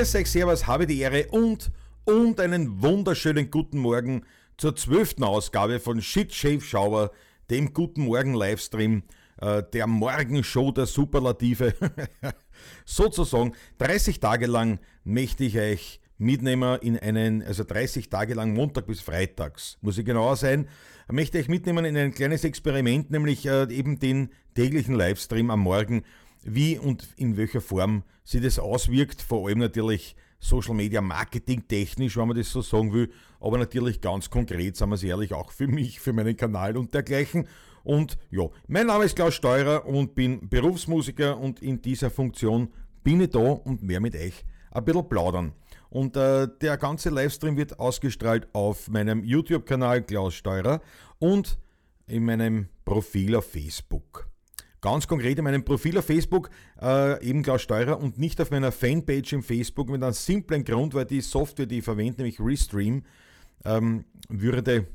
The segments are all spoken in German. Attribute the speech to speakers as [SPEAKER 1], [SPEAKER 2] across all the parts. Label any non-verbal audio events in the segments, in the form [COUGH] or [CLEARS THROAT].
[SPEAKER 1] Grüß euch, Servus, habe die Ehre und, und einen wunderschönen guten Morgen zur zwölften Ausgabe von Shit Shave Shower, dem Guten Morgen Livestream, äh, der Morgenshow der Superlative. [LAUGHS] Sozusagen 30 Tage lang möchte ich euch mitnehmen in einen, also 30 Tage lang Montag bis Freitags, muss ich genauer sein, möchte ich mitnehmen in ein kleines Experiment, nämlich äh, eben den täglichen Livestream am Morgen wie und in welcher Form sich das auswirkt, vor allem natürlich Social Media Marketing technisch, wenn man das so sagen will, aber natürlich ganz konkret, sagen wir es ehrlich, auch für mich, für meinen Kanal und dergleichen. Und ja, mein Name ist Klaus Steurer und bin Berufsmusiker und in dieser Funktion bin ich da und mehr mit euch ein bisschen plaudern. Und äh, der ganze Livestream wird ausgestrahlt auf meinem YouTube-Kanal Klaus Steurer und in meinem Profil auf Facebook. Ganz konkret in meinem Profil auf Facebook, äh, eben Klaus Steurer und nicht auf meiner Fanpage im Facebook mit einem simplen Grund, weil die Software, die ich verwende, nämlich Restream, ähm, würde,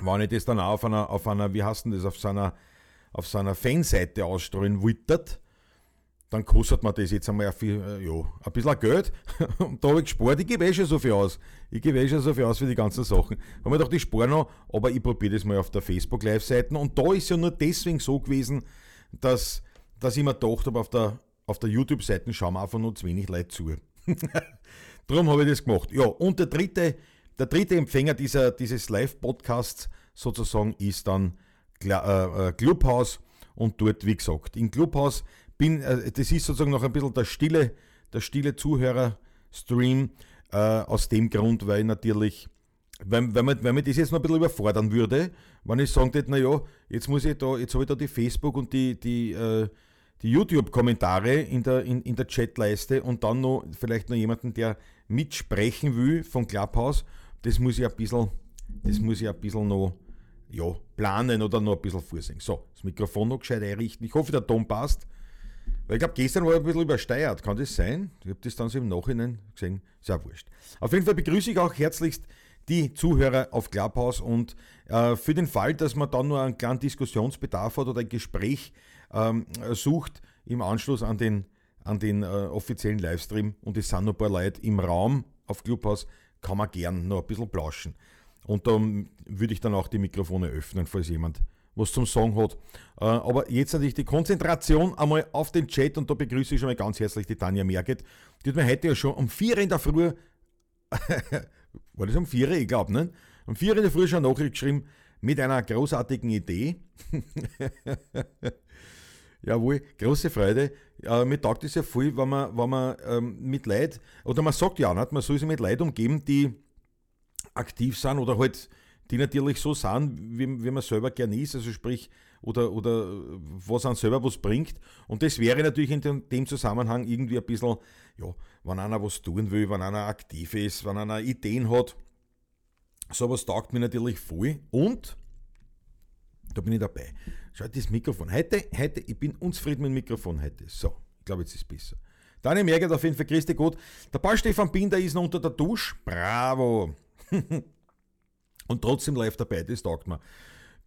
[SPEAKER 1] wenn ich das dann auch auf einer, auf einer, wie heißt denn das, auf seiner, auf seiner Fanseite ausstrahlen wittert, dann kostet man das jetzt einmal viel, äh, ja, ein bisschen Geld. [LAUGHS] Und da habe ich gespart. Ich gebe eh schon so viel aus. Ich gebe eh schon so viel aus für die ganzen Sachen. Habe mir gedacht, ich spare noch, aber ich probiere das mal auf der Facebook-Live-Seite. Und da ist ja nur deswegen so gewesen, dass, dass ich mir gedacht habe, auf der, auf der YouTube-Seite schauen wir einfach nur zu wenig Leute zu. [LAUGHS] Darum habe ich das gemacht. Ja, und der dritte, der dritte Empfänger dieser, dieses Live-Podcasts sozusagen ist dann äh, äh, Clubhouse. Und dort, wie gesagt, in Clubhouse bin, äh, das ist sozusagen noch ein bisschen der stille, der stille Zuhörer-Stream, aus dem Grund, weil natürlich wenn, wenn, man, wenn man das jetzt noch ein bisschen überfordern würde, wenn ich sagen würde, naja, jetzt muss ich da, jetzt habe ich da die Facebook und die, die, äh, die YouTube-Kommentare in der, in, in der Chatleiste und dann noch vielleicht noch jemanden, der mitsprechen will von Clubhouse, das muss ich ein bisschen, das muss ich ein bisschen noch ja, planen oder noch ein bisschen vorsehen. So, das Mikrofon noch gescheit einrichten. Ich hoffe, der Ton passt. Weil ich glaube, gestern war er ein bisschen übersteuert. Kann das sein? Ich habe das dann so im Nachhinein gesehen. Ja wurscht. Auf jeden Fall begrüße ich auch herzlichst die Zuhörer auf Clubhouse und äh, für den Fall, dass man dann nur einen kleinen Diskussionsbedarf hat oder ein Gespräch ähm, sucht im Anschluss an den, an den äh, offiziellen Livestream und es sind noch ein paar Leute im Raum auf Clubhouse, kann man gern noch ein bisschen plauschen. Und dann würde ich dann auch die Mikrofone öffnen, falls jemand was zum Sagen hat. Äh, aber jetzt natürlich die Konzentration einmal auf den Chat und da begrüße ich schon mal ganz herzlich die Tanja Merget. Die hat mir heute ja schon um 4 in der Früh [LAUGHS] war das um 4 Uhr, ich glaube, ne? Um 4 Uhr in der Früh schon Nachricht geschrieben mit einer großartigen Idee. [LAUGHS] Jawohl, große Freude. Äh, mir taugt es ja viel, wenn man, wenn man ähm, mit Leid, oder man sagt ja nicht, man soll sich mit Leid umgeben, die aktiv sind oder halt, die natürlich so sind, wie, wie man selber gerne ist, also sprich, oder, oder was an selber was bringt. Und das wäre natürlich in dem, Zusammenhang irgendwie ein bisschen, ja, wenn einer was tun will, wenn einer aktiv ist, wenn einer Ideen hat. Sowas taugt mir natürlich voll. Und da bin ich dabei. Schaut das Mikrofon. Heute, heute, ich bin unzufrieden mit dem Mikrofon heute. So, ich glaube, jetzt ist es besser. Daniel Merget auf jeden Fall, Christi gut. Der Paul Stefan Binder ist noch unter der Dusche. Bravo. [LAUGHS] Und trotzdem live dabei, das taugt mir.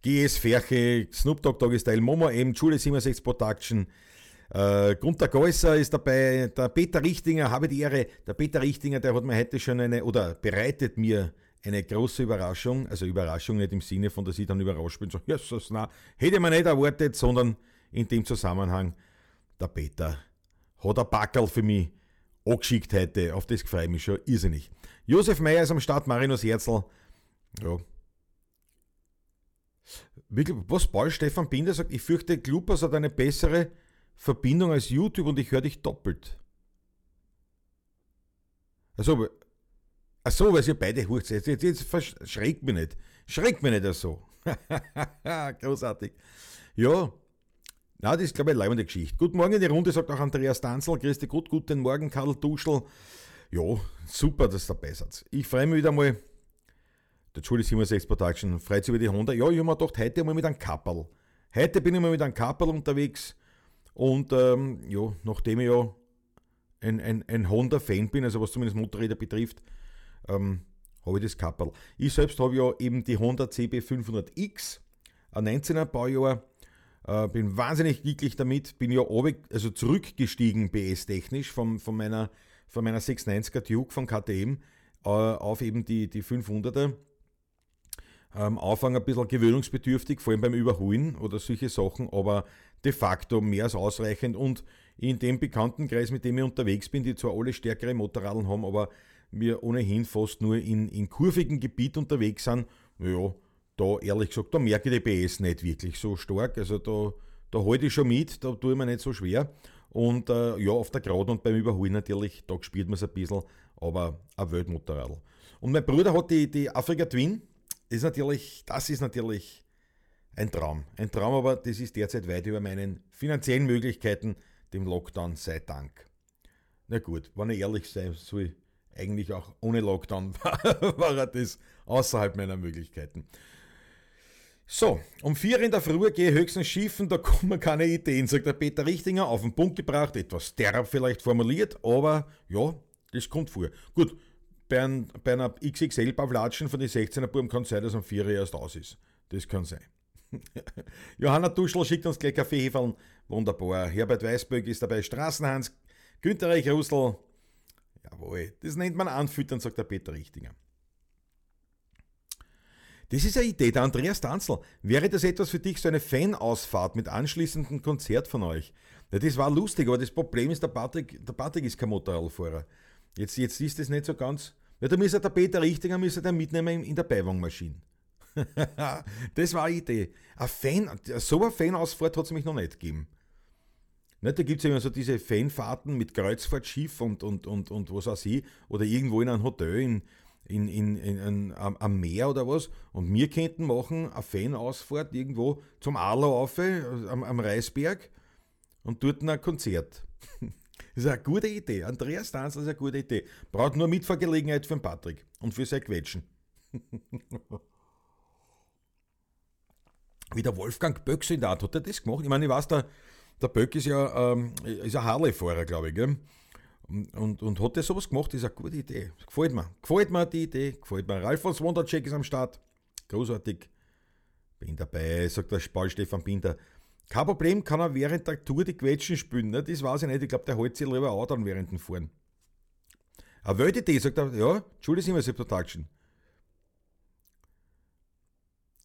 [SPEAKER 1] GS Ferche, Snoop Dogg Doggy Style, Momo M, Schule 67 Production, äh, Gunter Geusser ist dabei, der Peter Richtinger, habe die Ehre, der Peter Richtinger, der hat mir heute schon eine, oder bereitet mir eine große Überraschung, also Überraschung nicht im Sinne von, dass ich dann überrascht bin, so, Jesus, na, hätte man nicht erwartet, sondern in dem Zusammenhang, der Peter hat ein Backel für mich angeschickt heute, auf das freue ich mich schon irrsinnig. Josef Meyer ist am Start, Marinus Herzl, ja. Was Paul Stefan Binder sagt, ich fürchte, Klupas hat eine bessere Verbindung als YouTube und ich höre dich doppelt. Also, achso, weil ihr beide hoch seid. Jetzt, jetzt schreckt mich nicht. Schreckt mich nicht so. [LAUGHS] Großartig. Ja, na, das ist, glaube ich, eine leibende Geschichte. Guten Morgen in die Runde, sagt auch Andreas Danzel. Christi gut, guten Morgen, Karl Duschel. Ja, super, dass ihr dabei seid. Ich freue mich wieder mal. Der Schule 67 Production freut sich über die Honda. Ja, ich habe mir gedacht, heute mal mit einem Kapperl. Heute bin ich mal mit einem Kapperl unterwegs. Und ähm, ja, nachdem ich ja ein, ein, ein Honda-Fan bin, also was zumindest Motorräder betrifft, ähm, habe ich das Kapperl. Ich selbst habe ja eben die Honda CB500X, ein 19er Baujahr, äh, bin wahnsinnig glücklich damit, bin ja also zurückgestiegen BS-technisch von, von, meiner, von meiner 690er Duke von KTM äh, auf eben die, die 500er. Am Anfang ein bisschen gewöhnungsbedürftig, vor allem beim Überholen oder solche Sachen, aber de facto mehr als ausreichend und in dem Bekanntenkreis, mit dem ich unterwegs bin, die zwar alle stärkere Motorradeln haben, aber wir ohnehin fast nur in, in kurvigen Gebiet unterwegs sind, ja, da ehrlich gesagt, da merke ich die PS nicht wirklich so stark. Also da, da halte ich schon mit, da tue ich mir nicht so schwer. Und äh, ja, auf der Gerade und beim Überholen natürlich, da spürt man es ein bisschen, aber ein Weltmotorradl. Und mein Bruder hat die, die Afrika Twin, ist natürlich, das ist natürlich ein Traum. Ein Traum, aber das ist derzeit weit über meinen finanziellen Möglichkeiten, dem Lockdown sei Dank. Na gut, wenn ich ehrlich sein soll, eigentlich auch ohne Lockdown [LAUGHS] war das außerhalb meiner Möglichkeiten. So, um vier in der Früh gehe ich höchstens schiefen, da kommen keine Ideen, sagt der Peter Richtinger, auf den Punkt gebracht, etwas derb vielleicht formuliert, aber ja, das kommt vor. Gut, bei, ein, bei einer XXL-Pavlatschen von den 16er Buben kann es sein, dass am 4 erst aus ist. Das kann sein. [LAUGHS] Johanna Duschel schickt uns gleich Kaffeeheferln. Wunderbar. Herbert Weißböck ist dabei. Straßenhans. Günter Reich Russel. Jawohl. Das nennt man Anfüttern, sagt der Peter Richtinger. Das ist eine Idee, der Andreas Danzl. Wäre das etwas für dich, so eine Fanausfahrt mit anschließendem Konzert von euch? Ja, das war lustig, aber das Problem ist, der Patrick, der Patrick ist kein Motorradfahrer. Jetzt, jetzt ist das nicht so ganz. Ja, da müsste der Peter Richtiger müsste der mitnehmen in der Beiwagenmaschine. [LAUGHS] das war eine Idee. Ein Fan, so eine Fanausfahrt hat es mich noch nicht gegeben. Nicht, da gibt es immer so diese Fanfahrten mit Kreuzfahrtschiff und, und, und, und was weiß ich, oder irgendwo in einem Hotel in, in, in, in, in am, am, Meer oder was. Und wir könnten machen eine Fanausfahrt irgendwo zum Arlau auf, am, am Reisberg und dort ein Konzert. [LAUGHS] Das ist eine gute Idee. Andreas Tanzl ist eine gute Idee. Braucht nur Mitfahrgelegenheit für den Patrick und für sein Quetschen. [LAUGHS] Wie der Wolfgang Böck in der Art hat er das gemacht. Ich meine, ich weiß, der, der Böck ist ja ähm, ist ein Harley-Fahrer, glaube ich. Gell? Und, und, hat er sowas gemacht, ist eine gute Idee. Gefällt mir. Gefällt mir die Idee. Gefällt mir. Ralf von Wondercheck ist am Start. Großartig. Bin dabei, sagt der Paul Stefan Binder. Kein Problem, kann er während der Tour die Quetschen spielen. Ne? Das weiß ich nicht. Ich glaube, der hält sich lieber auch dann während dem Fahren. Eine Weltidee, sagt er. Ja, Entschuldigung, ich total schön.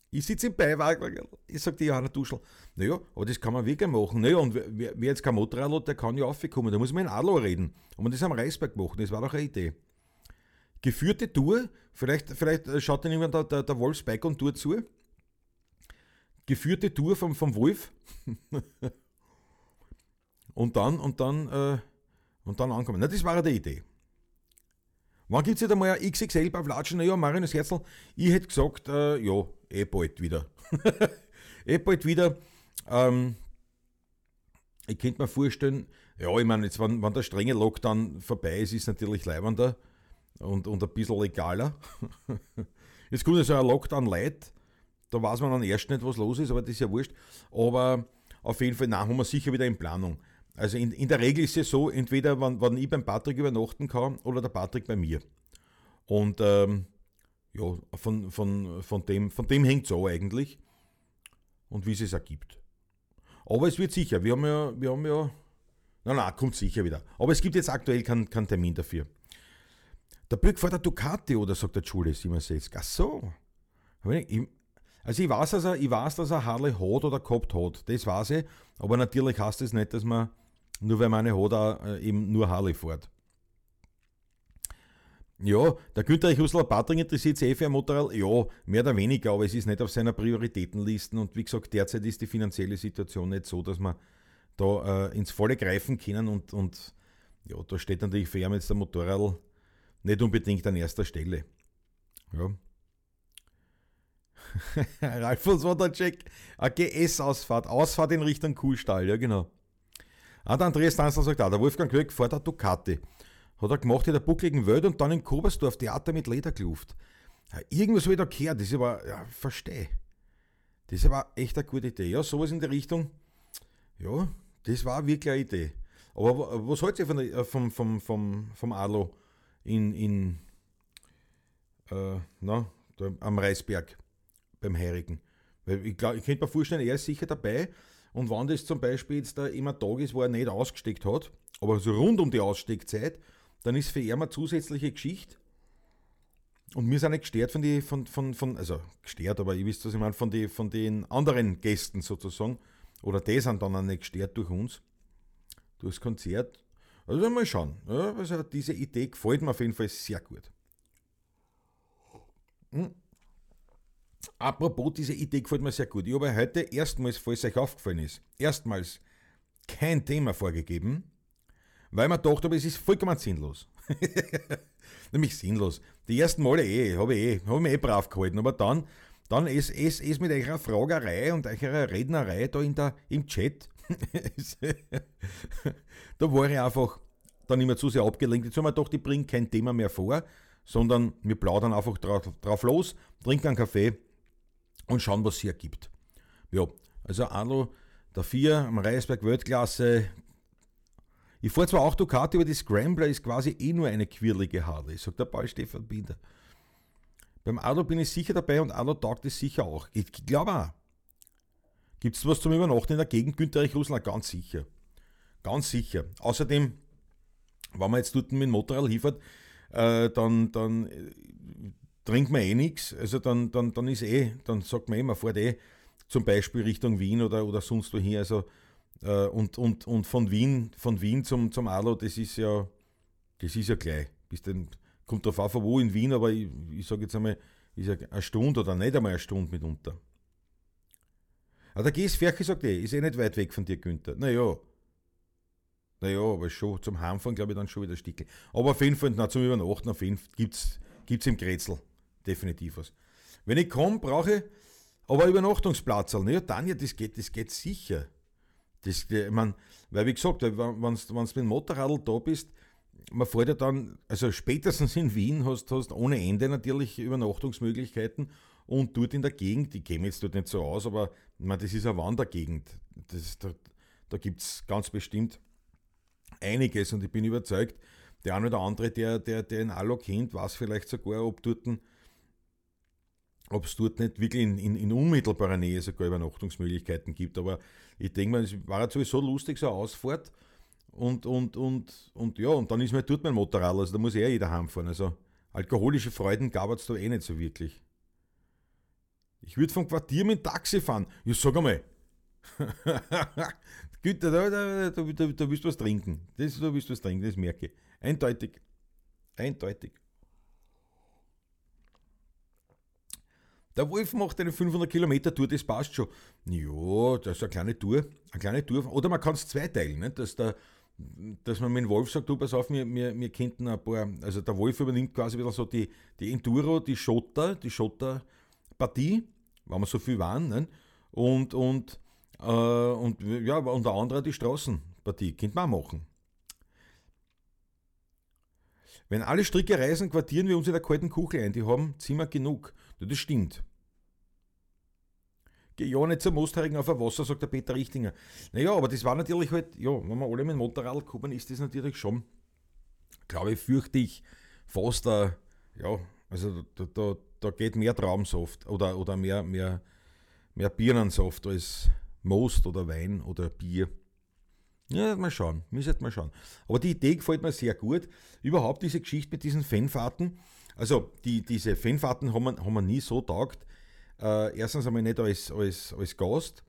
[SPEAKER 1] Ich sitze im Beiwagen, ich sage die Johanna Duschel, naja, aber das kann man wirklich machen. Naja, und wer, wer jetzt kein Motorrad hat, der kann ja aufkommen. Da muss man in Adler reden. Und man das am Reisberg machen, das war doch eine Idee. Geführte Tour, vielleicht, vielleicht schaut dann irgendwann der, der, der Wolfsbike und Tour zu. Geführte Tour vom, vom Wolf. [LAUGHS] und dann, und dann, äh, und dann ankommen. Na, das war eine Idee. Wann gibt es jetzt einmal ein XXL bei Flatschen? Naja, Marinus Herzl, ich hätte gesagt, äh, ja, eh bald wieder. [LAUGHS] eh bald wieder. Ähm, ich könnte mir vorstellen, ja, ich meine, jetzt, wenn, wenn der strenge Lockdown vorbei ist, ist es natürlich leibender und, und ein bisschen legaler. [LAUGHS] jetzt kommt ja so ein Lockdown light, da weiß man dann erst nicht, was los ist, aber das ist ja wurscht. Aber auf jeden Fall, nein, haben wir sicher wieder in Planung. Also in, in der Regel ist es so, entweder wenn, wenn ich beim Patrick übernachten kann oder der Patrick bei mir. Und ähm, ja, von, von, von dem, von dem hängt es auch eigentlich. Und wie es es ergibt. Aber es wird sicher, wir haben ja, wir haben ja, na na, kommt sicher wieder. Aber es gibt jetzt aktuell keinen kein Termin dafür. Der Böck vor der Ducati oder sagt der Schule 67. Ach so. Also ich weiß, dass er, ich weiß, dass er Harley hat oder gehabt hat. Das weiß ich. Aber natürlich heißt das nicht, dass man nur weil meine Hoda äh, eben nur Harley fährt. Ja, der Günther Husler Patring interessiert sich eh für ein Motorrad. Ja, mehr oder weniger, aber es ist nicht auf seiner Prioritätenlisten und wie gesagt, derzeit ist die finanzielle Situation nicht so, dass wir da äh, ins Volle greifen können und, und ja, da steht natürlich für ihn jetzt der Motorrad nicht unbedingt an erster Stelle. Ja. [LAUGHS] Ralfus Wondercheck, GS-Ausfahrt, Ausfahrt in Richtung Kuhstall, ja genau. Ah, der Andreas Tanzler sagt auch, der Wolfgang Glöck fährt der Ducati. Hat er gemacht in der buckligen Welt und dann in Kobersdorf Theater mit Lederkluft. Ja, irgendwas habe ich da gehört, das ist aber, ja, verstehe. Das aber echt eine gute Idee. Ja, sowas in der Richtung, ja, das war wirklich eine Idee. Aber was haltet ihr von der, äh, vom, vom, vom, vom Alo in, in äh, na, am Reisberg beim Heirigen? Weil ich, glaub, ich könnte mir vorstellen, er ist sicher dabei und wenn das zum Beispiel jetzt da immer Tag ist, wo er nicht ausgesteckt hat, aber so rund um die Aussteckzeit, dann ist für ihn eine zusätzliche Geschichte. Und wir sind nicht gestört von die, von, von, von, also gestört, aber ihr wisst, was ich meine, von, die, von den anderen Gästen sozusagen. Oder die sind dann auch nicht gestört durch uns, durch das Konzert. Also mal schauen. Ja, also diese Idee gefällt mir auf jeden Fall sehr gut. Hm. Apropos, diese Idee gefällt mir sehr gut. Ich habe heute erstmals, falls euch aufgefallen ist, erstmals kein Thema vorgegeben, weil man gedacht es ist vollkommen sinnlos. [LAUGHS] Nämlich sinnlos. Die ersten Male eh, habe ich eh, habe mich eh brav gehalten, aber dann, dann ist es ist mit eurer Fragerei und eurer Rednerei da in der, im Chat, [LAUGHS] da war ich einfach dann immer zu sehr abgelenkt. Jetzt haben wir gedacht, ich bringe kein Thema mehr vor, sondern wir plaudern einfach drauf, drauf los, trinken einen Kaffee und schauen, was es hier gibt. Ja, also Arno, der 4 am Reisberg Weltklasse. Ich fahre zwar auch Ducati, aber die Scrambler ist quasi eh nur eine quirlige Harley, sagt der Paul Stefan Binder. Beim Arno bin ich sicher dabei und Arno taugt es sicher auch. Ich glaube auch. Gibt es was zum Übernachten in der Gegend Günterich Russland? Ganz sicher. Ganz sicher. Außerdem, wenn man jetzt dort mit dem Motorrad hinfährt, äh, dann, dann äh, trinkt man eh nichts. Also dann, dann, dann ist eh, dann sagt man eh, man fährt eh zum Beispiel Richtung Wien oder, oder sonst wohin. Also, äh, und, und, und von Wien, von Wien zum, zum Adler, das ist ja, das ist ja gleich. Bis dann, kommt drauf von wo in Wien, aber ich, ich sage jetzt einmal, ist ja eine Stunde oder nicht einmal eine Stunde mitunter. Aber der GS Ferche sagt eh, ist eh nicht weit weg von dir, Günther. Naja. Naja, aber schon zum Heimfahren glaube ich dann schon wieder Stickel. Aber auf jeden Fall, na, zum Übernachten auf jeden Fall gibt es im Grätzl definitiv was. Wenn ich komme, brauche ich aber Übernachtungsplatz. Ja, Tanja, das geht, das geht sicher. Das, ich mein, weil wie gesagt, wenn du mit dem Motorradl da bist, man fährt ja dann, also spätestens in Wien hast du ohne Ende natürlich Übernachtungsmöglichkeiten und dort in der Gegend, die käme jetzt dort nicht so aus, aber man, das ist eine Wandergegend. Das, da da gibt es ganz bestimmt einiges und ich bin überzeugt, der eine oder andere, der, der, der in Allo kennt, weiß vielleicht sogar, ob dort ob es dort nicht wirklich in, in, in, unmittelbarer Nähe sogar Übernachtungsmöglichkeiten gibt. Aber ich denke mal, es war halt sowieso lustig, so eine Ausfahrt. Und, und, und, und ja, und dann ist mir dort mein Motorrad, also da muss eh jeder heimfahren. Also alkoholische Freuden gab es da eh nicht so wirklich. Ich würde vom Quartier mit dem Taxi fahren. Ja, sag einmal. [LAUGHS] Güte, da, da, da, da, da willst du was trinken. Das, da willst du was trinken, das merke ich. Eindeutig. Eindeutig. Der Wolf macht eine 500 Kilometer Tour, das passt schon. Ja, das ist eine kleine Tour. Eine kleine Tour. Oder man kann es zweiteilen, nicht? Dass, der, dass man mit dem Wolf sagt, du pass auf, wir, wir, wir könnten ein paar, also der Wolf übernimmt quasi wieder so die, die Enduro, die Schotter, die Schotterpartie, weil wir so viel waren, nicht? und, und, äh, und ja, unter anderem die Straßenpartie, könnte man auch machen. Wenn alle Stricke reisen, quartieren wir uns in der kalten Kuchel ein. Die haben Zimmer genug. Das stimmt. Geh ja nicht zum Mosterregen auf ein Wasser, sagt der Peter Richtinger. Naja, aber das war natürlich halt, ja, wenn wir alle mit dem Motorrad kommen, ist das natürlich schon, glaube ich, fürchte ich, fast ein, ja, also da, da, da geht mehr Traumsaft oder, oder mehr, mehr, mehr Birnensaft als Most oder Wein oder Bier. Ja, mal schauen, müssen mal schauen. Aber die Idee gefällt mir sehr gut. Überhaupt diese Geschichte mit diesen Fanfahrten. Also die, diese Fanfahrten haben wir, haben wir nie so taugt. Äh, erstens einmal nicht als, als, als Gast.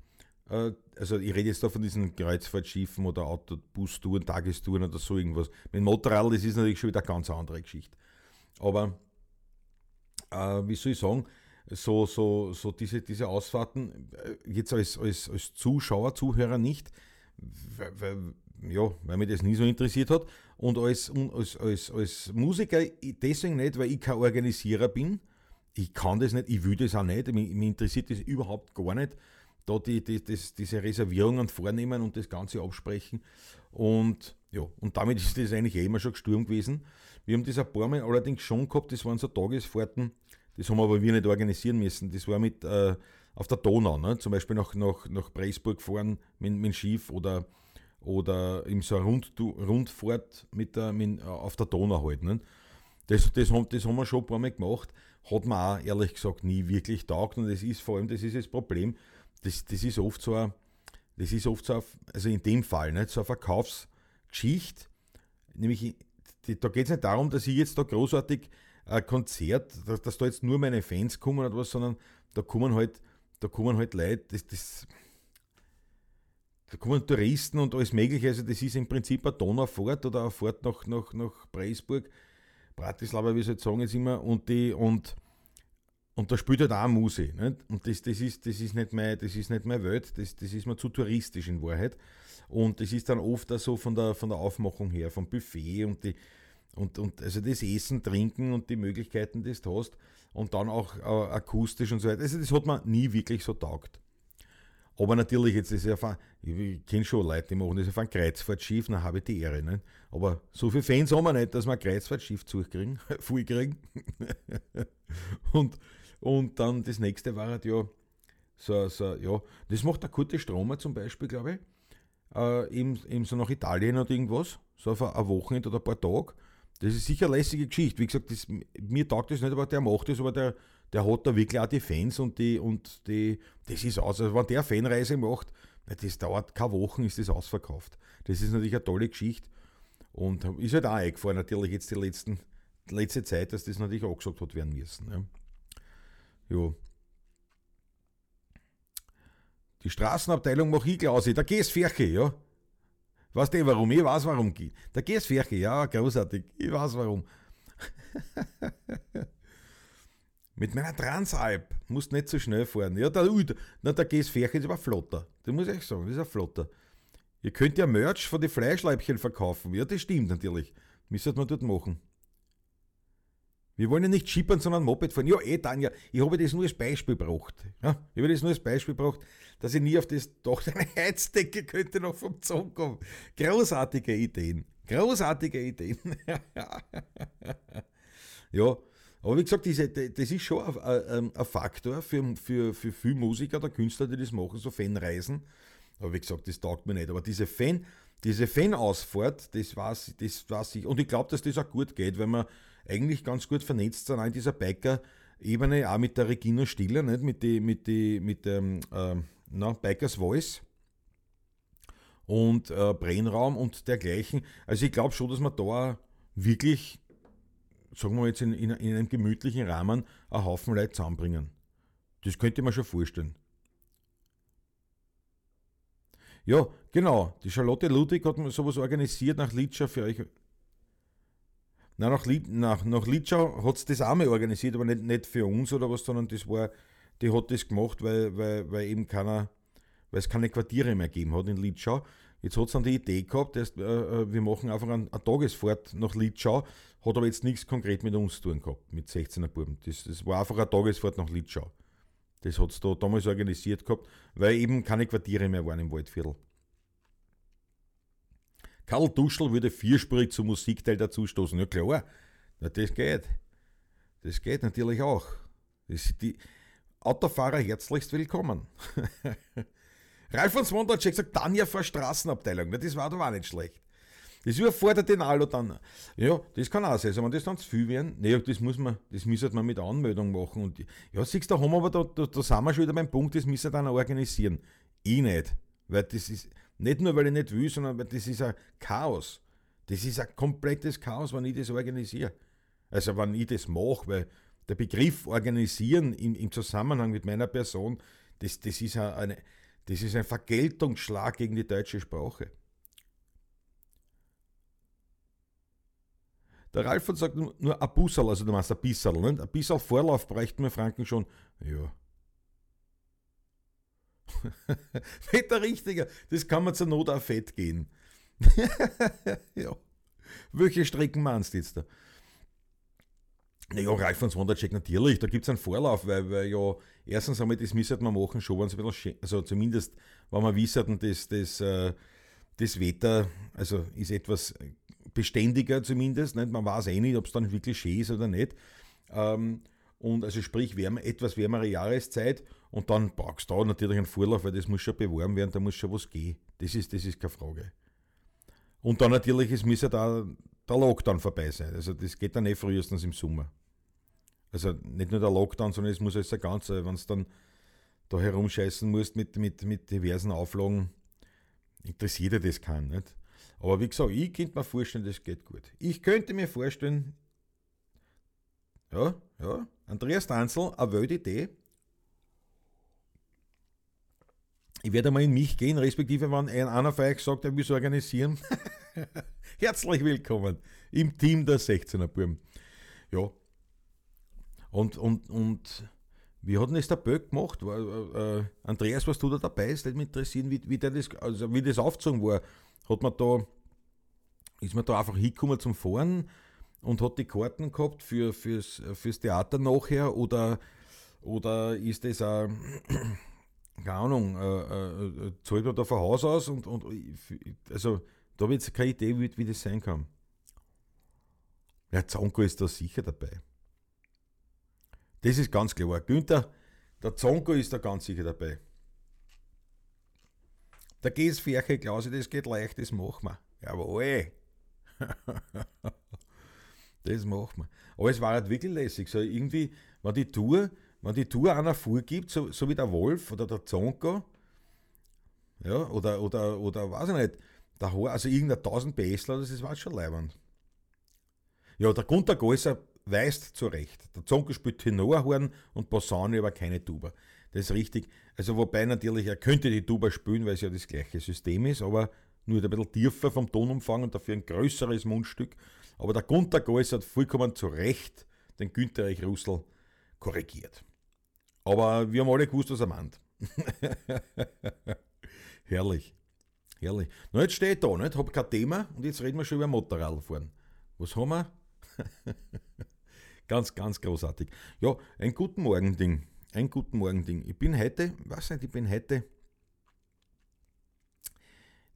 [SPEAKER 1] Äh, also ich rede jetzt da von diesen Kreuzfahrtschiffen oder Autobus-Touren, Tagestouren oder so irgendwas. Mit Motorrad, das ist natürlich schon wieder eine ganz andere Geschichte. Aber äh, wie soll ich sagen, so, so, so diese, diese Ausfahrten, äh, jetzt als, als, als Zuschauer, Zuhörer nicht, weil, ja, weil mich das nie so interessiert hat. Und als, als, als, als Musiker deswegen nicht, weil ich kein Organisierer bin. Ich kann das nicht, ich will das auch nicht, mich, mich interessiert das überhaupt gar nicht. Da die, die, das, diese Reservierungen vornehmen und das Ganze absprechen. Und ja, und damit [LAUGHS] ist das eigentlich eh immer schon gesturm gewesen. Wir haben das ein paar Mal allerdings schon gehabt, das waren so Tagesfahrten, das haben aber wir nicht organisieren müssen. Das war mit äh, auf der Donau, ne? zum Beispiel nach, nach, nach Preisburg fahren mit, mit dem Schiff oder, oder eben so eine Rund, Rundfahrt mit der, mit, auf der Donau halt. Ne? Das, das, haben, das haben wir schon ein paar Mal gemacht, hat man auch ehrlich gesagt nie wirklich taugt und das ist vor allem, das ist das Problem, das, das ist oft so ein, das ist oft so, ein, also in dem Fall, nicht, so eine Verkaufsgeschichte, nämlich da geht es nicht darum, dass ich jetzt da großartig ein Konzert, dass, dass da jetzt nur meine Fans kommen oder was, sondern da kommen halt, da kommen halt Leute, das, das, da kommen Touristen und alles Mögliche. Also, das ist im Prinzip eine Donaufahrt oder eine Fahrt nach, nach, nach Preisburg, Bratislava, wie soll ich sagen, jetzt immer. Und, die, und, und da spielt halt auch Musik. Nicht? Und das, das, ist, das, ist nicht mein, das ist nicht meine Welt, das, das ist mir zu touristisch in Wahrheit. Und das ist dann oft auch so von der, von der Aufmachung her, vom Buffet und die, und, und also das Essen, Trinken und die Möglichkeiten, die du hast und dann auch äh, akustisch und so weiter. Also das hat mir nie wirklich so taugt. Aber natürlich, jetzt ist ja ich kenne schon Leute, die machen das auf ein Kreuzfahrtschiff, dann habe ich die Ehre. Nicht? Aber so viele Fans haben wir nicht, dass wir ein Kreuzfahrtschiff zukriegen, [LAUGHS] voll kriegen. [LAUGHS] und, und dann das nächste war halt ja so, so, ja, das macht der Kurte Stromer zum Beispiel, glaube ich, äh, eben, eben so nach Italien oder irgendwas, so auf ein Wochenende oder ein paar Tage. Das ist sicher eine lässige Geschichte. Wie gesagt, das, mir taugt das nicht, aber der macht das, aber der, der hat da wirklich auch die Fans und die, und die, das ist aus. Also wenn der Fanreise macht, das dauert keine Wochen, ist das ausverkauft. Das ist natürlich eine tolle Geschichte. Und ist halt auch eingefahren, natürlich jetzt die letzten, letzte Zeit, dass das natürlich auch gesagt hat werden müssen. Ja. Die Straßenabteilung mache ich Klausi, da gehst Ferche, ja. Weißt du warum? Ich weiß warum. Da gehst Ferche, ja, großartig. Ich weiß warum. [LAUGHS] Mit meiner Transalp musst nicht so schnell fahren. Ja, der, na, der GS-Ferche ist aber flotter. Das muss ich sagen, das ist ein flotter. Ihr könnt ja Merch von den Fleischleibchen verkaufen. Ja, das stimmt natürlich. Müsstet man dort machen. Wir wollen ja nicht schippern, sondern Moped fahren. Ja, eh, Tanja, ich habe das nur als Beispiel gebracht. Ja, ich habe das nur als Beispiel gebracht, dass ich nie auf das doch eine [LAUGHS] Heizdecke könnte noch vom Zaun kommen. Großartige Ideen. Großartige Ideen. [LAUGHS] ja, aber wie gesagt, diese, das ist schon ein, ein Faktor für, für, für viele Musiker oder Künstler, die das machen, so Fanreisen. Aber wie gesagt, das taugt mir nicht. Aber diese Fan, diese Fan-Ausfahrt, das weiß, das ich. Und ich glaube, dass das auch gut geht, weil wir eigentlich ganz gut vernetzt sind, auch in dieser Biker-Ebene, auch mit der Regina Stiller, nicht? mit, die, mit, die, mit dem ähm, na, Bikers Voice und äh, Brainraum und dergleichen. Also ich glaube schon, dass man da wirklich sagen wir jetzt in, in, in einem gemütlichen Rahmen, einen Haufen Leute zusammenbringen. Das könnte man schon vorstellen. Ja, genau. Die Charlotte Ludwig hat sowas organisiert nach Litschau für euch. Nein, nach, nach, nach Litschau hat es das auch mal organisiert, aber nicht, nicht für uns oder was, sondern das war, die hat das gemacht, weil, weil, weil eben keiner, weil es keine Quartiere mehr gegeben hat in Litschau. Jetzt hat es dann die Idee gehabt, dass, äh, äh, wir machen einfach eine, eine Tagesfahrt nach Litschau, hat aber jetzt nichts konkret mit uns zu tun gehabt, mit 16er Buben. Das, das war einfach eine Tagesfahrt nach Litschau. Das hat es da damals organisiert gehabt, weil eben keine Quartiere mehr waren im Waldviertel. Karl Duschel würde vierspurig zum Musikteil dazustoßen. Ja klar, na, das geht. Das geht natürlich auch. Das, die Autofahrer herzlichst willkommen. [LAUGHS] Ralf von Swondratsch hat gesagt, dann ja vor Straßenabteilung. Das war doch auch nicht schlecht. Das überfordert den Alu dann. Ja, das kann auch sein. Also wenn das dann zu viel werden, naja, das muss man, das müsste man mit Anmeldung machen. Und ja, siehst du, da haben wir aber da, da, da sind wir schon wieder beim Punkt, das müssen wir dann organisieren. Ich nicht. Weil das ist, nicht nur weil ich nicht will, sondern weil das ist ein Chaos. Das ist ein komplettes Chaos, wenn ich das organisiere. Also wenn ich das mache, weil der Begriff organisieren im, im Zusammenhang mit meiner Person, das, das ist eine, das ist ein Vergeltungsschlag gegen die deutsche Sprache. Der Ralf hat sagt nur ein Bussel, also du meinst ein Bissel, nicht? Ein Bissel Vorlauf bräuchten wir Franken schon. Ja. [LAUGHS] Fett der Richtige, das kann man zur Not auf Fett gehen. [LAUGHS] ja. Welche Strecken meinst du jetzt da? Naja, Ralf von Sondercheck natürlich, da gibt es einen Vorlauf, weil, weil ja, erstens einmal, das müsste man machen, schon wenn es ein bisschen, also zumindest, wenn man wissen, dass das, äh, das Wetter, also ist etwas beständiger zumindest, nicht? man weiß eh nicht, ob es dann wirklich schön ist oder nicht. Ähm, und also sprich wärme, etwas wärmere Jahreszeit und dann brauchst du da natürlich einen Vorlauf, weil das muss schon beworben werden, da muss schon was gehen. Das ist, das ist keine Frage. Und dann natürlich, es muss ja da der Lockdown vorbei sein. Also das geht dann eh frühestens im Sommer. Also nicht nur der Lockdown, sondern es muss alles ein Ganze, wenn es dann da herumscheißen musst mit, mit, mit diversen Auflagen, interessiert dir das keinen. Nicht? Aber wie gesagt, ich könnte mir vorstellen, das geht gut. Ich könnte mir vorstellen, ja, ja, Andreas Danzel, eine wilde Idee. Ich werde mal in mich gehen, respektive wenn einer von euch sagt, er will es organisieren. [LAUGHS] Herzlich willkommen im Team der 16er Buben. Ja. Und, und, und wie hat denn das der Böck gemacht? War, äh, Andreas, was du da dabei? ist, würde mich interessieren, wie, wie, der das, also wie das aufgezogen war. Hat man da, ist man da einfach hingekommen zum Fahren und hat die Karten gehabt für, fürs, fürs Theater nachher oder, oder ist das auch, keine Ahnung, äh, äh, zahlt man da von Haus aus und, und also da habe ich jetzt keine Idee, wie, wie das sein kann. Ja, Zonko ist da sicher dabei. Das ist ganz klar. Günther, der Zonko ist da ganz sicher dabei. Der Gäsfärche, Klausi, das geht leicht, das machen wir. Jawohl. [LAUGHS] das machen wir. Aber es war halt wirklich lässig. So irgendwie, wenn die Tour, wenn die Tour einer vorgibt, so, so wie der Wolf oder der Zonko, ja, oder, oder, oder weiß ich nicht, der Ho also irgendein 1000 BSler, das war schon leibend. Ja, der Gunter Gäuser weist zu Recht. Der Zonko spielt Tenorhorn und Posaune, aber keine Tuba. Das ist richtig. Also wobei natürlich, er könnte die Tuba spielen, weil es ja das gleiche System ist, aber nur ein bisschen tiefer vom Tonumfang und dafür ein größeres Mundstück. Aber der Gunter Gäuser hat vollkommen zu Recht den Günther Russell korrigiert. Aber wir haben alle gewusst, was er meint. [LAUGHS] Herrlich. Herrlich. Na, jetzt ich da, nicht? Hab kein Thema und jetzt reden wir schon über Motorradfahren. Was haben wir? [LAUGHS] Ganz, ganz großartig. Ja, ein guten Morgen-Ding. Ein guten Morgen-Ding. Ich bin heute, was nicht, ich bin heute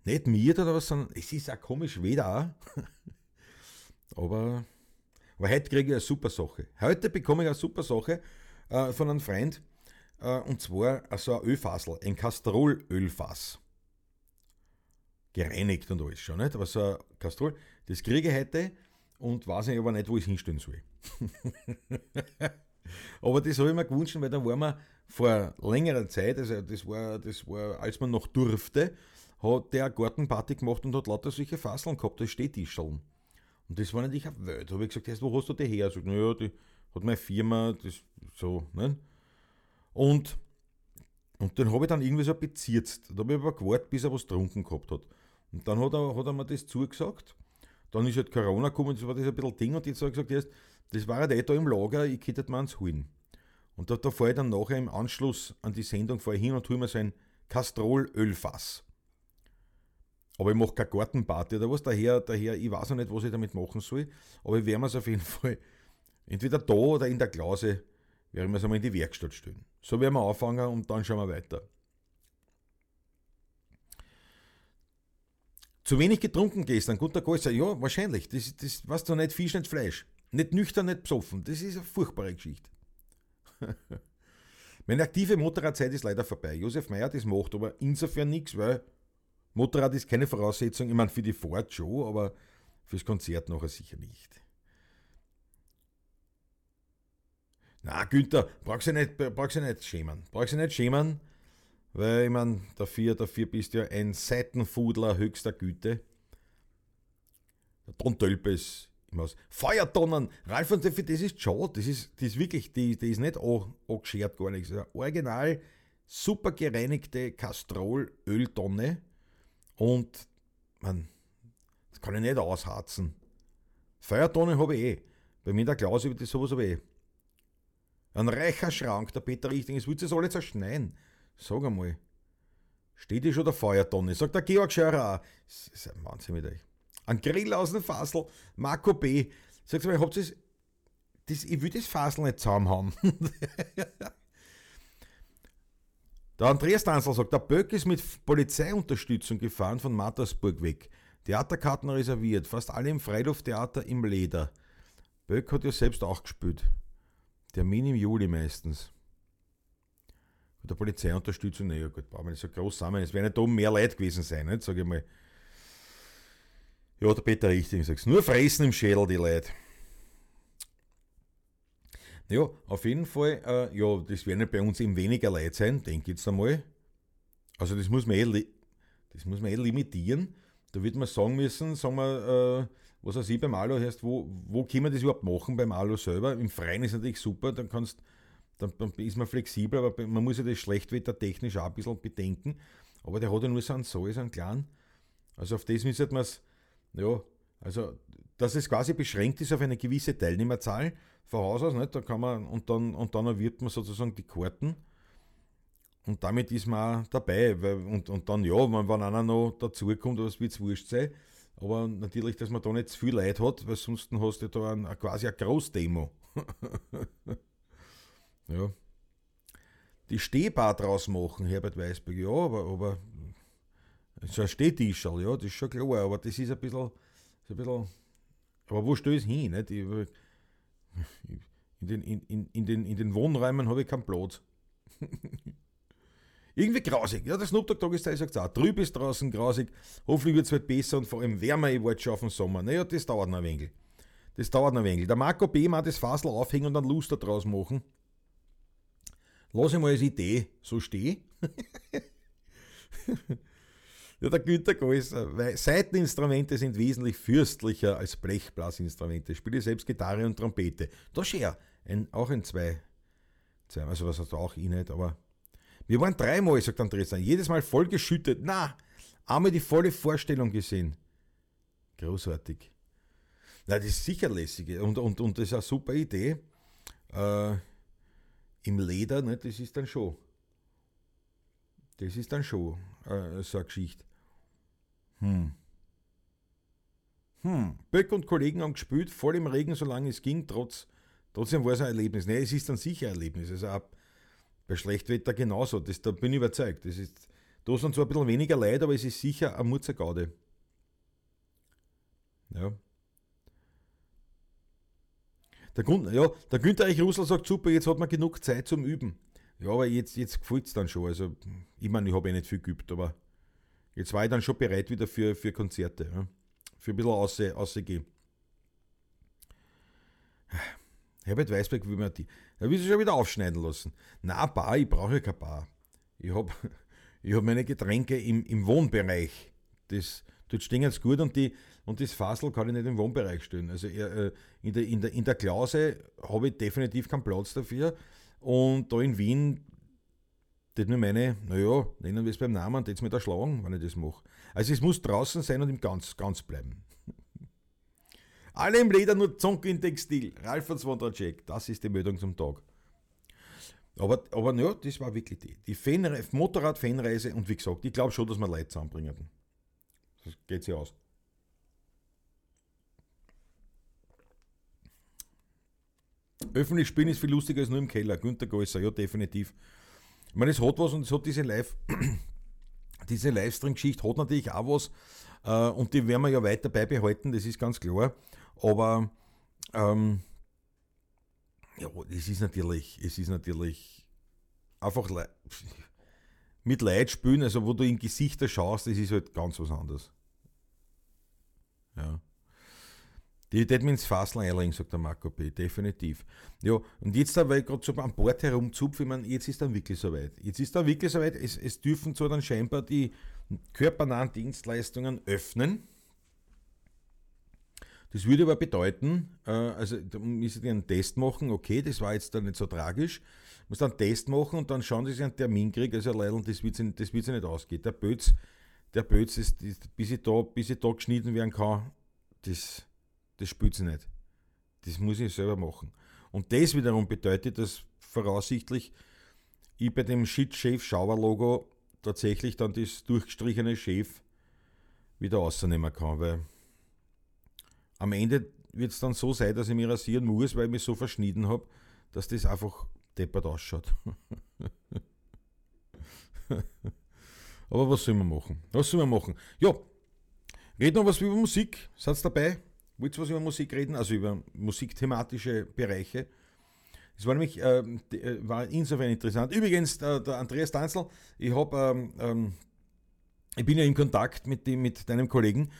[SPEAKER 1] nicht mir oder was, sondern es ist auch komisch weder auch. [LAUGHS] aber, aber heute kriege ich eine super Sache. Heute bekomme ich eine super Sache äh, von einem Freund äh, und zwar so ein Ölfassel, ein Castrolölfass. Gereinigt und alles schon, nicht? Aber so ein Castrol, das kriege ich heute und weiß ich aber nicht, wo ich es hinstellen soll. [LAUGHS] aber das habe ich mir gewünscht, weil da waren wir vor längerer Zeit, also das war, das war, als man noch durfte, hat der eine Gartenparty gemacht und hat lauter solche Fasseln gehabt, als Stehtischeln. Und das war natürlich eine Welt. Da habe ich gesagt, wo hast du die her? Sagt, naja, die hat meine Firma, das so, ne? Und, und dann habe ich dann irgendwie so bezirzt. Da habe ich aber gewartet, bis er was getrunken gehabt hat. Und dann hat er, hat er mir das zugesagt dann ist halt Corona gekommen, das war das ein bisschen Ding und jetzt habe ich gesagt, jetzt, das war halt eh da im Lager, ich könnte mir eins holen. Und da, da fahre ich dann nachher im Anschluss an die Sendung fahre ich hin und hole mir so ein Castrol-Ölfass. Aber ich mache keine Gartenparty oder was, daher, daher, ich weiß noch nicht, was ich damit machen soll, aber ich werde mir es auf jeden [LAUGHS] Fall entweder da oder in der Klause, werde ich mir es einmal in die Werkstatt stellen. So werden wir anfangen und dann schauen wir weiter. Zu wenig getrunken gestern, guter Gäuser. Ja, wahrscheinlich. Das, das weißt du nicht Fisch, nicht Fleisch. Nicht nüchtern, nicht besoffen. Das ist eine furchtbare Geschichte. [LAUGHS] Meine aktive Motorradzeit ist leider vorbei. Josef Meyer das macht, aber insofern nichts, weil Motorrad ist keine Voraussetzung. Ich meine, für die Fahrt schon, aber fürs Konzert nachher sicher nicht. Na, Günther, brauchst du nicht, brauchst du nicht schämen. Brauchst du nicht schämen. Weil ich meine, dafür, dafür bist du ja ein Seitenfudler höchster Güte. Der Don Tölpes im Haus. Feuertonnen! Ralf und Steffi, das ist schon, das ist, das ist wirklich, die, die ist nicht angeschert gar nichts. Original, super gereinigte Castrol-Öltonne und man, das kann ich nicht ausharzen. Feuertonne habe ich eh. Bei mir der Klaus über das sowas habe ich eh. Ein reicher Schrank, der Peter Richting, es wird sich alle zerschneiden. Sag einmal. Steht hier schon der Feuertonne? Sagt der Georg Scheurer auch. Das ist ein Wahnsinn mit euch. Ein Grill aus dem Fassel, Marco B. Sagt mal, habt das, das, ich will das Fassel nicht zusammen haben. [LAUGHS] der Andreas Danzl sagt, der Böck ist mit Polizeiunterstützung gefahren von Mattersburg weg. Theaterkarten reserviert, fast alle im Freilufttheater im Leder. Böck hat ja selbst auch gespielt. Termin im Juli meistens. Mit der Polizeiunterstützung, naja gut, brauchen wir nicht so groß sammeln. Es werden nicht da mehr Leute gewesen sein, nicht, sage ich mal. Ja, der Peter Richtig sagt nur fressen im Schädel, die Leute. Ja, auf jeden Fall, äh, ja, das werden bei uns eben weniger Leute sein, denke ich jetzt einmal. Also das muss man eh, das muss man eh limitieren. da wird man sagen müssen, sagen wir, äh, was weiß ich, beim Alu heißt, wo, wo kann man das überhaupt machen beim Alu selber? Im Freien ist natürlich super, dann kannst dann, ist man flexibel, aber man muss ja das Schlechtwetter technisch auch ein bisschen bedenken. Aber der hat ja nur so einen Saal, so einen kleinen. Also auf das müsste man es, ja, also dass es quasi beschränkt ist auf eine gewisse Teilnehmerzahl von Haus aus, nicht? Da kann man, und dann, und dann erwirbt man sozusagen die Karten. Und damit ist man auch dabei. Weil, und, und dann, ja, wenn, wenn einer noch dazukommt, was wird es wurscht sein. Aber natürlich, dass man da nicht zu viel Leid hat, weil sonst hast du da ein, quasi eine Großdemo. [LAUGHS] ja. Die Stehbar draus machen, Herbert Weißberg, ja, aber, aber so ein Stehtischerl, ja, das ist schon klar, aber das ist ein bisschen, ist ein bisschen aber wo es hin? Nicht? in, den, in, in, in, den, in den Wohnräumen habe ich keinen Platz. [LAUGHS] Irgendwie grausig. Ja, der Snoop Dogg Tageszeit sagt auch, trüb ist draußen grausig, hoffentlich wird es bald besser und vor allem wärmer, ich warte schon auf den Sommer. Naja, das dauert noch ein wenig. Das dauert noch ein wenig. Der Marco B. mal das Fasel aufhängen und dann Luster draus machen. Lass ich mal als Idee so stehen. [LAUGHS] ja, der Günther Gäuser, weil Seiteninstrumente sind wesentlich fürstlicher als Blechblasinstrumente. Spiele selbst Gitarre und Trompete. Das ist ja ein, auch ein zwei, zwei, also was hat auch ich nicht, aber wir waren dreimal, sagt Andreas, jedes Mal voll geschüttet. Na, einmal die volle Vorstellung gesehen. Großartig. Na, das ist sicher lässig und, und, und das ist eine super Idee. Äh, Im Leder, ne, das ist dann schon. Das ist dann schon äh, so eine Geschichte. Hm. Hm. Böck und Kollegen haben gespielt, voll im Regen, solange es ging, trotz, trotzdem war es ein Erlebnis. Ne, es ist dann sicher ein Erlebnis. Also bei Schlechtwetter genauso, das, da bin ich überzeugt. Das ist, da sind zwar ein bisschen weniger Leid, aber es ist sicher ein Mutzergaude. Ja. Der, Grund, ja, der Günther Eich Russell sagt, super, jetzt hat man genug Zeit zum Üben. Ja, aber jetzt, jetzt gefällt es dann schon. Also, ich meine, ich habe eh nicht viel geübt, aber jetzt war ich dann schon bereit wieder für, für Konzerte. Ja. Für ein bisschen aussehen. Aussehen Herbert Weißberg will mir die. Da will sie schon wieder aufschneiden lassen. Na, Bar, ich brauche ja kein Bar. Ich habe [LAUGHS] ich hab meine Getränke im, im Wohnbereich. Das, dort stehen jetzt gut und, die, und das Fassel kann ich nicht im Wohnbereich stellen. Also äh, in, der, in, der, in der Klause habe ich definitiv keinen Platz dafür. Und da in Wien, das mir meine, naja, nennen wir es beim Namen, das mir da schlagen, wenn ich das mache. Also es muss draußen sein und im Ganz, ganz bleiben. Alle im Leder, nur Zonk in Textil. Ralf von Swondracek, das ist die Meldung zum Tag. Aber, aber ja, das war wirklich die. Die Motorrad-Fanreise und wie gesagt, ich glaube schon, dass wir Leute zusammenbringen. Das geht sich aus. Öffentlich spielen ist viel lustiger als nur im Keller. Günter Gäuser, ja, definitiv. Ich meine, es hat was und es hat diese Live, [CLEARS THROAT] diese Livestream-Geschichte hat natürlich auch was äh, und die werden wir ja weiter beibehalten, das ist ganz klar. Aber ähm, ja, es ist natürlich, es ist natürlich einfach le [LAUGHS] mit Leid spielen, also wo du in Gesichter schaust, das ist halt ganz was anderes. Ja. Die mir ins Fassel einlegen, sagt der Marco B. Definitiv. Ja, und jetzt, weil ich gerade so am Bord herumzupfe, ich meine, jetzt ist dann wirklich soweit. Jetzt ist dann wirklich soweit, es, es dürfen zwar dann scheinbar die körpernahen Dienstleistungen öffnen. Das würde aber bedeuten, äh, also da muss ich einen Test machen, okay, das war jetzt dann nicht so tragisch, muss dann einen Test machen und dann schauen, dass ich einen Termin kriege, also Leidl, das wird sich, das wird sich nicht ausgehen. Der Bötz, der Bötz ist, bis ich da, bis ich da geschnitten werden kann, das das spielt sie nicht. Das muss ich selber machen. Und das wiederum bedeutet, dass voraussichtlich ich bei dem Shit Shave Shower Logo tatsächlich dann das durchgestrichene Chef wieder rausnehmen kann, weil am Ende wird es dann so sein, dass ich mich rasieren muss, weil ich mich so verschnitten habe, dass das einfach deppert ausschaut. [LAUGHS] Aber was soll man machen? Was soll man machen? Ja, red noch was über Musik. Seid dabei? Willst du was über Musik reden? Also über musikthematische Bereiche. Es war nämlich ähm, äh, war insofern interessant. Übrigens, der, der Andreas Danzel, ich, ähm, ähm, ich bin ja in Kontakt mit, dem, mit deinem Kollegen.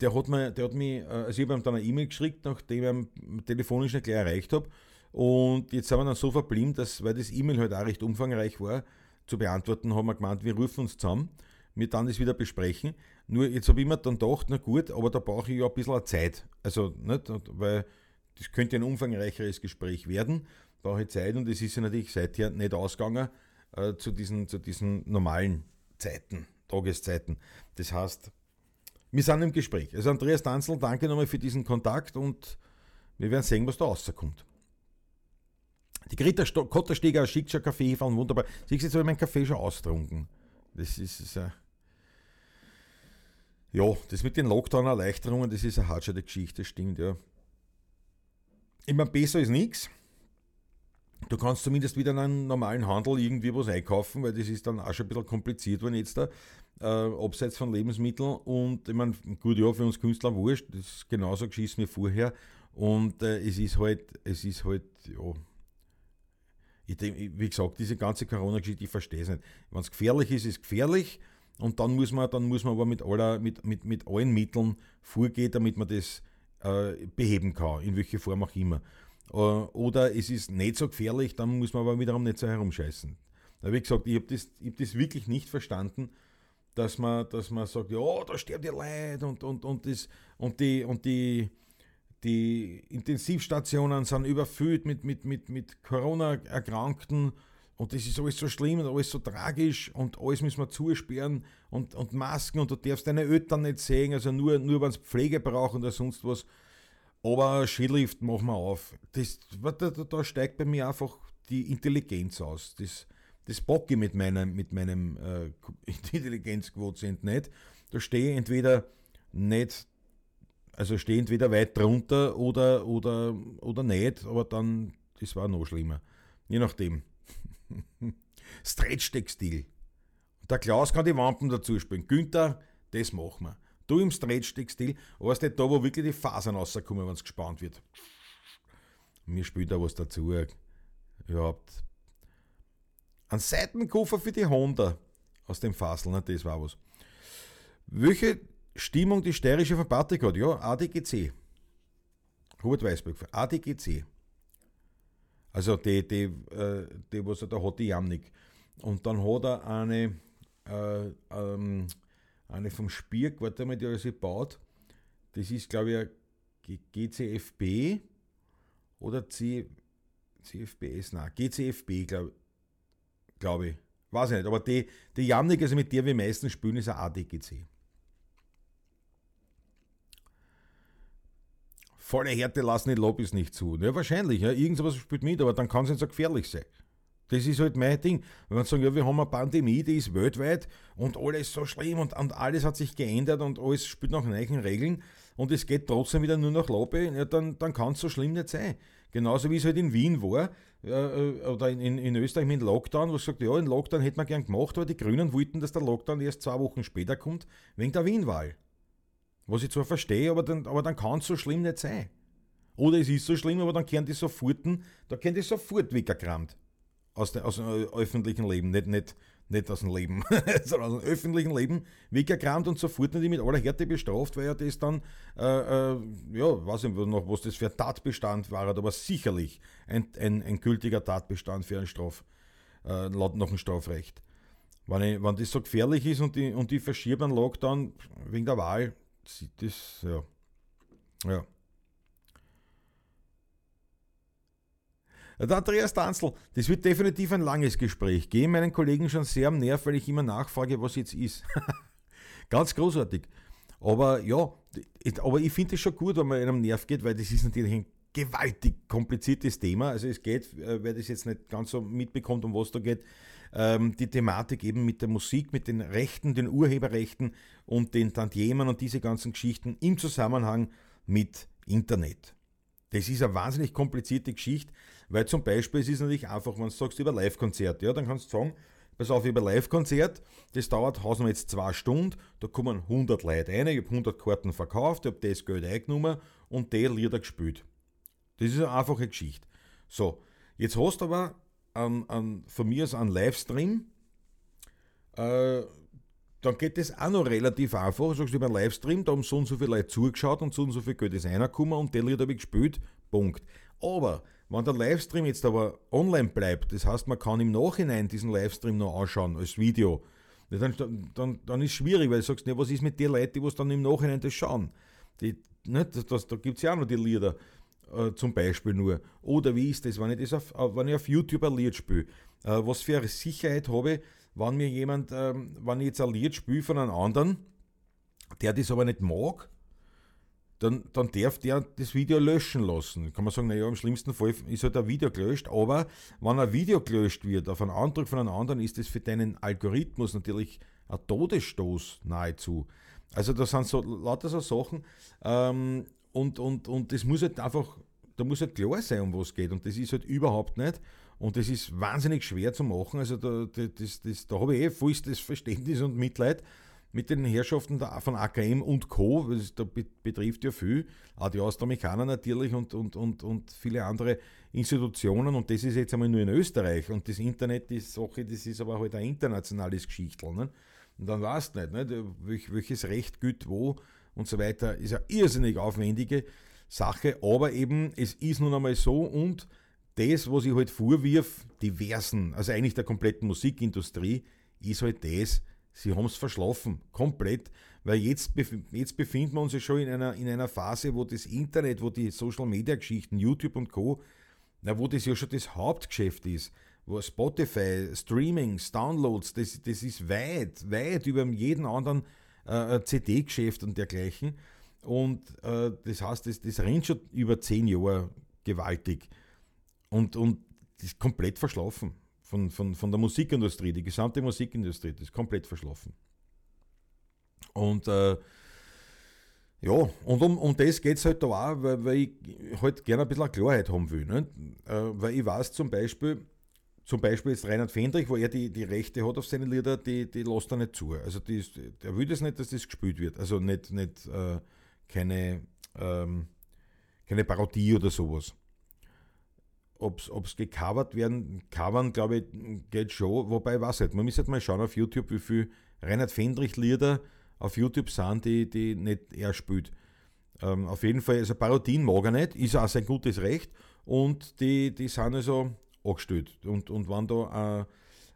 [SPEAKER 1] Der hat, mir, der hat mich, äh, also ich habe ihm dann eine E-Mail geschickt, nachdem ich ihn telefonisch nicht gleich erreicht habe. Und jetzt sind wir dann so verblieben, dass, weil das E-Mail halt auch recht umfangreich war, zu beantworten, haben wir gemeint, wir rufen uns zusammen wir dann das wieder besprechen. Nur jetzt habe ich mir dann gedacht, na gut, aber da brauche ich ja ein bisschen Zeit. Also, nicht, weil das könnte ein umfangreicheres Gespräch werden, brauche ich Zeit und es ist ja natürlich seither nicht ausgegangen äh, zu, diesen, zu diesen normalen Zeiten, Tageszeiten. Das heißt, wir sind im Gespräch. Also Andreas Danzel, danke nochmal für diesen Kontakt und wir werden sehen, was da rauskommt. Die Greta Kottersteger schickt schon Kaffee, fallen wunderbar. Siehst du, jetzt habe ich meinen Kaffee schon austrunken. Das ist, ist äh ja, das mit den Lockdown-Erleichterungen, das ist eine hartschöne Geschichte, stimmt, ja. Ich meine, besser ist nichts. Du kannst zumindest wieder in einem normalen Handel irgendwie was einkaufen, weil das ist dann auch schon ein bisschen kompliziert, wenn jetzt da, äh, abseits von Lebensmitteln. Und ich meine, gut, ja, für uns Künstler wurscht, das ist genauso geschissen wie vorher. Und äh, es ist halt, es ist halt, ja, ich denk, wie gesagt, diese ganze Corona-Geschichte, ich verstehe es nicht. Wenn es gefährlich ist, ist es gefährlich. Und dann muss man, dann muss man aber mit, aller, mit, mit, mit allen Mitteln vorgehen, damit man das äh, beheben kann, in welcher Form auch immer. Äh, oder es ist nicht so gefährlich, dann muss man aber wiederum nicht so herumscheißen. Wie gesagt, ich habe das, hab das wirklich nicht verstanden, dass man, dass man sagt, ja, da sterben die Leute und, und, und, das, und die, und die, die Intensivstationen sind überfüllt mit, mit, mit, mit Corona-Erkrankten und das ist alles so schlimm und alles so tragisch und alles müssen wir zusperren und, und Masken und du darfst deine Eltern nicht sehen, also nur, nur wenn sie Pflege brauchen oder sonst was. Aber Skilift machen wir auf. Das, da, da, steigt bei mir einfach die Intelligenz aus. Das, das bocke ich mit meinem, mit meinem äh, [LAUGHS] Intelligenzquotient nicht. Da stehe ich entweder nicht, also stehe entweder weit drunter oder, oder, oder nicht, aber dann, das war noch schlimmer. Je nachdem. [LAUGHS] Stretch-Textil. Der Klaus kann die Wampen dazu spielen. Günther, das machen wir. Du im Stretch-Textil, weißt du, da wo wirklich die Fasern rauskommen, wenn es gespannt wird. Mir spielt da was dazu. Überhaupt. Ein Seitenkoffer für die Honda aus dem Fassel, ne? das war was. Welche Stimmung die steirische Verpatik hat? Ja, ADGC. Hubert Weißberg, ADGC. Also die, die, äh, die was er da hat, die Jamnik. Und dann hat er eine, äh, ähm, eine vom Spirk, warte mal, die er sich baut. Das ist, glaube ich, GCFB oder C, CFBS, nein, GCFB, glaube glaub ich. Weiß ich nicht, aber die, die Jamnik, also mit der wir meistens spielen, ist ein ADGC. volle Härte lassen die Lobbys nicht zu. Ja, wahrscheinlich, ja, irgendwas spielt mit, aber dann kann es nicht so gefährlich sein. Das ist halt mein Ding. Wenn man sagt, ja, wir haben eine Pandemie, die ist weltweit und alles so schlimm und, und alles hat sich geändert und alles spielt nach neuen Regeln und es geht trotzdem wieder nur nach Lobby, ja, dann, dann kann es so schlimm nicht sein. Genauso wie es halt in Wien war, äh, oder in, in, in Österreich mit dem Lockdown, wo es sagt, ja, den Lockdown hätte man gern gemacht, aber die Grünen wollten, dass der Lockdown erst zwei Wochen später kommt, wegen der Wien-Wahl. Was ich zwar verstehe, aber dann, aber dann kann es so schlimm nicht sein. Oder es ist so schlimm, aber dann kehren die sofort, da kehren die sofort weggekramt. Aus, aus dem äh, öffentlichen Leben, nicht, nicht, nicht aus dem Leben, [LAUGHS] sondern aus dem öffentlichen Leben weggekramt und sofort nicht mit aller Härte bestraft, weil ja das dann, äh, äh, ja, weiß ich noch, was das für ein Tatbestand war, aber sicherlich ein, ein, ein gültiger Tatbestand für ein Straf, äh, laut nach dem Strafrecht. Wenn, ich, wenn das so gefährlich ist und die, und die verschieben Lockdown wegen der Wahl, das, ja. Ja. Der Andreas Danzl, das wird definitiv ein langes Gespräch. Gehe meinen Kollegen schon sehr am Nerv, weil ich immer nachfrage, was jetzt ist. [LAUGHS] Ganz großartig. Aber ja, aber ich finde es schon gut, wenn man einem Nerv geht, weil das ist natürlich ein gewaltig kompliziertes Thema. Also es geht, äh, wer das jetzt nicht ganz so mitbekommt, um was da geht, ähm, die Thematik eben mit der Musik, mit den Rechten, den Urheberrechten und den Tantiemen und diese ganzen Geschichten im Zusammenhang mit Internet. Das ist eine wahnsinnig komplizierte Geschichte, weil zum Beispiel es ist natürlich einfach, wenn du sagst über Live-Konzert, ja, dann kannst du sagen, pass auf, über Live-Konzert, das dauert hausnummer jetzt zwei Stunden, da kommen 100 Leute rein, ich habe 100 Karten verkauft, ich habe das Geld eingenommen und die Lieder gespielt. Das ist eine einfache Geschichte. So, jetzt hast du aber an, an, von mir aus einen Livestream, äh, dann geht das auch noch relativ einfach. Du sagst über einen Livestream, da haben so und so viele Leute zugeschaut und so und so viel Geld ist reingekommen und der Lied habe ich gespielt. Punkt. Aber wenn der Livestream jetzt aber online bleibt, das heißt, man kann im Nachhinein diesen Livestream noch anschauen als Video, dann, dann, dann ist es schwierig, weil du sagst, ne, was ist mit den Leuten, die dann im Nachhinein das schauen? Die, nicht, das, da gibt es ja auch noch die Lieder, äh, zum Beispiel nur. Oder wie ist das, wenn ich, das auf, äh, wenn ich auf YouTube ein Lied spiele? Äh, was für eine Sicherheit habe ich, wenn mir jemand, ähm, wenn ich jetzt ein Lied spiele von einem anderen, der das aber nicht mag, dann, dann darf der das Video löschen lassen. Kann man sagen, naja, im schlimmsten Fall ist halt ein Video gelöscht, aber wenn ein Video gelöscht wird auf einen Antrag von einem anderen, ist das für deinen Algorithmus natürlich ein Todesstoß nahezu. Also da sind so lauter so Sachen ähm, und, und, und das muss halt einfach, da muss halt klar sein, um was es geht und das ist halt überhaupt nicht und das ist wahnsinnig schwer zu machen, also da, das, das, da habe ich eh vollstes Verständnis und Mitleid, mit den Herrschaften von AKM und Co., das da betrifft ja viel, auch die Austromechaniker natürlich und, und, und, und viele andere Institutionen und das ist jetzt einmal nur in Österreich und das Internet, die Sache, das ist aber halt ein internationales Geschichtel. Ne? Und dann weißt du nicht, ne? welches Recht gilt wo und so weiter, ist eine irrsinnig aufwendige Sache, aber eben, es ist nun einmal so und das, was ich halt vorwirf, diversen, also eigentlich der kompletten Musikindustrie, ist halt das, Sie haben es verschlafen, komplett, weil jetzt, jetzt befinden wir uns ja schon in einer, in einer Phase, wo das Internet, wo die Social-Media-Geschichten, YouTube und Co., na, wo das ja schon das Hauptgeschäft ist, wo Spotify, Streamings, Downloads, das, das ist weit, weit über jeden anderen äh, äh CD-Geschäft und dergleichen. Und äh, das heißt, das, das rennt schon über zehn Jahre gewaltig. Und, und das ist komplett verschlafen von, von, von der Musikindustrie, die gesamte Musikindustrie, das ist komplett verschlafen. Und äh, ja, und um, um das geht es halt da auch, weil, weil ich halt gerne ein bisschen Klarheit haben will. Äh, weil ich weiß zum Beispiel, zum Beispiel jetzt Reinhard Fendrich, wo er die, die Rechte hat auf seine Lieder, die, die lässt er nicht zu. Also die ist, der will das nicht, dass das gespielt wird. Also nicht, nicht äh, keine, ähm, keine Parodie oder sowas ob es gecovert werden, covern, glaube ich, geht schon. Wobei, was halt, man muss halt mal schauen auf YouTube, wie viel Reinhard Fendrich-Lieder auf YouTube sind, die, die nicht er spielt. Ähm, auf jeden Fall, also Parodien mag er nicht, ist auch sein gutes Recht und die, die sind also angestellt. Und, und wenn da,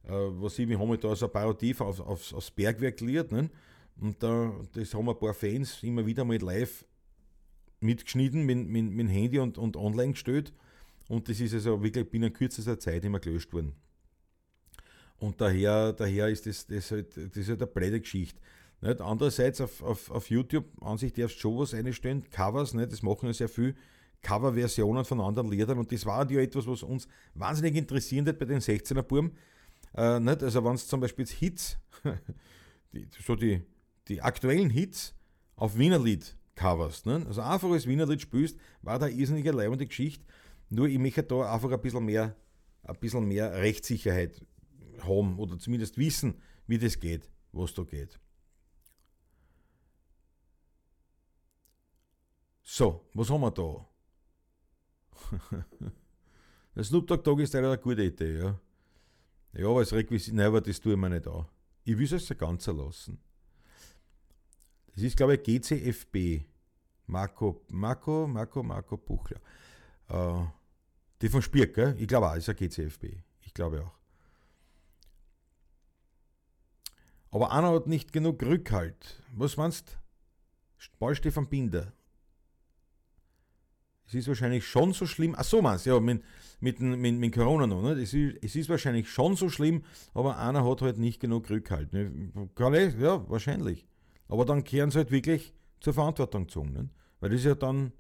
[SPEAKER 1] äh, äh, was ich, wir haben da so eine Parodie auf, auf, aufs Bergwerk liert, ne? und da, das haben ein paar Fans immer wieder mal live mitgeschnitten, mit, mit, mit dem Handy und, und online gestellt und das ist also wirklich binnen kürzester Zeit immer gelöscht worden. Und daher, daher ist das, das, halt, das ist halt eine blöde Geschichte. Nicht? Andererseits auf, auf, auf YouTube an sich darfst du schon was einstellen, Covers, nicht? das machen ja sehr viel, Coverversionen von anderen Liedern und das war ja etwas, was uns wahnsinnig interessiert hat bei den 16er Burm. Äh, nicht? Also wenn es zum Beispiel Hits, [LAUGHS] die, so die, die aktuellen Hits auf Wienerlied coverst, nicht? also einfach als Wienerlied spielst, war da irrsinnige leibende Geschichte nur ich möchte da einfach ein bisschen mehr, ein bisschen mehr Rechtssicherheit haben oder zumindest wissen, wie das geht, was da geht. So, was haben wir da? [LAUGHS] Der Snoop Dogg Tag ist eine gute Idee, ja. Ja, aber das Requisit, nein, aber das tue ich mir nicht an. Ich will es ganz lassen. Das ist, glaube ich, GCFB. Marco, Marco, Marco, Marco Buchler. Äh, die von Spirk, gell? Ich glaube auch, ist ein GCFB. Ich glaube auch. Aber einer hat nicht genug Rückhalt. Was meinst du? Paul Stefan Binder. Es ist wahrscheinlich schon so schlimm. Ach so meinst du, ja, mit, mit, mit, mit Corona noch. Ne? Es, ist, es ist wahrscheinlich schon so schlimm, aber einer hat halt nicht genug Rückhalt. Ne? Ja, wahrscheinlich. Aber dann kehren sie halt wirklich zur Verantwortung gezogen. Ne? Weil das ist ja dann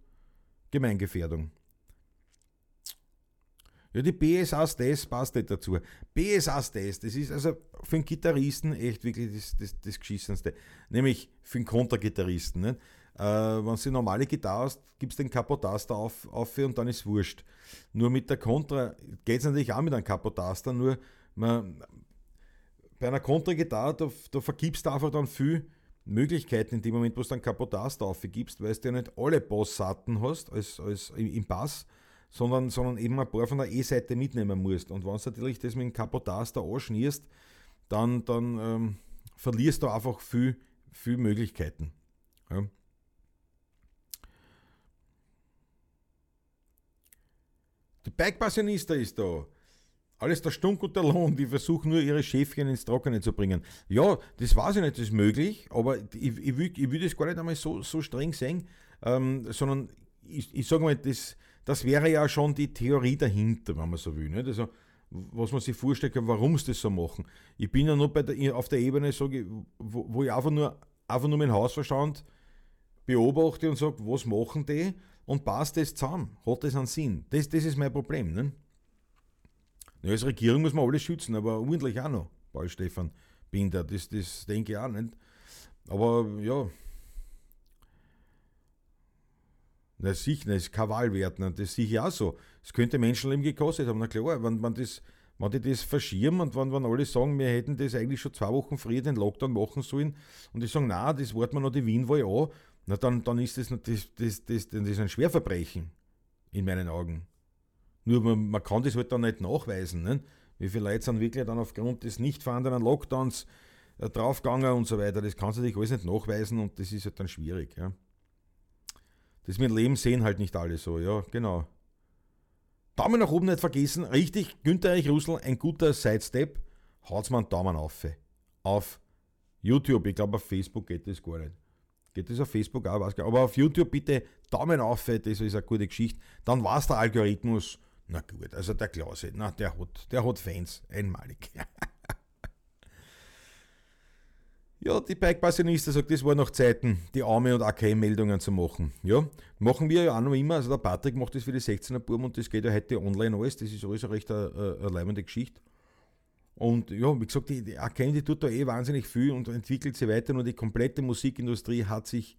[SPEAKER 1] Gemeingefährdung. Ja, die BSA-Stas passt nicht dazu. BSA-Stas, das ist also für einen Gitarristen echt wirklich das, das, das Geschissenste. Nämlich für einen Kontergitarristen. Nicht? Äh, wenn du normale Gitarre hast, gibst du den Kapotaster auf, auf und dann ist wurscht. Nur mit der Kontra geht es natürlich auch mit einem Kapotaster, nur man, bei einer Kontragitarre, da, da vergibst du einfach dann viel Möglichkeiten in dem Moment, wo du dann Kapotaster aufgibst, weil du ja nicht alle Basssatten hast als, als im Bass, sondern, sondern eben ein paar von der E-Seite mitnehmen musst. Und wenn du natürlich das mit dem Kapotas da anschnierst, dann, dann ähm, verlierst du einfach viel, viel Möglichkeiten. Ja. Der Bike-Passionista ist da. Alles der Stunk und der Lohn, die versuchen nur ihre Schäfchen ins Trockene zu bringen. Ja, das weiß ich nicht, das ist möglich, aber ich, ich, will, ich das gar nicht einmal so, so streng sehen, ähm, sondern ich, ich sage mal, das, das wäre ja schon die Theorie dahinter, wenn man so will. Nicht? Also, was man sich vorstellt, warum sie das so machen. Ich bin ja nur der, auf der Ebene, sage wo, wo ich einfach nur, einfach nur meinen Hausverstand beobachte und sage, was machen die und passt das zusammen? Hat das einen Sinn? Das, das ist mein Problem. Ne? Ja, als Regierung muss man alles schützen, aber ordentlich auch noch, Paul Stefan Binder. Das, das denke ich auch nicht. Aber ja. Na sicher, das ist ne? das sehe ich auch so. Es könnte Menschenleben gekostet haben. Na klar, wenn, wenn, das, wenn die das verschirmen und wenn, wenn alle sagen, wir hätten das eigentlich schon zwei Wochen früher den Lockdown machen sollen und die sagen, na, das warten wir noch die Wienwahl an, na dann, dann ist das, das, das, das, das ist ein Schwerverbrechen in meinen Augen. Nur man, man kann das halt dann nicht nachweisen. Ne? Wie viele Leute sind wirklich dann aufgrund des nicht vorhandenen Lockdowns äh, draufgegangen und so weiter. Das kannst du dich alles nicht nachweisen und das ist halt dann schwierig. Ja? Das mit Leben sehen halt nicht alle so, ja, genau. Daumen nach oben nicht vergessen. Richtig, Günther Erich Russell, ein guter Sidestep. Haut's mal einen Daumen auf. Auf YouTube, ich glaube auf Facebook geht das gar nicht. Geht das auf Facebook auch, weiß gar nicht. Aber auf YouTube bitte Daumen auf, das ist eine gute Geschichte. Dann war es der Algorithmus na gut, also der Klause, na, der hat, der hat Fans, einmalig. [LAUGHS] ja, die Bike-Passionista sagt, das war noch Zeiten, die Arme- und AK-Meldungen zu machen. Ja, machen wir ja auch noch immer. Also der Patrick macht das für die 16er Buben und das geht ja heute online alles. Das ist alles eine recht eine, äh, eine Geschichte. Und ja, wie gesagt, die, die AK, die tut da eh wahnsinnig viel und entwickelt sich weiter und die komplette Musikindustrie hat sich,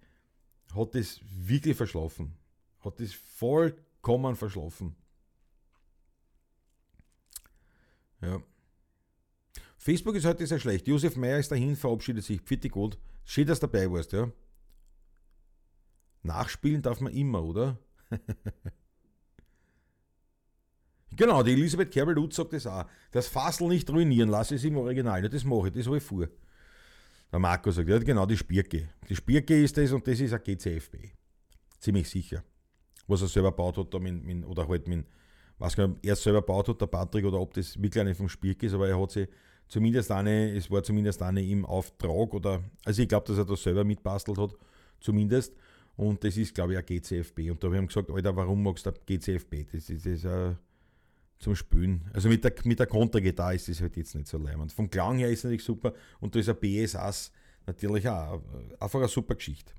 [SPEAKER 1] hat das wirklich verschlafen. Hat das vollkommen verschlafen. Ja. Facebook ist heute sehr schlecht. Josef Meyer ist dahin, verabschiedet sich. Pfitti gut. Schön, dass du dabei warst, ja. Nachspielen darf man immer, oder? [LAUGHS] genau, die Elisabeth Kerbel-Lutz sagt das auch. Das Fassel nicht ruinieren, lass es im Original. Ja, das mache ich, das habe ich vor. Der Marco sagt, ja genau, die Spirke. Die Spirke ist das und das ist ein GCFB. Ziemlich sicher. Was er selber baut hat, da mit, mit, oder halt mit ob er selber baut hat, der Patrick, oder ob das wirklich eine vom Spirk ist, aber er hat sie zumindest eine, es war zumindest eine im Auftrag, oder, also ich glaube, dass er das selber mitbastelt hat, zumindest. Und das ist, glaube ich, ein GCFB. Und da haben wir gesagt, Alter, warum magst du GCFB? Das ist, das ist uh, zum Spülen. Also mit der, mit der Kontergitarre ist das halt jetzt nicht so leimend. Vom Klang her ist es natürlich super und da ist ein BSAs natürlich auch einfach eine super Geschichte.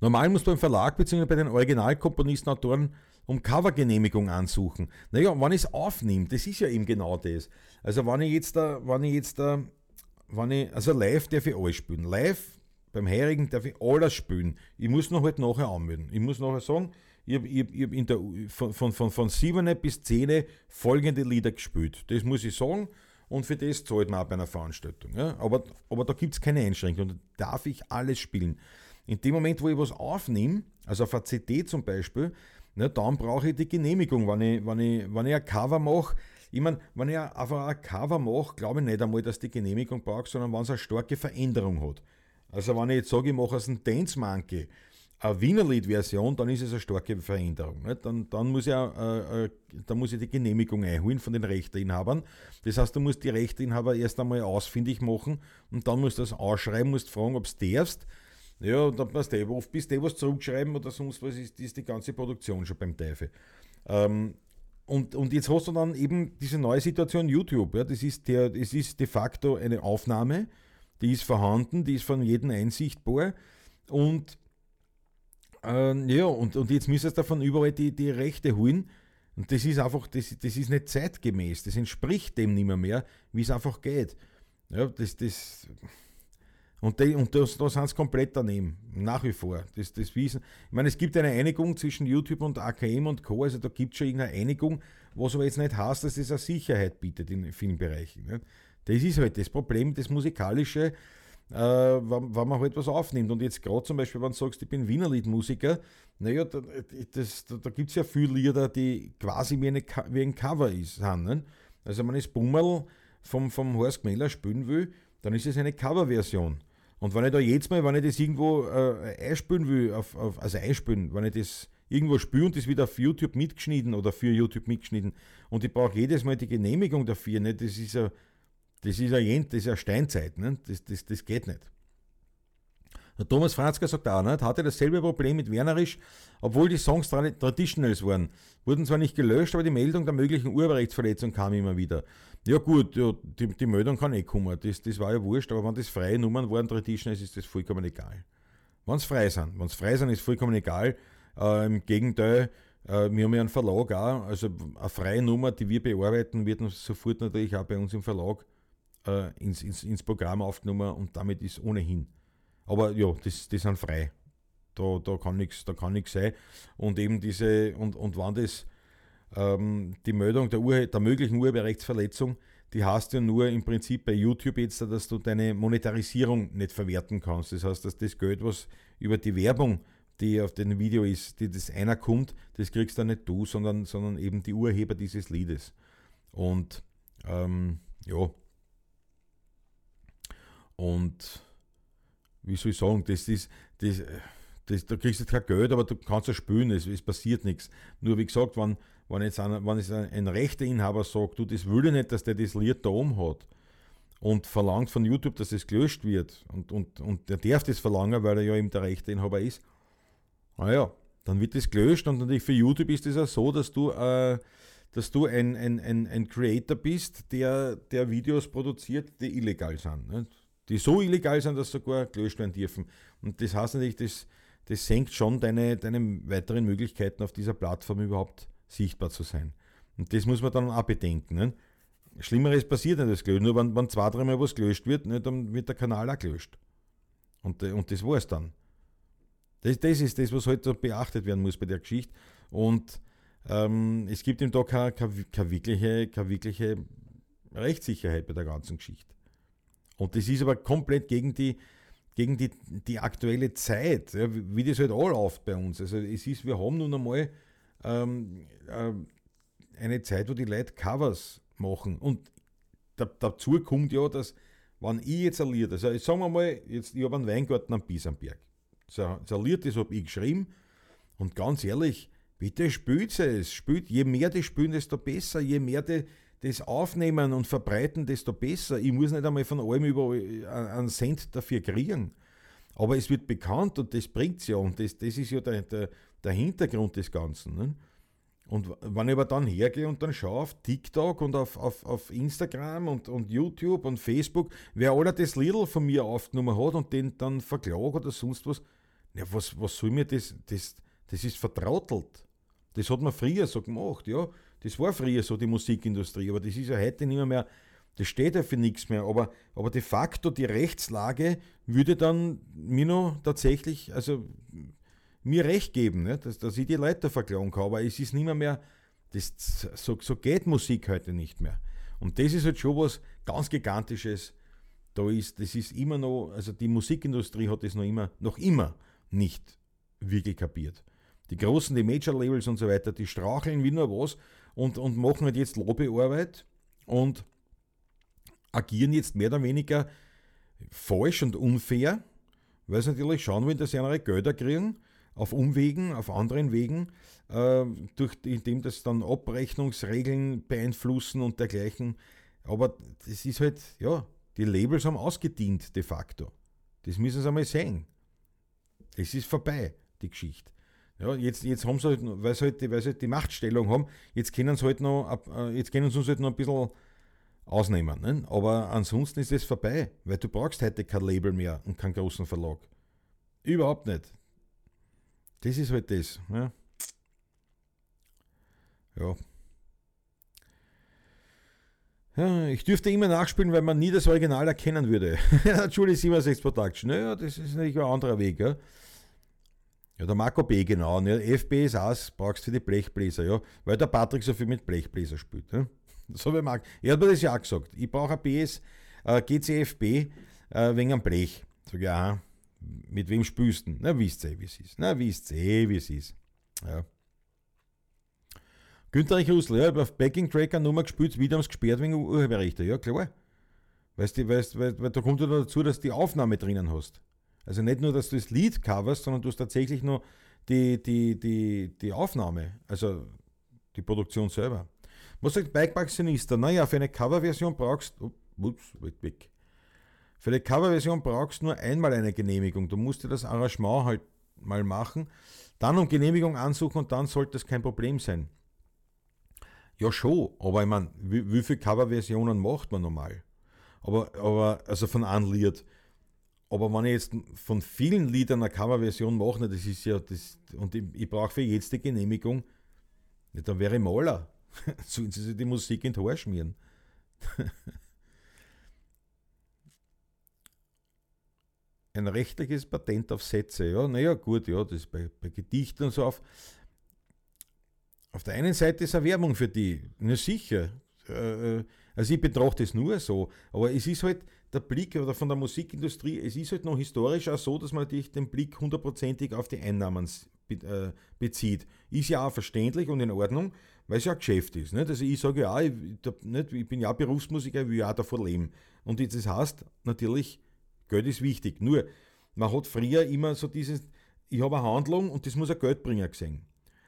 [SPEAKER 1] Normal muss beim Verlag bzw. bei den Originalkomponisten, Autoren um Covergenehmigung ansuchen. Naja, wenn ich es aufnehme, das ist ja eben genau das. Also wenn ich jetzt da, wenn ich jetzt da, wenn ich, also live darf ich alles spielen. Live beim Heirigen darf ich alles spielen. Ich muss noch halt nachher anmelden. Ich muss nachher sagen, ich habe ich hab in der, von, von, von, von 7 bis 10 folgende Lieder gespielt. Das muss ich sagen und für das zahlt man auch bei einer Veranstaltung. Ja? Aber, aber da gibt es keine Einschränkung. Da darf ich alles spielen. In dem Moment, wo ich was aufnehme, also auf einer CD zum Beispiel, ne, dann brauche ich die Genehmigung, wenn ich, wenn ich, wenn ich ein Cover mache. Ich meine, wenn ich einfach ein Cover mache, glaube ich nicht einmal, dass die Genehmigung braucht, sondern wenn es eine starke Veränderung hat. Also wenn ich jetzt sage, ich mache aus einem Dance Monkey eine Wienerlied-Version, dann ist es eine starke Veränderung. Nicht? Dann, dann, muss ich, äh, äh, dann muss ich die Genehmigung einholen von den Rechteinhabern. Das heißt, du musst die Rechteinhaber erst einmal ausfindig machen und dann musst du das ausschreiben, musst fragen, ob du darfst. Ja, und dann passt der, oft bis die was zurückschreiben oder sonst was, ist, ist die ganze Produktion schon beim Teufel. Ähm, und, und jetzt hast du dann eben diese neue Situation YouTube. Ja, das, ist der, das ist de facto eine Aufnahme, die ist vorhanden, die ist von jedem einsichtbar. Und äh, ja, und, und jetzt müssen sie davon überall die, die Rechte holen. Und das ist einfach, das, das ist nicht zeitgemäß, das entspricht dem nicht mehr, mehr wie es einfach geht. Ja, das, das, und, die, und das, da sind sie komplett daneben, nach wie vor. Das, das wissen. Ich meine, es gibt eine Einigung zwischen YouTube und AKM und Co., also da gibt es schon irgendeine Einigung, was aber jetzt nicht heißt, dass es eine Sicherheit bietet in vielen Bereichen. Nicht? Das ist halt das Problem, das Musikalische, äh, wenn, wenn, man halt was aufnimmt. Und jetzt gerade zum Beispiel, wenn du sagst, ich bin Wiener Liedmusiker, naja, da, das, da, da gibt es ja viele Lieder, die quasi wie, eine, wie ein Cover sind. Nicht? Also wenn ich das Bummel vom, vom Horst Gmeller spielen will, dann ist es eine Coverversion. Und wenn ich da jetzt mal, wenn ich das irgendwo äh, einspülen will, auf, auf, also einspülen, wenn ich das irgendwo spiele und das wird auf YouTube mitgeschnitten oder für YouTube mitgeschnitten. Und ich brauche jedes Mal die Genehmigung dafür. Nicht? Das ist ja, das ist ja, Steinzeit. Nicht? Das, das, das geht nicht. Der Thomas Franzka sagt auch, nicht, hatte dasselbe Problem mit Wernerisch, obwohl die Songs Traditionals waren. Wurden zwar nicht gelöscht, aber die Meldung der möglichen Urheberrechtsverletzung kam immer wieder. Ja gut, ja, die, die, Meldung kann eh kommen, das, das war ja wurscht, aber wenn das freie Nummern waren, Traditionals, ist das vollkommen egal. Wenn es frei sind, wenn es frei sind, ist vollkommen egal. Äh, Im Gegenteil, äh, wir haben ja einen Verlag auch, also eine freie Nummer, die wir bearbeiten, wird sofort natürlich auch bei uns im Verlag äh, ins, ins, ins Programm aufgenommen und damit ist ohnehin aber ja, das, das sind frei. Da, da kann nichts sein. Und eben diese, und, und wann das, ähm, die Meldung der, Ur der möglichen Urheberrechtsverletzung, die hast ja nur im Prinzip bei YouTube jetzt, dass du deine Monetarisierung nicht verwerten kannst. Das heißt, dass das Geld, was über die Werbung, die auf dem Video ist, die das einer kommt, das kriegst dann nicht du, sondern, sondern eben die Urheber dieses Liedes. Und ähm, ja. Und wie soll ich sagen, das ist, das, das, da kriegst du kein Geld, aber du kannst ja spülen, es, es passiert nichts. Nur wie gesagt, wenn, wenn jetzt, ein, wenn jetzt ein, ein Rechteinhaber sagt, du, das will ich nicht, dass der das Lied da oben hat und verlangt von YouTube, dass es gelöscht wird und, und, und der darf das verlangen, weil er ja eben der Rechteinhaber ist, naja, dann wird das gelöscht und natürlich für YouTube ist es auch so, dass du, äh, dass du ein, ein, ein, ein Creator bist, der, der Videos produziert, die illegal sind. Nicht? Die so illegal sind, dass sogar gelöscht werden dürfen. Und das heißt natürlich, das, das senkt schon deine, deine weiteren Möglichkeiten auf dieser Plattform überhaupt sichtbar zu sein. Und das muss man dann auch bedenken. Ne? Schlimmeres passiert nicht, das gelöscht. Nur wenn, wenn zwei, dreimal was gelöscht wird, ne, dann wird der Kanal auch gelöscht. Und, äh, und das war es dann. Das, das ist das, was heute halt beachtet werden muss bei der Geschichte. Und ähm, es gibt ihm da keine, keine, keine, wirkliche, keine wirkliche Rechtssicherheit bei der ganzen Geschichte. Und das ist aber komplett gegen die, gegen die, die aktuelle Zeit, ja, wie das halt all läuft bei uns. Also es ist, wir haben nun einmal ähm, äh, eine Zeit, wo die Leute Covers machen. Und da, dazu kommt ja, dass, wenn ich jetzt ein Lied, also sagen wir mal, jetzt, ich habe einen Weingarten am Biesenberg. So, so ein Lied, das habe ich geschrieben. Und ganz ehrlich, bitte spielt es. Spielt, je mehr die spielen, desto besser. Je mehr die das aufnehmen und verbreiten, desto besser. Ich muss nicht einmal von allem über einen Cent dafür kriegen. Aber es wird bekannt und das bringt es ja. Und das, das ist ja der, der, der Hintergrund des Ganzen. Ne? Und wenn ich aber dann hergehe und dann schaue auf TikTok und auf, auf, auf Instagram und, und YouTube und Facebook, wer alle das Lidl von mir aufgenommen hat und den dann verklagt oder sonst was, ja, was, was soll mir das, das, das ist vertrautelt. Das hat man früher so gemacht, ja. Das war früher so die Musikindustrie, aber das ist ja heute nicht mehr, mehr das steht ja für nichts mehr. Aber, aber de facto die Rechtslage würde dann mir noch tatsächlich, also mir recht geben, ne? dass, dass ich die Leute verklagen kann. Aber es ist nicht mehr, mehr das, so, so geht Musik heute nicht mehr. Und das ist halt schon was ganz Gigantisches. Da ist, das ist immer noch, also die Musikindustrie hat das noch immer, noch immer nicht wirklich kapiert. Die großen, die Major-Labels und so weiter, die straucheln wie nur was und, und machen halt jetzt Lobbyarbeit und agieren jetzt mehr oder weniger falsch und unfair, weil sie natürlich schauen wollen, dass sie andere Gelder kriegen, auf Umwegen, auf anderen Wegen, äh, durch, indem das dann Abrechnungsregeln beeinflussen und dergleichen. Aber das ist halt, ja, die Labels haben ausgedient de facto. Das müssen sie einmal sehen. Es ist vorbei, die Geschichte. Ja, jetzt, jetzt haben sie halt, weil sie halt, weil sie halt die Machtstellung haben, jetzt können sie halt noch, äh, jetzt können sie uns halt noch ein bisschen ausnehmen. Ne? Aber ansonsten ist es vorbei, weil du brauchst heute kein Label mehr und keinen großen Verlag. Überhaupt nicht. Das ist halt das. Ja. ja. Ja, ich dürfte immer nachspielen, weil man nie das Original erkennen würde. Julie 67 Production. Naja, das ist natürlich ein anderer Weg. Ja. Ja, der Marco B, genau. Ne? FB ist aus, brauchst du für die Blechbläser, ja. Weil der Patrick so viel mit Blechbläser spielt. Ne? [LAUGHS] So wie Marc. Er hat mir das ja auch gesagt. Ich brauche ein BS, äh, GCFB äh, wegen einem Blech. Sag ich, ja, mit wem spielst du? Na, wisst ihr, wie es ist. Na, wisst ihr, wie es ist. Ja. Günther Russell, ja, ich habe auf Backing Tracker Nummer gespielt, wieder haben gesperrt wegen Urheberrechte. Ja, klar. Weißt du, weißt, weil, weil da kommt ja dazu, dass du die Aufnahme drinnen hast. Also nicht nur, dass du das Lied coverst, sondern du hast tatsächlich nur die, die, die, die Aufnahme, also die Produktion selber. Was sagt Bikepark Sinister? Naja, für eine Coverversion brauchst du. Oh, ups, weg, weg. Für eine Coverversion brauchst du nur einmal eine Genehmigung. Du musst dir das Arrangement halt mal machen, dann um Genehmigung ansuchen und dann sollte es kein Problem sein. Ja, schon, aber ich meine, wie, wie viele Coverversionen macht man normal? Aber, aber also von Lied. Aber wenn ich jetzt von vielen Liedern eine Coverversion mache, das ist ja das, und ich, ich brauche für jetzt die Genehmigung, dann wäre ich Maler. [LAUGHS] Sollen sie sich die Musik in Haar schmieren. Ein rechtliches Patent auf Sätze, ja, naja, gut, ja, das bei, bei Gedichten und so auf. Auf der einen Seite ist eine Werbung für die, na sicher. Äh, äh, also ich betrachte es nur so, aber es ist halt der Blick oder von der Musikindustrie, es ist halt noch historisch auch so, dass man natürlich den Blick hundertprozentig auf die Einnahmen äh, bezieht. Ist ja auch verständlich und in Ordnung, weil es ja ein Geschäft ist. Nicht? Also ich sage ja, ich, ich bin ja Berufsmusiker, ich will ja davon leben. Und das heißt natürlich, Geld ist wichtig. Nur, man hat früher immer so dieses, ich habe eine Handlung und das muss ein Geldbringer gesehen.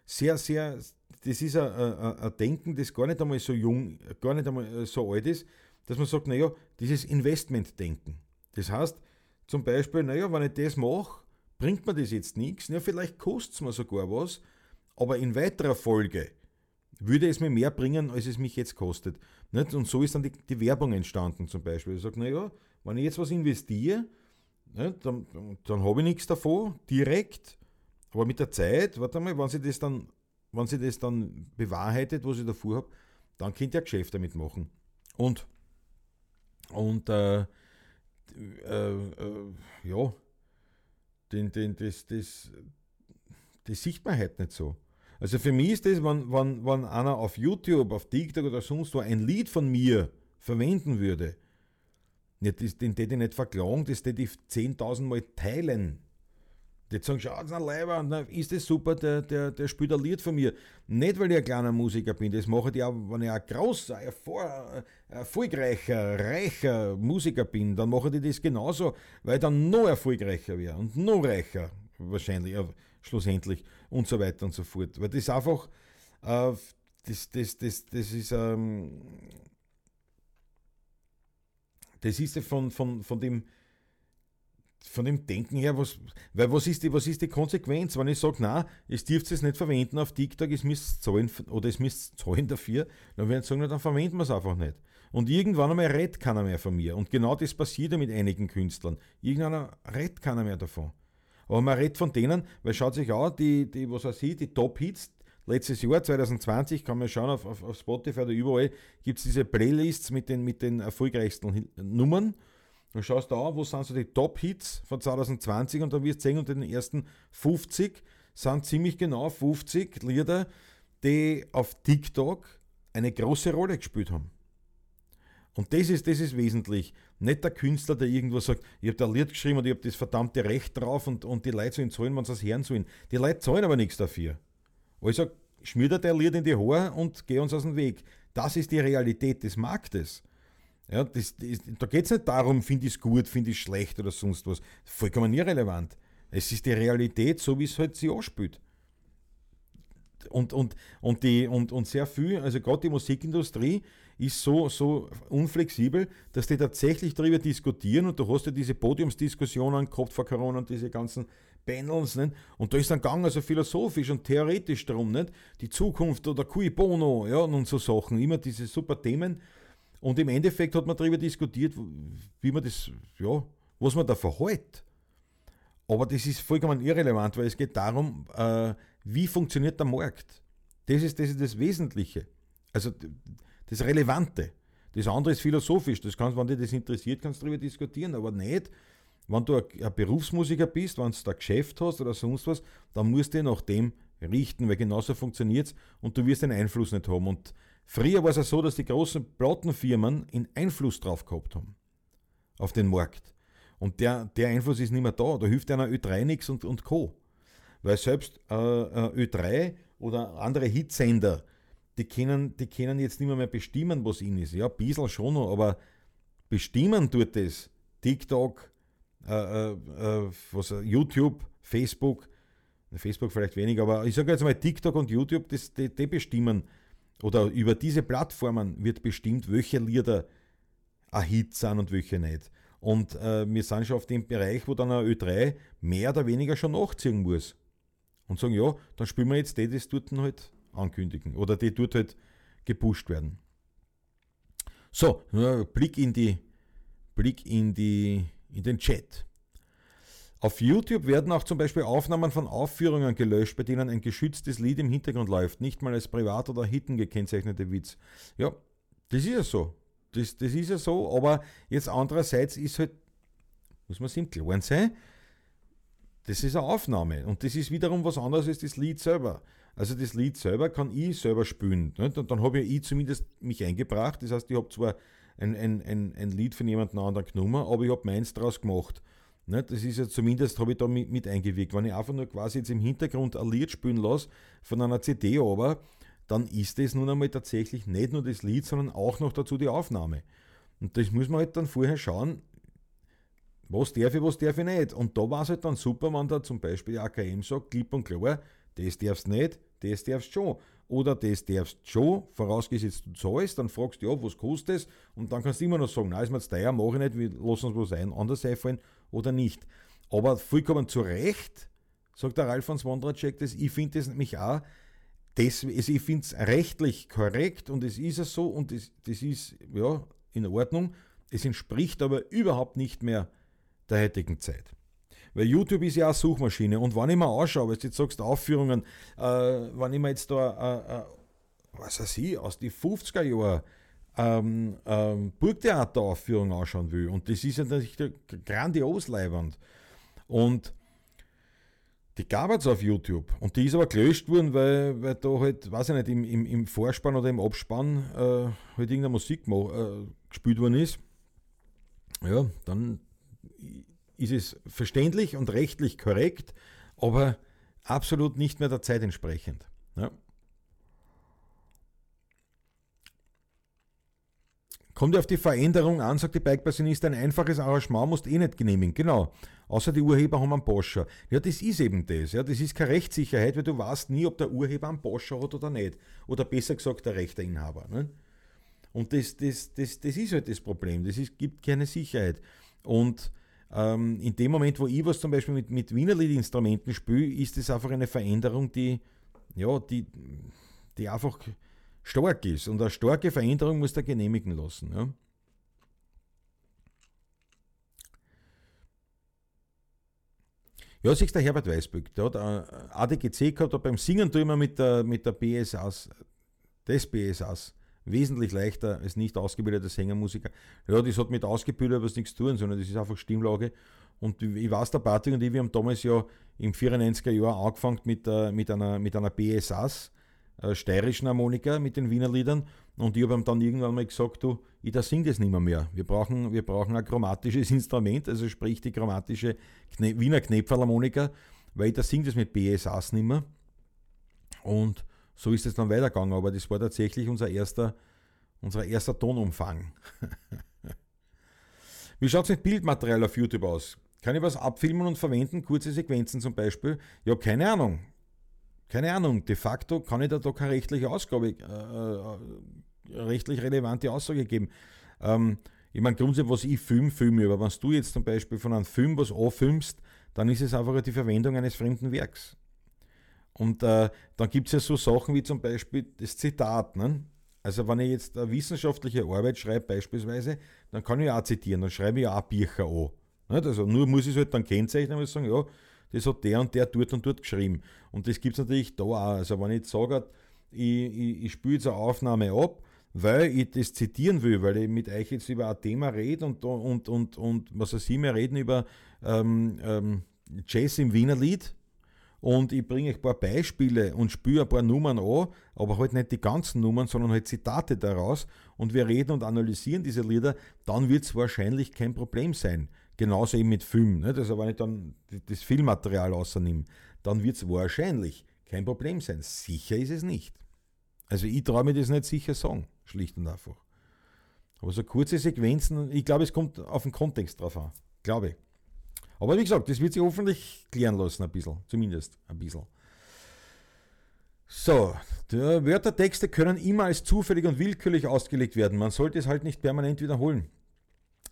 [SPEAKER 1] Sehr, sehr, das ist ein, ein, ein, Denken, das gar nicht einmal so jung, gar nicht einmal so alt ist, dass man sagt, naja, dieses Investmentdenken. Das heißt, zum Beispiel, naja, wenn ich das mache, bringt mir das jetzt nichts, ja, vielleicht kostet es mir sogar was, aber in weiterer Folge würde es mir mehr bringen, als es mich jetzt kostet. Nicht? Und so ist dann die, die Werbung entstanden zum Beispiel. Ich sage, naja, wenn ich jetzt was investiere, nicht, dann, dann habe ich nichts davon, direkt, aber mit der Zeit, warte mal, wenn sie das dann, wenn sie das dann bewahrheitet, was ich davor habe, dann könnt ihr Geschäft damit machen. Und, und äh, äh, äh, ja, den, den, das, das, die Sichtbarkeit nicht so. Also für mich ist das, wenn, wenn, wenn einer auf YouTube, auf TikTok oder sonst wo ein Lied von mir verwenden würde, den hätte ich nicht verklagen, das hätte ich 10.000 Mal teilen. Die sagen, schaut mal Leiber, na, ist das super, der, der, der spielt ein Lied von mir. Nicht, weil ich ein kleiner Musiker bin, das mache ich auch, wenn ich ein großer, erfolgreicher, reicher Musiker bin, dann mache ich das genauso, weil ich dann noch erfolgreicher wäre und noch reicher, wahrscheinlich, äh, schlussendlich und so weiter und so fort. Weil das ist einfach, äh, das, das, das, das ist, ähm, das ist ja von, von, von dem, von dem Denken her, was, weil was ist, die, was ist die Konsequenz, wenn ich sage, na, es dürft es nicht verwenden auf TikTok, es müsst zahlen oder es müsst zahlen dafür, dann werden sie sagen, dann verwenden wir es einfach nicht. Und irgendwann einmal redet keiner mehr von mir. Und genau das passiert ja mit einigen Künstlern. Irgendwann redet keiner mehr davon. Aber man redet von denen, weil schaut sich an, die, die was weiß ich, die Top-Hits, letztes Jahr, 2020, kann man schauen, auf, auf, auf Spotify oder überall gibt es diese Playlists mit den, mit den erfolgreichsten Nummern. Dann schaust du an, wo sind so die Top-Hits von 2020 und dann wirst du sehen, unter den ersten 50 sind ziemlich genau 50 Lieder, die auf TikTok eine große Rolle gespielt haben. Und das ist, das ist wesentlich. Nicht der Künstler, der irgendwo sagt, ich habe da ein Lied geschrieben und ich habe das verdammte Recht drauf und, und die Leute sollen zahlen, wenn sie es hören sollen. Die Leute zahlen aber nichts dafür. Also schmier dir der Lied in die Haare und geh uns aus dem Weg. Das ist die Realität des Marktes. Ja, das, das, da geht es nicht darum, finde ich es gut, finde ich es schlecht oder sonst was. Vollkommen irrelevant. Es ist die Realität, so wie es halt sich anspielt. Und, und, und, die, und, und sehr viel, also gerade die Musikindustrie ist so, so unflexibel, dass die tatsächlich darüber diskutieren und du hast ja diese Podiumsdiskussionen gehabt vor Corona und diese ganzen Panels, nicht? Und da ist dann gegangen, also philosophisch und theoretisch darum, nicht? Die Zukunft oder cui bono, ja, und so Sachen, immer diese super Themen. Und im Endeffekt hat man darüber diskutiert, wie man das, ja, was man da verhält. Aber das ist vollkommen irrelevant, weil es geht darum, äh, wie funktioniert der Markt. Das ist, das ist das Wesentliche. Also das Relevante. Das andere ist philosophisch. Das kannst, wenn dich das interessiert, kannst du darüber diskutieren, aber nicht, wenn du ein Berufsmusiker bist, wenn du da Geschäft hast oder sonst was, dann musst du nach dem richten, weil genauso funktioniert es und du wirst den Einfluss nicht haben. Und früher war es ja so, dass die großen Plattenfirmen einen Einfluss drauf gehabt haben. Auf den Markt. Und der, der Einfluss ist nicht mehr da. Da hilft einer Ö3 nichts und, und Co. Weil selbst äh, äh Ö3 oder andere Hitsender, die können, die können jetzt nicht mehr, mehr bestimmen, was ihnen ist. Ja, ein bisschen schon noch, aber bestimmen tut es TikTok, äh, äh, äh, was, YouTube, Facebook, Facebook vielleicht weniger, aber ich sage jetzt mal TikTok und YouTube, das, die, die bestimmen, oder über diese Plattformen wird bestimmt, welche Lieder ein Hit sind und welche nicht. Und äh, wir sind schon auf dem Bereich, wo dann ein Ö3 mehr oder weniger schon nachziehen muss. Und sagen, ja, dann spielen wir jetzt die, die dort halt ankündigen. Oder die dort halt gepusht werden. So, Blick in die, Blick in die, in den Chat. Auf YouTube werden auch zum Beispiel Aufnahmen von Aufführungen gelöscht, bei denen ein geschütztes Lied im Hintergrund läuft, nicht mal als privat oder Hitten gekennzeichnete Witz. Ja, das ist ja so. Das, das ist ja so, aber jetzt andererseits ist halt, muss man sich im Klaren sein, das ist eine Aufnahme und das ist wiederum was anderes als das Lied selber. Also das Lied selber kann ich selber spielen. Nicht? Und dann habe ja ich zumindest mich eingebracht. Das heißt, ich habe zwar ein, ein, ein, ein Lied von jemand anderem genommen, aber ich habe meins daraus gemacht. Ne, das ist ja zumindest, habe ich da mit, mit eingewirkt. Wenn ich einfach nur quasi jetzt im Hintergrund ein Lied spielen lasse von einer CD aber, dann ist das nun einmal tatsächlich nicht nur das Lied, sondern auch noch dazu die Aufnahme. Und das muss man halt dann vorher schauen, was darf ich, was darf ich nicht. Und da war es halt dann super, wenn da zum Beispiel AKM sagt, klipp und klar, das darfst du nicht, das darfst du schon. Oder das darfst du schon, vorausgesetzt du zahlst, dann fragst du ja, was kostet es? Und dann kannst du immer noch sagen, nein, ist mir jetzt teuer, mache ich nicht, lassen uns was ein, anders einfallen oder nicht. Aber vollkommen zu Recht, sagt der Ralf von Swandratschek, das, ich finde das nämlich auch, das, also ich finde es rechtlich korrekt und es ist ja so und das, das ist ja in Ordnung. Es entspricht aber überhaupt nicht mehr der heutigen Zeit. Weil YouTube ist ja eine Suchmaschine und wenn ich mir anschaue, was du jetzt sagst, Aufführungen, äh, wenn ich mir jetzt da, äh, äh, was weiß ich, aus den 50er Jahren ähm, ähm, Burgtheateraufführung anschauen will. Und das ist ja natürlich grandios leibend. Und die gab es auf YouTube. Und die ist aber gelöscht worden, weil, weil da halt, weiß ich nicht, im, im, im Vorspann oder im Abspann äh, halt irgendeine Musik äh, gespielt worden ist. Ja, dann ist es verständlich und rechtlich korrekt, aber absolut nicht mehr der Zeit entsprechend. Ja. Kommt auf die Veränderung an, sagt die Bike-Passionist, ein einfaches Arrangement musst eh nicht genehmigen. Genau. Außer die Urheber haben einen Boscher. Ja, das ist eben das. Ja, das ist keine Rechtssicherheit, weil du weißt nie, ob der Urheber einen Boscher hat oder nicht. Oder besser gesagt, der Rechteinhaber. Ne? Und das, das, das, das ist halt das Problem. Das ist, gibt keine Sicherheit. Und ähm, in dem Moment, wo ich was zum Beispiel mit, mit Wienerlied-Instrumenten spiele, ist das einfach eine Veränderung, die, ja, die, die einfach stark ist. Und eine starke Veränderung muss er genehmigen lassen. Ja. Ja, siehst der Herbert Weißböck, der hat ein ADGC gehabt, hat beim Singen tue immer mit der, mit der BSAs, des BSAs, wesentlich leichter als nicht ausgebildeter Sängermusiker. Ja, das hat mit ausgebildet was nichts zu tun, sondern das ist einfach Stimmlage. Und ich weiß, der Patrick und ich, wir haben damals ja im 94er Jahr angefangen mit, äh, mit, einer, mit einer BSAs, äh, steirischen Harmonika mit den Wiener Liedern. Und ich habe ihm dann irgendwann mal gesagt, du, ich da sing das nicht mehr, mehr. Wir brauchen, wir brauchen ein chromatisches [LAUGHS] Instrument, also sprich die chromatische Kne Wiener Knepferharmonika, weil ich da sing das mit BSAs nicht mehr. Und so ist es dann weitergegangen, aber das war tatsächlich unser erster, unser erster Tonumfang. [LAUGHS] Wie schaut es mit Bildmaterial auf YouTube aus? Kann ich was abfilmen und verwenden? Kurze Sequenzen zum Beispiel? Ja, keine Ahnung keine Ahnung, de facto kann ich da doch keine rechtliche Ausgabe, äh, äh, rechtlich relevante Aussage geben. Ähm, ich meine, grundsätzlich, was ich film, filme, aber wenn du jetzt zum Beispiel von einem Film was anfilmst, dann ist es einfach die Verwendung eines fremden Werks. Und äh, dann gibt es ja so Sachen wie zum Beispiel das Zitat. Ne? Also wenn ich jetzt eine wissenschaftliche Arbeit schreibe beispielsweise, dann kann ich auch zitieren, dann schreibe ich auch Bücher an. Nicht? Also nur muss ich es halt dann kennzeichnen und sagen, ja, das hat der und der dort und dort geschrieben. Und das gibt es natürlich da auch. Also wenn ich jetzt sage, ich, ich, ich spiele jetzt eine Aufnahme ab, weil ich das zitieren will, weil ich mit euch jetzt über ein Thema rede und, und, und, und was weiß ich, wir reden über ähm, ähm, Jazz im Wiener Lied und ich bringe euch ein paar Beispiele und spüre ein paar Nummern an, aber halt nicht die ganzen Nummern, sondern halt Zitate daraus und wir reden und analysieren diese Lieder, dann wird es wahrscheinlich kein Problem sein. Genauso eben mit Film. Nicht? Also wenn ich dann das Filmmaterial außernehme, dann wird es wahrscheinlich kein Problem sein. Sicher ist es nicht. Also ich traue mir das nicht sicher sagen, schlicht und einfach. Aber so kurze Sequenzen, ich glaube, es kommt auf den Kontext drauf an. Glaube ich. Aber wie gesagt, das wird sich hoffentlich klären lassen, ein bisschen. Zumindest ein bisschen. So, Wörtertexte können immer als zufällig und willkürlich ausgelegt werden. Man sollte es halt nicht permanent wiederholen.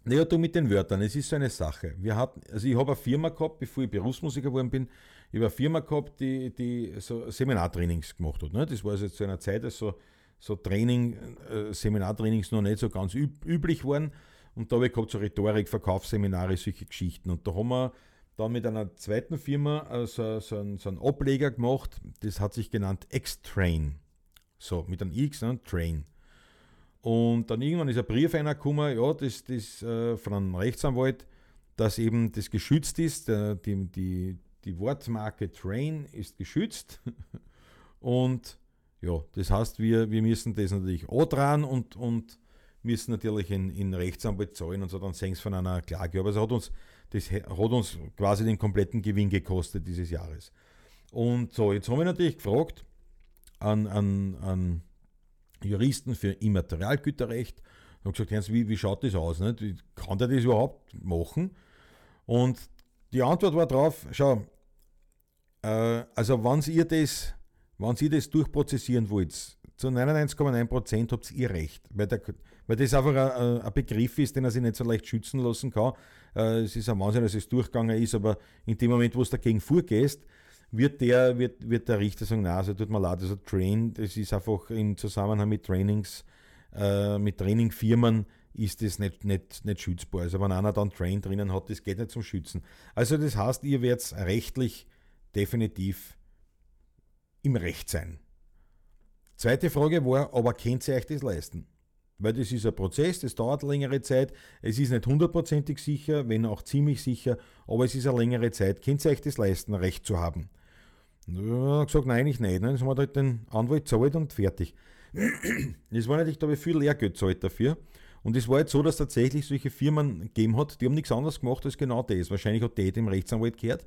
[SPEAKER 1] Naja, du mit den Wörtern, es ist so eine Sache. Wir hatten, also ich habe eine Firma gehabt, bevor ich Berufsmusiker geworden bin, ich habe eine Firma gehabt, die, die so Seminartrainings gemacht hat. Ne? Das war also zu einer Zeit, als so, so Training, äh, Seminartrainings noch nicht so ganz üb üblich waren. Und da habe ich gehabt so Rhetorik, Verkaufsseminare, solche Geschichten. Und da haben wir dann mit einer zweiten Firma äh, so, so, einen, so einen Ableger gemacht, das hat sich genannt X-Train. So, mit einem X, ne? Train. Und dann irgendwann ist ein Brief einer gekommen, ja, das, das äh, von einem Rechtsanwalt, dass eben das geschützt ist, der, die, die, die Wortmarke Train ist geschützt. [LAUGHS] und ja, das heißt, wir, wir müssen das natürlich dran und, und müssen natürlich in, in Rechtsanwalt zahlen und so, dann sehen von einer Klage. Aber es hat uns, das hat uns quasi den kompletten Gewinn gekostet dieses Jahres. Und so, jetzt haben wir natürlich gefragt an, an, an Juristen für Immaterialgüterrecht und gesagt, wie, wie schaut das aus? Nicht? Kann der das überhaupt machen? Und die Antwort war drauf, schau, äh, also wenn ihr das, wenn ihr das durchprozessieren wollt, zu 99,9% habt ihr recht, weil, der, weil das einfach ein, ein, Begriff ist, den er sich nicht so leicht schützen lassen kann. Äh, es ist ein Wahnsinn, dass es durchgegangen ist, aber in dem Moment, wo es dagegen vorgehst, wird der, wird, wird der Richter sagen, na, also tut mir leid, also Train, das ist einfach im Zusammenhang mit Trainings, äh, mit Trainingfirmen ist das nicht, nicht, nicht schützbar. Also wenn einer dann Train drinnen hat, das geht nicht zum Schützen. Also das heißt, ihr werdet rechtlich definitiv im Recht sein. Zweite Frage war, aber könnt ihr euch das leisten? Weil das ist ein Prozess, das dauert längere Zeit. Es ist nicht hundertprozentig sicher, wenn auch ziemlich sicher, aber es ist eine längere Zeit. Könnt ihr euch das leisten, Recht zu haben? Ja, gesagt, nein, ich nicht. Dann haben wir halt den Anwalt gezahlt und fertig. [CLEARS THROAT] Es war natürlich, habe ich viel Lehrgeld gezahlt dafür. Und es war jetzt so, dass tatsächlich solche Firmen gegeben hat, die haben nichts anderes gemacht als genau das. Wahrscheinlich hat der dem Rechtsanwalt gehört.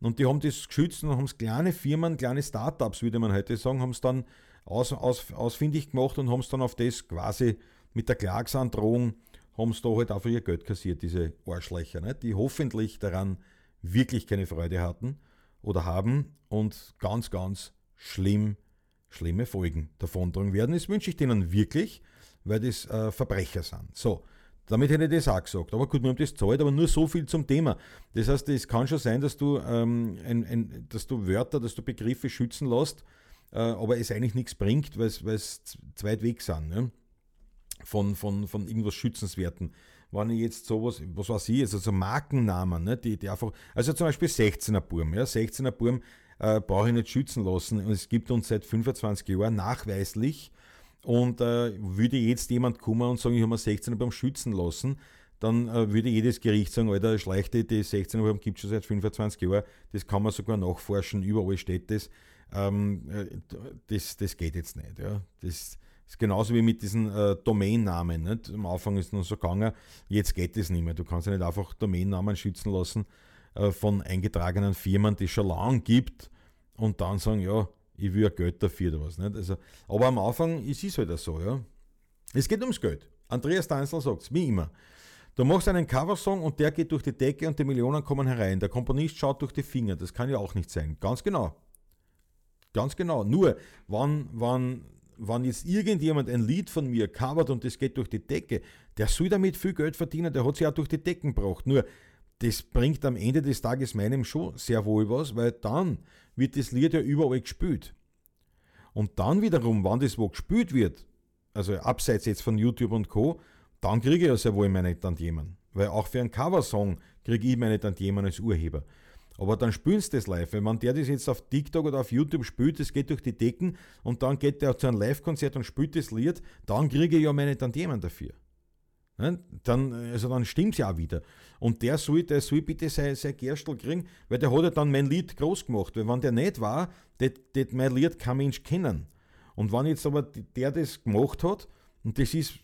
[SPEAKER 1] Und die haben das geschützt und haben es kleine Firmen, kleine Startups, würde man heute sagen, haben es dann aus, aus, ausfindig gemacht und haben es dann auf das quasi mit der Klagsandrohung, haben es da halt einfach ihr Geld kassiert, diese Arschlöcher, ne? die hoffentlich daran wirklich keine Freude hatten oder haben und ganz, ganz schlimm, schlimme Folgen davontragen werden. Das wünsche ich denen wirklich, weil das äh, Verbrecher sind. So, damit hätte ich das auch gesagt. Aber gut, wir haben das zahlt, aber nur so viel zum Thema. Das heißt, es kann schon sein, dass du, ähm, ein, ein, dass du Wörter, dass du Begriffe schützen lässt, aber es eigentlich nichts bringt, weil es zu weit weg sind ne? von, von, von irgendwas Schützenswerten. Wenn ich jetzt sowas, was weiß ich, also so Markennamen, ne? die, die einfach, also zum Beispiel 16er Burm, ja, 16er Burm äh, brauche ich nicht schützen lassen und es gibt uns seit 25 Jahren nachweislich und äh, würde jetzt jemand kommen und sagen, ich habe mir 16er Burm schützen lassen, dann äh, würde jedes Gericht sagen, Alter, Schleichte, die 16er Burm gibt es schon seit 25 Jahren, das kann man sogar nachforschen, überall steht das. Ähm, äh, das, das geht jetzt nicht. Ja. Das ist genauso wie mit diesen äh, Domainnamen. Nicht? Am Anfang ist es nur so gegangen, jetzt geht das nicht mehr. Du kannst ja nicht einfach Domainnamen schützen lassen äh, von eingetragenen Firmen, die es schon lange gibt und dann sagen, ja, ich will ja Geld dafür oder was. Nicht? Also, aber am Anfang ist es halt so. Ja. Es geht ums Geld. Andreas Deinzel sagt es, wie immer. Du machst einen Coversong und der geht durch die Decke und die Millionen kommen herein. Der Komponist schaut durch die Finger. Das kann ja auch nicht sein. Ganz genau. Ganz genau. Nur, wann, wann, wann jetzt irgendjemand ein Lied von mir covert und das geht durch die Decke, der soll damit viel Geld verdienen, der hat sich auch durch die Decken gebracht. Nur, das bringt am Ende des Tages meinem schon sehr wohl was, weil dann wird das Lied ja überall gespielt. Und dann wiederum, wann das wo gespielt wird, also abseits jetzt von YouTube und Co., dann kriege ich ja sehr wohl meine Tantiemen. Weil auch für einen Coversong kriege ich meine Tantiemen als Urheber. Aber dann spielst du das live. Wenn man der das jetzt auf TikTok oder auf YouTube spielt, das geht durch die Decken und dann geht der zu einem Live-Konzert und spielt das Lied, dann kriege ich ja meine Tantiemen dafür. Ne? Dann, also dann stimmt es ja auch wieder. Und der soll, der soll bitte sein, sein Gerstel kriegen, weil der hat ja dann mein Lied groß gemacht. Weil wenn der nicht war, das mein Lied kein Mensch kennen. Und wenn jetzt aber der das gemacht hat und das ist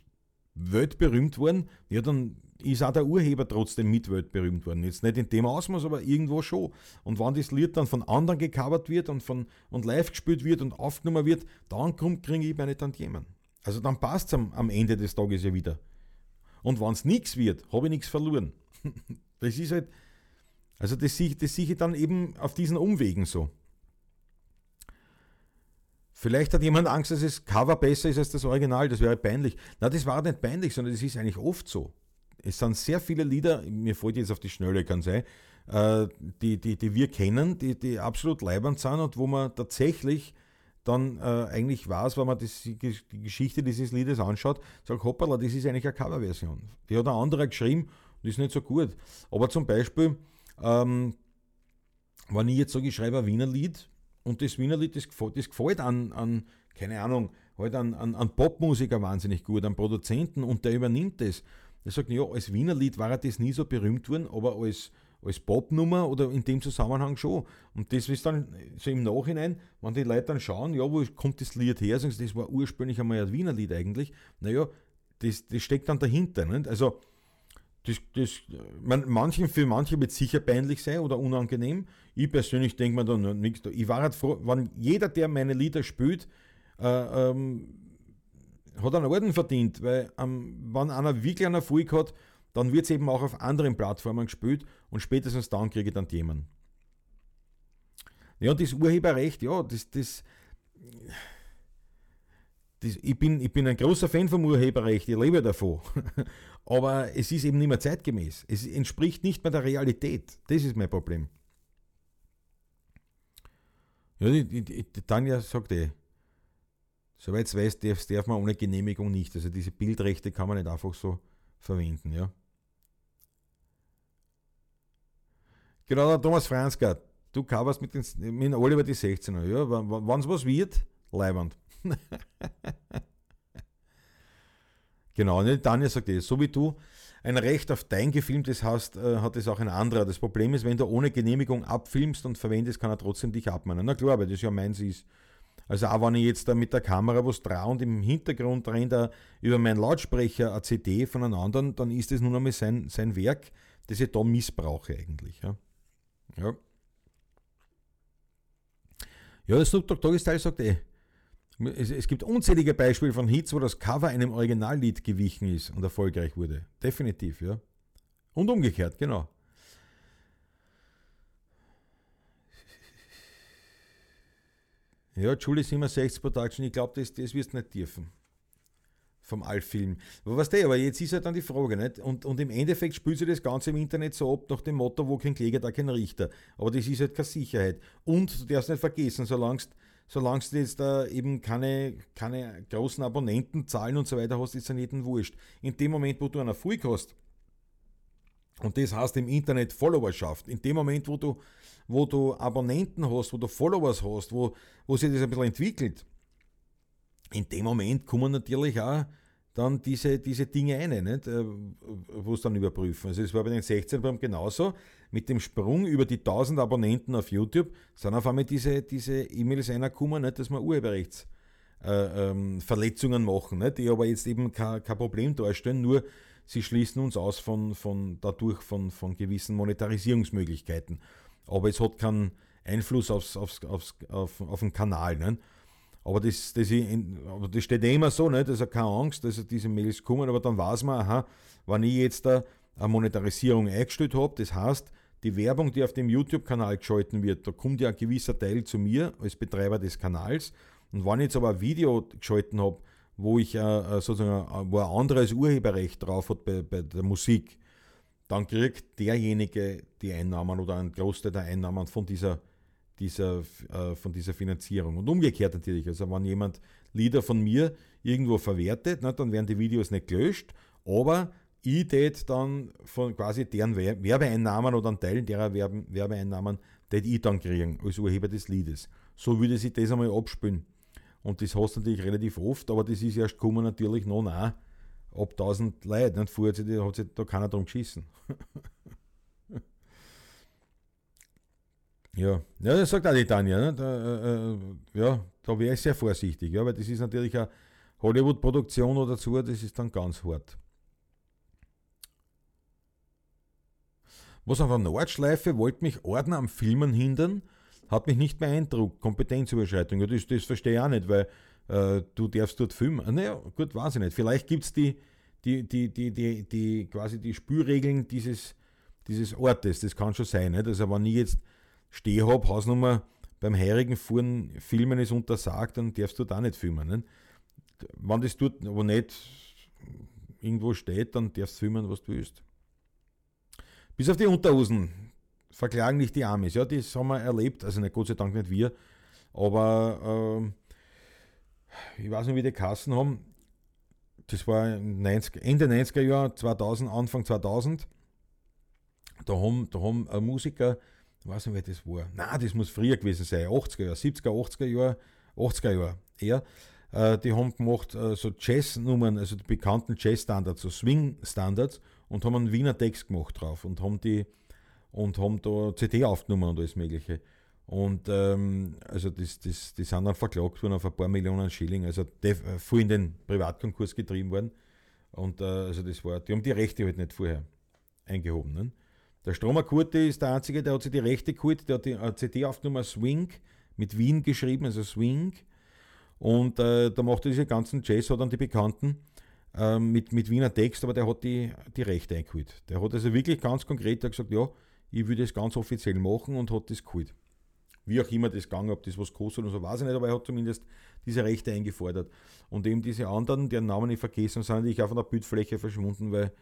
[SPEAKER 1] weltberühmt worden, ja dann ist auch der Urheber trotzdem mit weltberühmt worden. Jetzt nicht in dem Ausmaß, aber irgendwo schon. Und wenn das Lied dann von anderen gecovert wird und, von, und live gespielt wird und aufgenommen wird, dann kriege ich meine Tantiemen. Also dann passt es am, am Ende des Tages ja wieder. Und wenn es nichts wird, habe ich nichts verloren. [LAUGHS] das ist halt, Also das sehe, das ich dann eben auf diesen Umwegen so. Vielleicht hat jemand Angst, dass das Cover besser ist als das Original, das wäre peinlich. Na, das war nicht peinlich, sondern das ist eigentlich oft so. Es sind sehr viele Lieder, mir fällt jetzt auf die Schnelle, kann sein, äh, die, die, die wir kennen, die, die absolut leibend sind und wo man tatsächlich dann äh, eigentlich weiß, wenn man das, die Geschichte dieses Liedes anschaut, sagt, hoppala, das ist eigentlich eine Coverversion. Die hat ein anderer geschrieben und ist nicht so gut. Aber zum Beispiel, ähm, wenn ich jetzt sage, ich schreibe ein Wiener Lied und das Wiener Lied, das, das gefällt an, an, keine Ahnung, halt an, an, an Popmusiker wahnsinnig gut, an Produzenten und der übernimmt das. Der sagt, ja, als Wiener Lied war das nie so berühmt worden, aber als als Popnummer oder in dem Zusammenhang schon. Und das ist dann so im Nachhinein, wenn die Leute dann schauen, ja, wo kommt das Lied her, sagen sie, das war ursprünglich einmal ein Wiener Lied eigentlich. Naja, das, das steckt dann dahinter. Nicht? Also, das, das, man, manchen, für manche wird es sicher peinlich sein oder unangenehm. Ich persönlich denke mir dann nichts. Ich war halt froh, wenn jeder, der meine Lieder spielt, äh, ähm, hat einen Orden verdient, weil ähm, wenn einer wirklich einen Erfolg hat, dann wird es eben auch auf anderen Plattformen gespielt und spätestens dann kriege ich dann Themen. Ja, das Urheberrecht, ja, das, das, das, ich, bin, ich bin ein großer Fan vom Urheberrecht, ich lebe davon. [LAUGHS] Aber es ist eben nicht mehr zeitgemäß. Es entspricht nicht mehr der Realität. Das ist mein Problem. Ja, die, die, die Tanja sagt eh, soweit es weiß, darf, darf man ohne Genehmigung nicht. Also diese Bildrechte kann man nicht einfach so verwenden, ja. Genau, der Thomas Franzka. Du coverst mit, den, mit Oliver die 16er. Ja, wenn es was wird, leibend. [LAUGHS] genau, ne, Daniel sagt eh, so wie du ein Recht auf dein gefilmtes hast, äh, hat es auch ein anderer. Das Problem ist, wenn du ohne Genehmigung abfilmst und verwendest, kann er trotzdem dich abmahnen. Na klar, weil das ja meins ist. Also auch wenn ich jetzt da mit der Kamera was traue und im Hintergrund rennt er über meinen Lautsprecher eine CD von einem anderen, dann ist das nun einmal sein, sein Werk, das ich da missbrauche eigentlich. Ja. Ja. Ja, der Snoop Dogg Style sagt eh, es, es, gibt unzählige Beispiele von Hits, wo das Cover einem Originallied gewichen ist und erfolgreich wurde. Definitiv, ja. Und umgekehrt, genau. Ja, Julie 67 Production, ich glaube, das, das wirst du nicht dürfen vom Alf-Film. Aber was der, aber jetzt ist halt dann die Frage, nicht? Und, und im Endeffekt spielt sich das Ganze im Internet so ab nach dem Motto, wo kein Kläger, da kein Richter. Aber das ist halt keine Sicherheit. Und du darfst nicht vergessen, solange solange du jetzt da eben keine, keine großen Abonnentenzahlen und so weiter hast, ist ja nicht wurscht. In dem Moment, wo du einen Erfolg hast, und das heißt im Internet Followerschaft, in dem Moment, wo du, wo du Abonnenten hast, wo du Followers hast, wo, wo sich das ein bisschen entwickelt, in dem Moment kommen natürlich auch dann diese, diese Dinge ein? Äh, wo es dann überprüfen. Also es war bei den 16 beim genauso. Mit dem Sprung über die 1000 Abonnenten auf YouTube sind auf einmal diese, diese E-Mails reingekommen, nicht, dass wir Urheberrechtsverletzungen äh, ähm, machen, nicht? die aber jetzt eben kein, kein Problem darstellen, nur sie schließen uns aus von, von dadurch von, von gewissen Monetarisierungsmöglichkeiten. Aber es hat keinen Einfluss aufs, aufs, aufs, auf, auf den Kanal. Nicht? Aber das, das, aber das steht ja immer so, nicht? also keine Angst, dass diese Mails kommen, aber dann weiß man, aha, wenn ich jetzt da eine Monetarisierung eingestellt habe, das heißt, die Werbung, die auf dem YouTube-Kanal geschalten wird, da kommt ja ein gewisser Teil zu mir als Betreiber des Kanals. Und wenn ich jetzt aber ein Video geschalten habe, wo ich äh, äh sozusagen äh, wo ein anderes Urheberrecht drauf hat bei, bei der Musik, dann kriegt derjenige die Einnahmen oder ein Großteil der Einnahmen von dieser dieser, von dieser Finanzierung. Und umgekehrt natürlich, also wenn jemand Lieder von mir irgendwo verwertet, ne, dann werden die Videos nicht gelöscht, aber ich tät dann von quasi deren Werbeeinnahmen oder einen Teil derer Werbe Werbeeinnahmen, tät ich dann kriegen als Urheber des Liedes. So würde sich das einmal abspielen. Und das hast du natürlich relativ oft, aber das ist erst gekommen natürlich noch nach ab 1000 Leute. Und vorher hat sich da keiner drum geschissen. [LAUGHS] Ja, ja das sagt auch die Tanja. Ne? Da, äh, äh, ja, da wäre ich sehr vorsichtig, ja, weil das ist natürlich eine Hollywood-Produktion oder so, das ist dann ganz hart. Was auf der Nordschleife wollte mich Ordner am Filmen hindern, hat mich nicht beeindruckt. Kompetenzüberschreitung, ja, das, das verstehe ich auch nicht, weil äh, du darfst dort filmen. Naja, gut, weiß ich nicht. Vielleicht gibt es die, die, die, die, die, die, quasi die Spülregeln dieses dieses Ortes, das kann schon sein. Nicht? Also wenn ich jetzt stehe habe, Hausnummer beim heurigen Fuhren filmen ist untersagt, dann darfst du da nicht filmen. Nicht? Wenn das dort aber nicht irgendwo steht, dann darfst du filmen, was du willst. Bis auf die Unterhosen verklagen nicht die Amis. Ja, das haben wir erlebt, also nicht, Gott sei Dank nicht wir, aber äh, ich weiß nicht, wie die Kassen haben. Das war 90, Ende 90er Jahre, 2000, Anfang 2000. Da haben, da haben Musiker ich weiß nicht, wer das war. Nein, das muss früher gewesen sein. 80er Jahre, 70er, 80er Jahre, 80er Jahre eher. Äh, die haben gemacht äh, so Jazz-Nummern, also die bekannten Jazz-Standards, so Swing-Standards und haben einen Wiener Text gemacht drauf und haben die und haben da CD aufgenommen und alles Mögliche. Und ähm, also das, das, die sind dann verklagt worden auf ein paar Millionen Schilling, also äh, voll in den Privatkonkurs getrieben worden. Und äh, also das war, die haben die Rechte halt nicht vorher eingehoben. Ne? Der Stromer Kurti ist der Einzige, der hat sich die Rechte geholt, der hat die CD aufgenommen, Swing, mit Wien geschrieben, also Swing. Und äh, da macht er diese ganzen Jazz, hat dann die Bekannten äh, mit, mit Wiener Text, aber der hat die, die Rechte eingeholt. Der hat also wirklich ganz konkret gesagt, ja, ich würde das ganz offiziell machen und hat das geholt. Wie auch immer das gegangen, ob das was kostet oder so, weiß ich nicht, aber er hat zumindest diese Rechte eingefordert. Und eben diese anderen, deren Namen ich vergessen, sind natürlich auch von der Bildfläche verschwunden, weil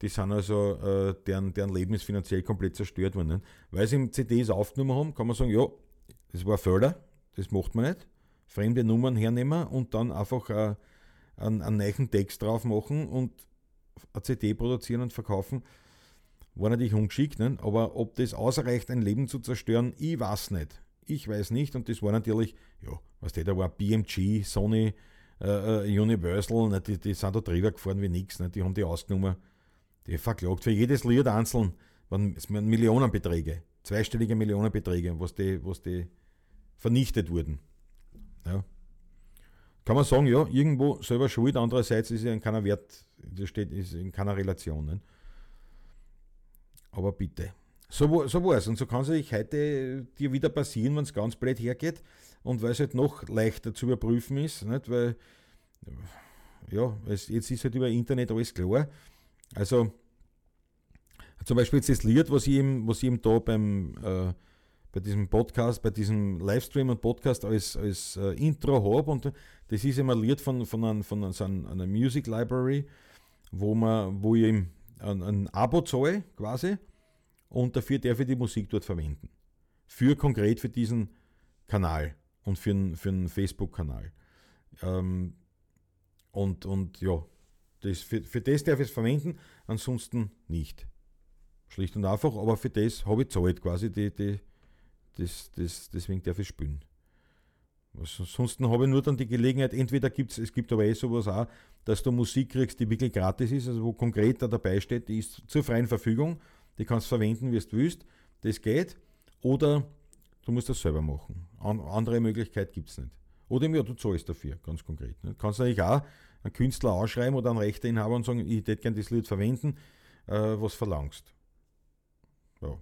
[SPEAKER 1] die sind also, äh, deren, deren Leben ist finanziell komplett zerstört worden. Nicht? Weil sie im CDs aufgenommen haben, kann man sagen, ja, das war Förder, das macht man nicht. Fremde Nummern hernehmen und dann einfach äh, einen, einen neuen Text drauf machen und eine CD produzieren und verkaufen. War natürlich ungeschickt, nicht? aber ob das ausreicht, ein Leben zu zerstören, ich weiß nicht. Ich weiß nicht und das war natürlich, ja, was der da war, BMG, Sony, äh, äh, Universal, nicht? Die, die sind da drüber gefahren wie nichts, die haben die ausgenommen die verklagt für jedes Lied einzeln, waren Millionenbeträge, zweistellige Millionenbeträge, was die, was die vernichtet wurden. Ja. Kann man sagen, ja, irgendwo selber schuld, andererseits ist ja in keiner Wert, das steht ist in keiner Relation. Ne? Aber bitte. So, so war es. Und so kann es sich heute dir wieder passieren, wenn es ganz blöd hergeht und weil es halt noch leichter zu überprüfen ist, nicht? weil ja, es, jetzt ist halt über Internet alles klar. Also zum Beispiel jetzt das Lied, was ich ihm, was ich ihm da beim, äh, bei diesem Podcast, bei diesem Livestream und Podcast als, als äh, Intro habe und das ist Lied von, von, ein, von so einer Music Library, wo, man, wo ich ein, ein Abo zahle quasi und dafür darf ich die Musik dort verwenden. Für konkret für diesen Kanal und für einen, für einen Facebook-Kanal. Ähm, und, und ja, das, für, für das darf ich es verwenden, ansonsten nicht. Schlicht und einfach, aber für das habe ich zahlt quasi, die, die, das, das, deswegen darf ich spielen. Ansonsten habe ich nur dann die Gelegenheit, entweder gibt es, es gibt aber eh sowas auch, dass du Musik kriegst, die wirklich gratis ist, also wo konkret da dabei steht, die ist zur freien Verfügung, die kannst du verwenden, wie du willst, das geht, oder du musst das selber machen. An, andere Möglichkeit gibt es nicht. Oder ja, du zahlst dafür, ganz konkret. Ne? Du kannst natürlich auch einen Künstler ausschreiben oder einen Rechteinhaber und sagen, ich hätte gerne das Lied verwenden, äh, was verlangst. Ja.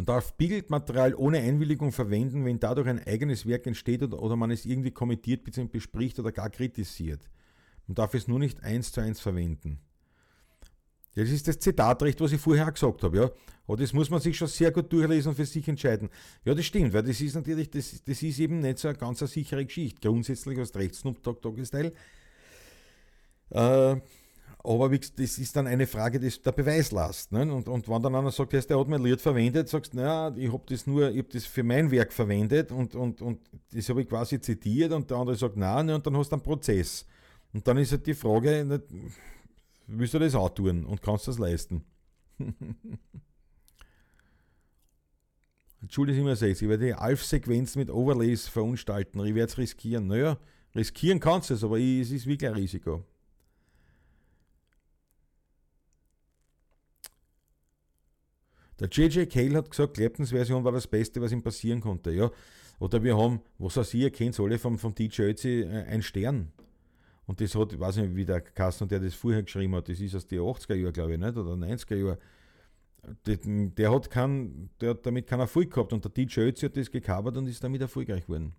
[SPEAKER 1] Man darf Bildmaterial ohne Einwilligung verwenden, wenn dadurch ein eigenes Werk entsteht oder, man es irgendwie kommentiert bzw. bespricht oder gar kritisiert. Man darf es nur nicht eins zu eins verwenden. Das ist das Zitatrecht, was ich vorher gesagt habe. Ja. Aber das muss man sich schon sehr gut durchlesen und für sich entscheiden. Ja, das stimmt, weil das ist natürlich, das, das ist eben nicht so eine ganz sichere Geschichte. Grundsätzlich aus Rechts Snoop Dogg Dogg Style. Äh, aber das ist dann eine Frage des, der Beweislast. Ne? Und, und wenn dann einer sagt, der hat mein Lied verwendet, sagst du, naja, ich habe das nur, ich habe das für mein Werk verwendet und, und, und das habe ich quasi zitiert und der andere sagt, nein, ne, und dann hast du einen Prozess. Und dann ist halt die Frage, nicht, willst du das auch tun und kannst das leisten? Schule 67, ich werde die Alf-Sequenz mit Overlays verunstalten. Ich werde es riskieren. Naja, riskieren kannst du es, aber ich, es ist wirklich ein Risiko. Der J.J. Cale hat gesagt, Claptons Version war das Beste, was ihm passieren konnte. Ja? Oder wir haben, was auch Sie, kennt alle vom, vom DJ Ötzi, äh, ein Stern. Und das hat, ich weiß nicht, wie der Kasten, der das vorher geschrieben hat, das ist aus den 80er Jahren, glaube ich, nicht? oder 90er Jahren. Der, der, hat kein, der hat damit keinen Erfolg gehabt und der DJ Ötzi hat das gecovert und ist damit erfolgreich geworden.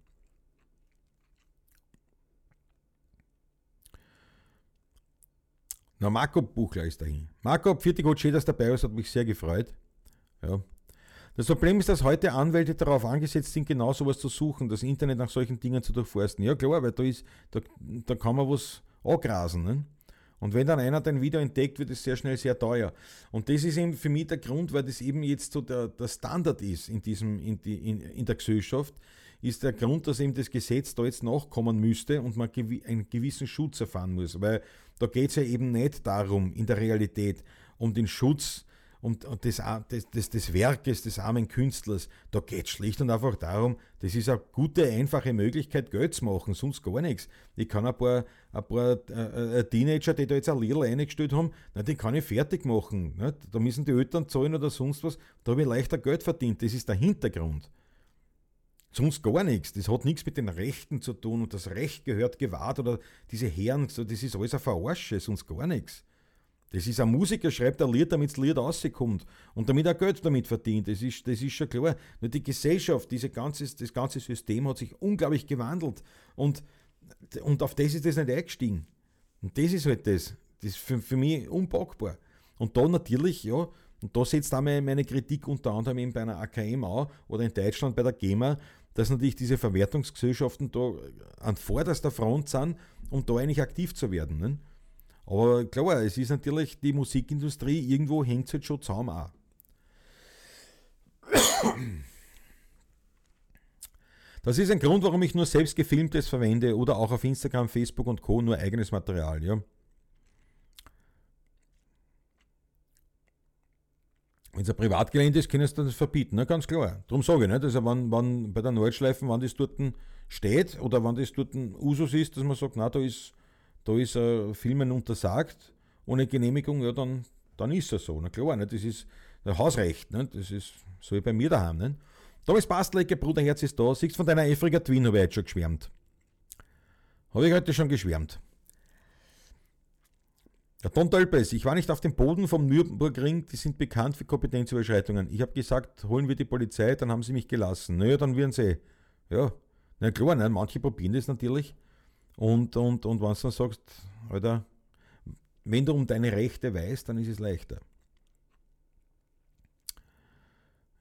[SPEAKER 1] Na, Marco Buchler ist dahin. Marco, vierte Gott, schön, dass du dabei bist, hat mich sehr gefreut. Ja. Das Problem ist, dass heute Anwälte darauf angesetzt sind, genau sowas zu suchen, das Internet nach solchen Dingen zu durchforsten. Ja klar, weil da, ist, da, da kann man was angrasen. Ne? Und wenn dann einer dein Video entdeckt, wird es sehr schnell sehr teuer. Und das ist eben für mich der Grund, weil das eben jetzt so der, der Standard ist in, diesem, in, die, in, in der Gesellschaft, ist der Grund, dass eben das Gesetz da jetzt nachkommen müsste und man einen gewissen Schutz erfahren muss. Weil da geht es ja eben nicht darum, in der Realität, um den Schutz und, und des, des, des, Werkes des armen Künstlers. Da geht es schlicht und einfach darum, das ist eine gute, einfache Möglichkeit, Geld zu machen, sonst gar nichts. Ich kann ein paar, ein paar äh, äh Teenager, die da jetzt ein Lidl eingestellt haben, na, die kann ich fertig machen. Nicht? Da müssen die Eltern zahlen oder sonst was. Da habe ich leichter Geld verdient. Das ist der Hintergrund. Sonst gar nichts. Das hat nichts mit den Rechten zu tun und das Recht gehört gewahrt oder diese Herren, das ist alles eine Verarsche, sonst gar nichts. Das ist ein Musiker, schreibt ein Lied, damit das Lied rauskommt und damit er Geld damit verdient. Das ist, das ist schon klar. Nur die Gesellschaft, diese ganze, das ganze System hat sich unglaublich gewandelt und, und auf das ist das nicht eingestiegen. Und das ist halt das. Das ist für, für mich unpackbar. Und da natürlich, ja, und da setzt auch meine Kritik unter anderem eben bei einer AKM an oder in Deutschland bei der GEMA, dass natürlich diese Verwertungsgesellschaften da an vorderster Front sind, um da eigentlich aktiv zu werden. Ne? Aber klar, es ist natürlich die Musikindustrie, irgendwo hängt es halt schon zusammen auch. Das ist ein Grund, warum ich nur selbst gefilmtes verwende oder auch auf Instagram, Facebook und Co. nur eigenes Material. Ja. Wenn es ein Privatgelände ist, können sie das verbieten, ne? ganz klar. Darum sage ich, ne? also wenn, wenn bei der Nordschleifen, wenn das dort steht oder wenn das dort Usus ist, dass man sagt, na, da ist, da ist äh, Filmen untersagt, ohne Genehmigung, ja, dann, dann ist es so. Na klar, ne? das ist Hausrecht, ne? das ist so wie bei mir daheim. Ne? Thomas Bastlecke, Bruderherz ist da, siehst von deiner Afrika Twin, habe ich heute schon geschwärmt. Habe ich heute schon geschwärmt. Ja, Don Tölpes, ich war nicht auf dem Boden vom Nürburgring, die sind bekannt für Kompetenzüberschreitungen. Ich habe gesagt, holen wir die Polizei, dann haben sie mich gelassen. Naja, dann werden sie, ja, na klar, ne, manche probieren das natürlich. Und, und, und wenn du dann sagst, Alter, wenn du um deine Rechte weißt, dann ist es leichter.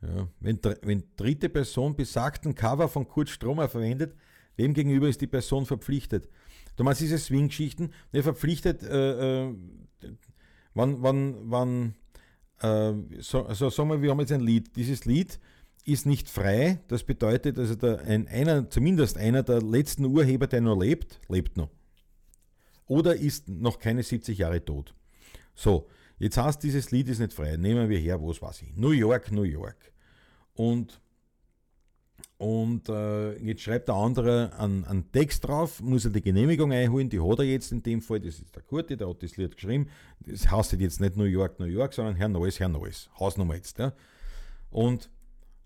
[SPEAKER 1] Ja, wenn, wenn dritte Person besagten Cover von Kurt Stromer verwendet, wem gegenüber ist die Person verpflichtet? Du meinst diese Swing-Geschichten, der verpflichtet, äh, äh, wann, wann, wann, äh, so, also sagen wir, wir haben jetzt ein Lied. Dieses Lied ist nicht frei. Das bedeutet, also der, ein, einer, zumindest einer der letzten Urheber, der noch lebt, lebt noch. Oder ist noch keine 70 Jahre tot. So, jetzt heißt dieses Lied ist nicht frei. Nehmen wir her, wo es weiß ich. New York, New York. Und und äh, jetzt schreibt der andere einen, einen, Text drauf, muss er die Genehmigung einholen, die hat er jetzt in dem Fall, das ist der Kurti, der hat das Lied geschrieben. Das heißt jetzt nicht New York, New York, sondern Herr Neues, Herr Neues. Hausnummer jetzt. Ja. Und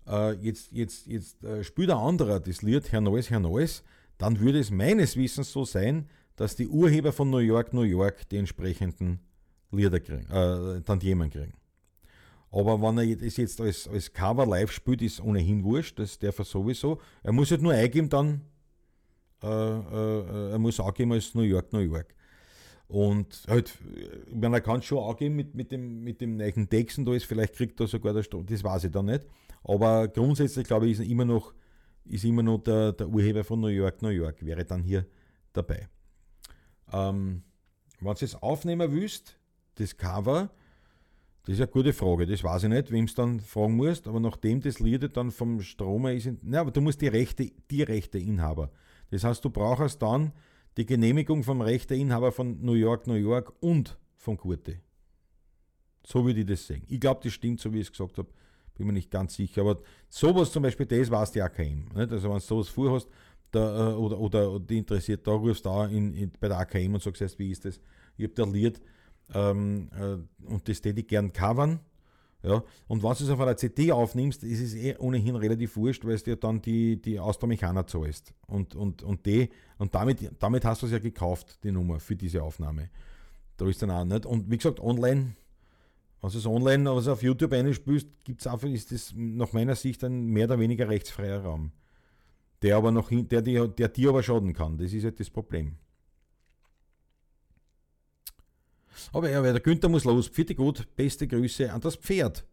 [SPEAKER 1] äh, jetzt, jetzt, jetzt äh, spielt der andere das Lied Herr Neues, Herr Neues, dann würde es meines Wissens so sein, dass die Urheber von New York, New York die entsprechenden Lieder kriegen, äh, dann jemand kriegen. Aber wenn er das jetzt als, als Cover live spielt, ist ohnehin wurscht, das darf er sowieso. Er muss halt nur eingeben, dann, äh, äh, er muss angeben als New York, New York. Und halt, ich meine, er kann schon angeben mit, mit, dem, mit dem neuen Text und alles, vielleicht kriegt er sogar der Strom, das weiß ich dann nicht. Aber grundsätzlich glaube ich, ist immer noch, ist immer noch der, der Urheber von New York, New York, wäre dann hier dabei. Ähm, wenn du es aufnehmen willst, das Cover, das ist eine gute Frage, das weiß ich nicht, wem es dann fragen musst, aber nachdem das Lied dann vom Stromer ist, na, aber du musst die Rechte, die Rechteinhaber. Das heißt, du brauchst dann die Genehmigung vom Rechteinhaber von New York, New York und von Kurte. So würde ich das sehen. Ich glaube, das stimmt, so wie ich es gesagt habe, bin mir nicht ganz sicher. Aber sowas zum Beispiel, das weiß die AKM. Nicht? Also wenn du sowas vorhast, da, äh, oder, oder die interessiert, da rufst du da in, in, bei der AKM und sagst, wie ist das? Ich habe da Lied ähm, äh, und das täte ich gern covern. Ja, und wenn du es auf einer CD aufnimmst, ist es eh ohnehin relativ wurscht, weil du ja dann die, die Austromechaner zahlst. Und, und, und, die, und damit, damit hast du es ja gekauft, die Nummer für diese Aufnahme. Da ist dann auch nicht. Und wie gesagt, online, wenn du es online also auf YouTube einspielst, gibt's einfach, ist das nach meiner Sicht ein mehr oder weniger rechtsfreier Raum. Der aber noch der, der, der dir aber schaden kann. Das ist halt das Problem. Aber ja, weil der Günther muss los. Vierte gut, beste Grüße an das Pferd.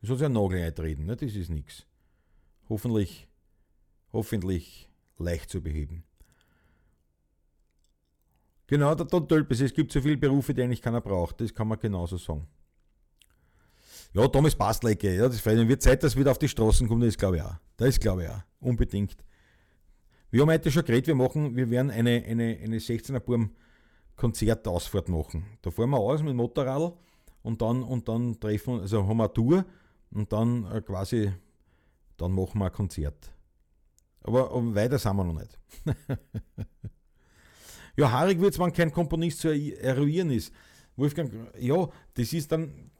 [SPEAKER 1] Das soll ein Nagel eintreten, ne? das ist nichts. Hoffentlich, hoffentlich leicht zu beheben. Genau, der Don Tölpes, es gibt so viele Berufe, die eigentlich keiner braucht. Das kann man genauso sagen. Ja, Thomas Bastlecke, ja, das wird Zeit, dass wieder auf die Straßen kommt, das glaube ich auch. Das glaube ich auch. Unbedingt. Wir haben heute schon geredet, wir machen, wir werden eine, eine, eine 16er Burm Konzertausfahrt machen. Da fahren wir aus mit dem Motorrad und dann, und dann treffen, also haben wir eine Tour und dann äh, quasi, dann machen wir ein Konzert. Aber, aber weiter sind wir noch nicht. [LAUGHS] ja, haarig wird es, wenn kein Komponist zu eruieren ist. Wolfgang, ja, das ist dann,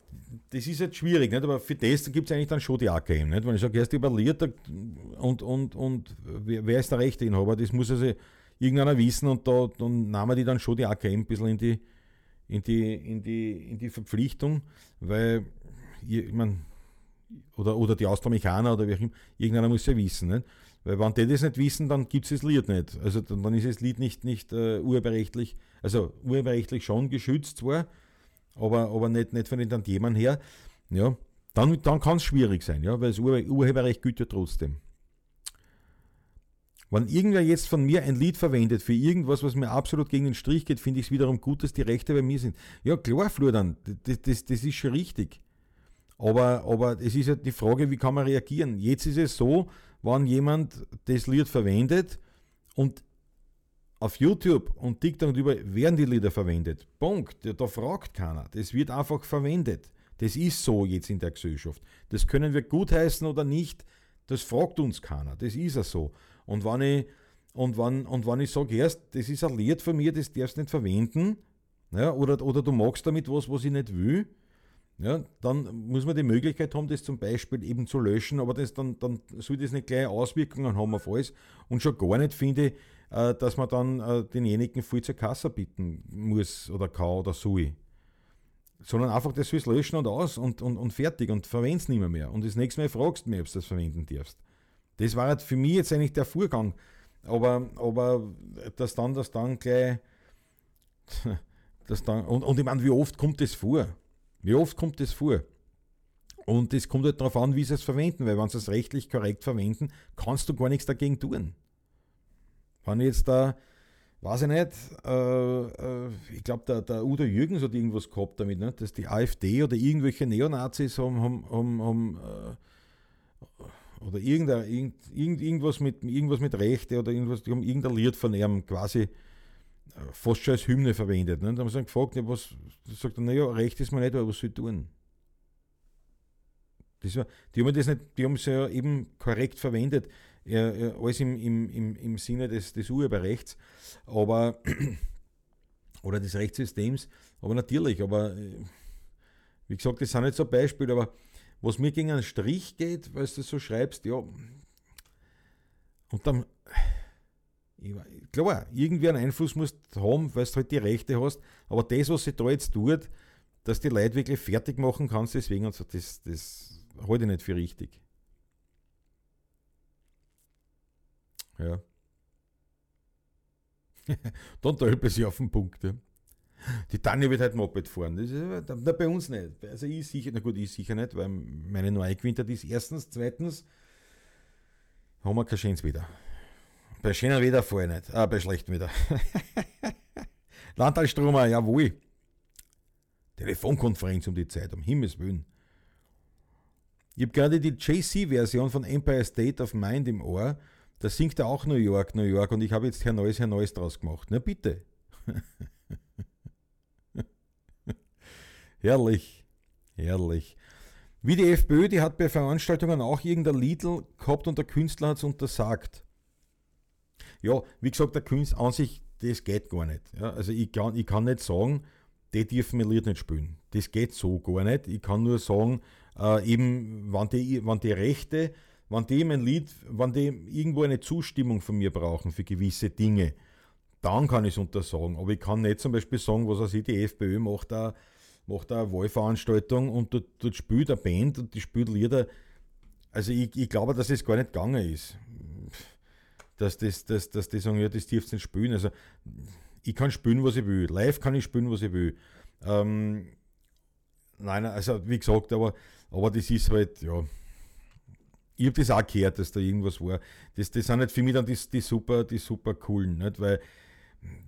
[SPEAKER 1] das ist jetzt schwierig, nicht? aber für das gibt es eigentlich dann schon die AKM. Nicht? Wenn ich sage, erst überliert und, und, und wer ist der Rechteinhaber, das muss also irgendeiner wissen und da dann nahmen die dann schon die AKM ein bisschen in die, in die, in die, in die Verpflichtung, weil ich meine, oder, oder die Austromechaner oder immer, irgendeiner muss ja wissen. Nicht? Weil wenn die das nicht wissen, dann gibt es das Lied nicht. Also dann, dann ist das Lied nicht, nicht uh, urheberrechtlich, also urheberrechtlich schon geschützt zwar, aber, aber nicht, nicht von den Tantiemen her. Ja, dann, dann kann es schwierig sein, ja, weil das Ur Urheberrecht gilt ja trotzdem. Wenn irgendwer jetzt von mir ein Lied verwendet für irgendwas, was mir absolut gegen den Strich geht, finde ich es wiederum gut, dass die Rechte bei mir sind. Ja, klar, Florian, das, das, das ist schon richtig. Aber, aber es ist ja die Frage, wie kann man reagieren? Jetzt ist es so, wenn jemand das Lied verwendet und auf YouTube und TikTok über werden die Lieder verwendet. Punkt. Da fragt keiner. Das wird einfach verwendet. Das ist so jetzt in der Gesellschaft. Das können wir gutheißen oder nicht. Das fragt uns keiner. Das ist ja so. Und wenn ich, und wenn, und wenn ich sage, erst, das ist ein Lied von mir, das darfst du nicht verwenden, ja, oder, oder du magst damit was, was ich nicht will, ja, dann muss man die Möglichkeit haben, das zum Beispiel eben zu löschen, aber das dann, dann soll das nicht gleich Auswirkungen haben auf alles. Und schon gar nicht finde, äh, dass man dann äh, denjenigen viel zur Kasse bitten muss oder kann oder soll. Sondern einfach das soll löschen und aus und, und, und fertig und verwendest nicht mehr, mehr. Und das nächste Mal fragst du mich, ob du das verwenden darfst. Das war halt für mich jetzt eigentlich der Vorgang. Aber, aber dass dann das dann gleich. [LAUGHS] Das dann, und, und ich meine, wie oft kommt das vor? Wie oft kommt das vor? Und es kommt halt darauf an, wie sie es verwenden, weil wenn sie es rechtlich korrekt verwenden, kannst du gar nichts dagegen tun. Wenn jetzt da, weiß ich nicht, äh, äh, ich glaube, der, der Udo Jürgens hat irgendwas gehabt damit, ne? dass die AfD oder irgendwelche Neonazis haben, haben, haben, haben äh, oder irgendein, irgend, irgendwas, mit, irgendwas mit Rechte oder irgendwas, die haben irgendein Lied von ihm quasi fast schon als Hymne verwendet. Ne? Da haben sie dann gefragt, ja, was, sagt er, naja, Recht ist mir nicht, aber was soll ich tun? Das war, die haben das nicht, die haben es ja eben korrekt verwendet äh, alles im, im, im, im Sinne des, des Urheberrechts, aber [CLEARS THROAT] oder des Rechtssystems, aber natürlich, aber äh, wie gesagt, das sind nicht so Beispiele, aber was mir gegen einen Strich geht, weil du das so schreibst, ja, und dann, klar, irgendwie einen Einfluss musst du haben, weil du halt die Rechte hast, aber das, was sie da jetzt tut, dass die Leute wirklich fertig machen kannst, deswegen, also das, das halte ich nicht für richtig. Ja. [LAUGHS] Dann tölpe sie auf den Punkt. Ja. Die Tanja wird halt Moped fahren. Das ist, na, bei uns nicht. Also ich sicher, na gut, ich sicher nicht, weil meine neue gewinnt ist. Erstens, zweitens haben wir kein schönes Wetter. Bei schönem Wetter fahre ich nicht. Ah, bei schlechtem Wetter. [LAUGHS] Landtalstromer, jawohl. Telefonkonferenz um die Zeit, um Himmels Willen. Ich habe gerade die JC-Version von Empire State of Mind im Ohr da singt er auch New York, New York und ich habe jetzt Herr Neues, Herr Neues draus gemacht. Na bitte. [LAUGHS] herrlich, herrlich. Wie die FPÖ, die hat bei Veranstaltungen auch irgendein Lied gehabt und der Künstler hat es untersagt. Ja, wie gesagt, der Künstler an sich, das geht gar nicht. Ja, also ich kann, ich kann nicht sagen, die dürfen mein Lied nicht spielen. Das geht so gar nicht. Ich kann nur sagen, äh, eben, wann die, wann die Rechte wenn die mein Lied, wenn die irgendwo eine Zustimmung von mir brauchen für gewisse Dinge, dann kann ich es untersagen. Aber ich kann nicht zum Beispiel sagen, was weiß die FPÖ macht da macht eine Wahlveranstaltung und dort, dort spielt eine Band und die spielt Lieder. Also ich, ich glaube, dass es gar nicht gegangen ist. Dass, das, dass, dass die sagen, ja, das dürft ihr nicht spielen. Also ich kann spielen, was ich will. Live kann ich spielen, was ich will. Ähm, nein, also wie gesagt, aber, aber das ist halt, ja. Ich habe das auch gehört, dass da irgendwas war. Das, das sind halt für mich dann die, die super, die super coolen, nicht? weil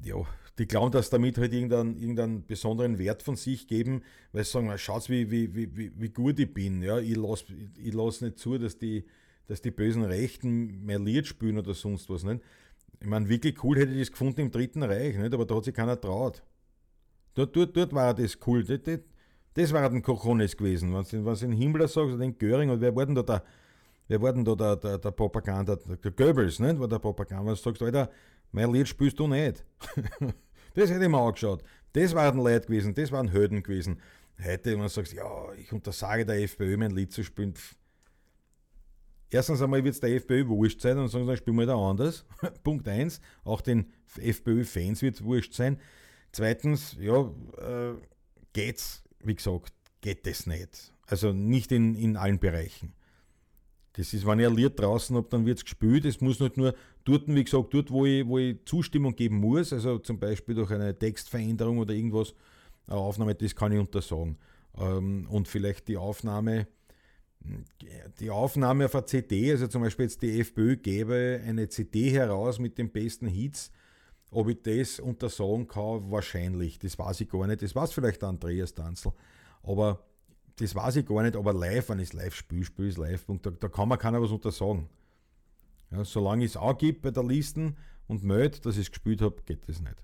[SPEAKER 1] ja, die glauben, dass damit halt irgendeinen, irgendeinen besonderen Wert von sich geben, weil sie sagen, schaut wie, wie, wie, wie gut ich bin. Ja? Ich lasse ich lass nicht zu, dass die, dass die bösen Rechten mehr Lied spielen oder sonst was. Nicht? Ich meine, wirklich cool hätte ich das gefunden im Dritten Reich, nicht? aber da hat sich keiner traut. Dort, dort, dort war das cool. Das, das, das war ein Kochones gewesen. Wenn du den Himmler sagst, den Göring, und wer war denn da der, wer war denn da der, der, der Propaganda, der Goebbels, nicht? war der Propaganda, wenn du sagst, Alter, mein Lied spielst du nicht. [LAUGHS] das hätte ich mir angeschaut. Das waren Leute gewesen, das waren Helden gewesen. Heute, wenn du sagst, ja, ich untersage der FPÖ, mein Lied zu spielen, pff, Erstens einmal wird es der FPÖ wurscht sein und sagen, dann spielen wir da anders. [LAUGHS] Punkt 1. Auch den FPÖ-Fans wird es wurscht sein. Zweitens, ja, äh, geht's, wie gesagt, geht das nicht. Also nicht in, in allen Bereichen. Das ist, wenn ich Lied draußen habe, dann wird es gespielt. Es muss nicht nur dort, wie gesagt, dort, wo ich, wo ich Zustimmung geben muss, also zum Beispiel durch eine Textveränderung oder irgendwas, eine Aufnahme, das kann ich untersagen. Ähm, und vielleicht die Aufnahme, die Aufnahme auf einer CD, also zum Beispiel jetzt die FPÖ gäbe eine CD heraus mit den besten Hits, ob ich das untersagen kann, wahrscheinlich. Das weiß ich gar nicht. Das weiß vielleicht Andreas Danzel. Aber das weiß ich gar nicht. Aber live, wenn ich es live spiele, spiele ich es live. Da, da, kann man keiner was untersagen. Ja, solange es auch gebe bei der Listen und melde, dass ich es gespielt habe, geht das nicht.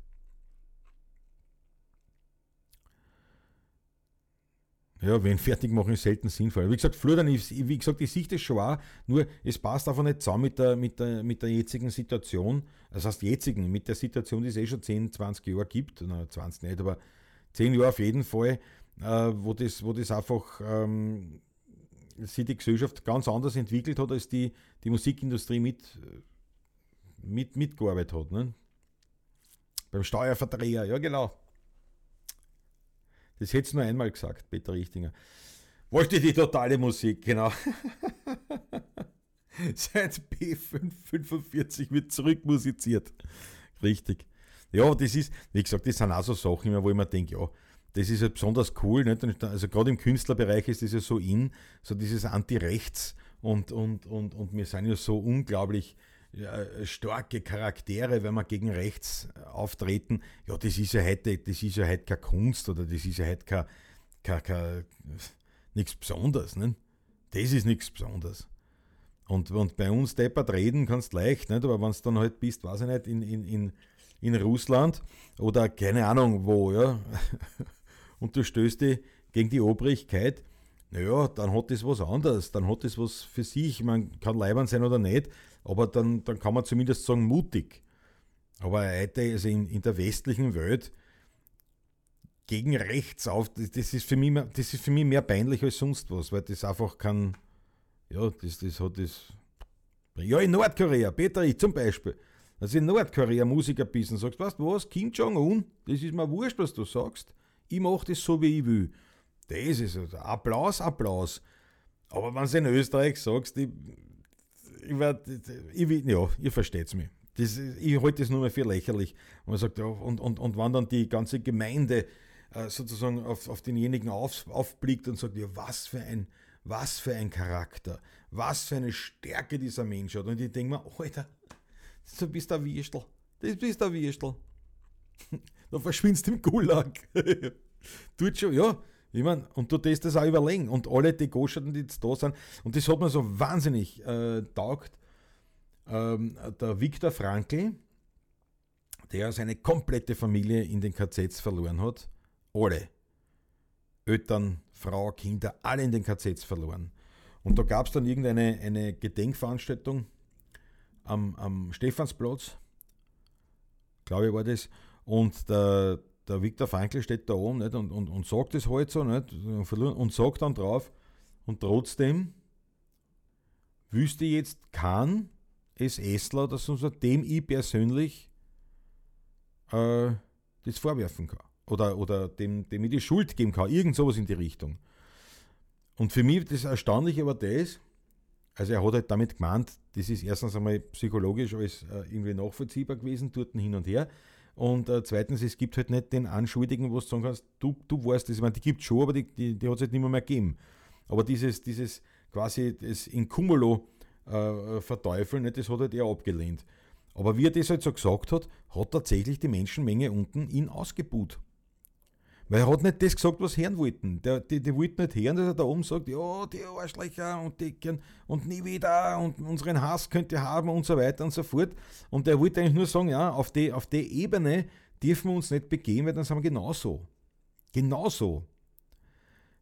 [SPEAKER 1] Ja, wenn fertig machen ist selten sinnvoll. Wie gesagt, Florian, wie gesagt, ich sehe das schon auch, nur es passt einfach nicht zusammen mit der, mit der, mit der jetzigen Situation. Das heißt jetzigen, mit der Situation, die es eh schon 10, 20 Jahre gibt, na 20 nicht, aber 10 Jahre auf jeden Fall, äh, wo, das, wo das einfach ähm, sich die Gesellschaft ganz anders entwickelt hat, als die, die Musikindustrie mit, mit, mitgearbeitet hat. Ne? Beim Steuerverdreher, ja genau. Das hätte es nur einmal gesagt, Peter Richtinger. Wollte die totale Musik, genau. [LAUGHS] Seit B545 wird zurückmusiziert. Richtig. Ja, das ist, wie gesagt, das sind auch so Sachen, wo ich mir denke, ja, das ist ja besonders cool. Nicht? Also gerade im Künstlerbereich ist das ja so in, so dieses Anti-Rechts und, und, und, und wir sind ja so unglaublich ja, starke Charaktere, wenn wir gegen rechts auftreten, ja, das ist ja heute, das ist ja heute keine Kunst oder das ist ja heute kein, kein, kein, nichts Besonderes. Ne? Das ist nichts Besonderes. Und, und bei uns deppert reden kannst leicht, nicht? aber wenn du dann halt bist, weiß ich nicht, in, in, in, in Russland oder keine Ahnung wo, ja, [LAUGHS] und du stößt dich gegen die Obrigkeit, naja, dann hat das was anderes, dann hat das was für sich, man kann leibern sein oder nicht, aber dann, dann kann man zumindest sagen mutig. Aber heute, also in, in der westlichen Welt, gegen rechts auf, das ist, für mich, mehr, das ist für mich mehr peinlich als sonst was, weil das einfach kann, ja, das, das hat das. Ja, in Nordkorea, Peter, ich zum Beispiel. Also in Nordkorea Musiker bist und sagst, weißt du was, Kim Jong-un, das ist mir wurscht, was du sagst. Ich mache das so, wie ich will. Das ist also Applaus, Applaus. Aber wenn du in Österreich sagst, ich, ich, werd, ich, ja, ihr versteht es mich. Das, ich halte das nur mehr für lächerlich. Man sagt, ja, und, und, und wenn dann die ganze Gemeinde äh, sozusagen auf, auf denjenigen auf, aufblickt und sagt, ja, was für ein, was für ein Charakter, was für eine Stärke dieser Mensch hat. Und ich denke mir, Alter, du bist der Wirstel. Das bist der Wirstel. [LAUGHS] da verschwindest du im Gulag. [LAUGHS] Tut schon, ja. Ich meine, und du tust das auch überlegen. Und alle die Goscherten, die jetzt da sind, und das hat mir so wahnsinnig äh, taugt. Ähm, der Viktor Frankl, der seine komplette Familie in den KZs verloren hat. Alle. Eltern, Frau, Kinder, alle in den KZs verloren. Und da gab es dann irgendeine eine Gedenkveranstaltung am, am Stephansplatz, glaube ich war das. Und der, der Viktor Frankl steht da oben nicht, und, und, und sagt es halt so nicht, und sagt dann drauf, und trotzdem wüsste jetzt kein SSler oder sonst dem ich persönlich äh, das vorwerfen kann. Oder, oder dem, dem ich die Schuld geben kann. Irgend sowas in die Richtung. Und für mich das Erstaunliche war das, also er hat halt damit gemeint, das ist erstens einmal psychologisch alles äh, irgendwie nachvollziehbar gewesen, dort hin und her. Und äh, zweitens, es gibt halt nicht den Anschuldigen, wo du sagen kannst, du, du weißt das. Ich meine, die gibt es schon, aber die, die, die hat es halt nicht mehr, mehr gegeben. Aber dieses, dieses quasi das in Cumulo äh, verteufeln, nicht, das hat halt er abgelehnt. Aber wie er das halt so gesagt hat, hat tatsächlich die Menschenmenge unten ihn ausgebuht. Weil er hat nicht das gesagt, was hören wollten. Der, die, die wollten nicht hören, dass er da oben sagt, ja, die Arschlöcher und die und nie wieder und unseren Hass könnt ihr haben und so weiter und so fort. Und er wollte eigentlich nur sagen, ja, auf die, auf die Ebene dürfen wir uns nicht begehen, weil dann sind wir genauso. Genauso.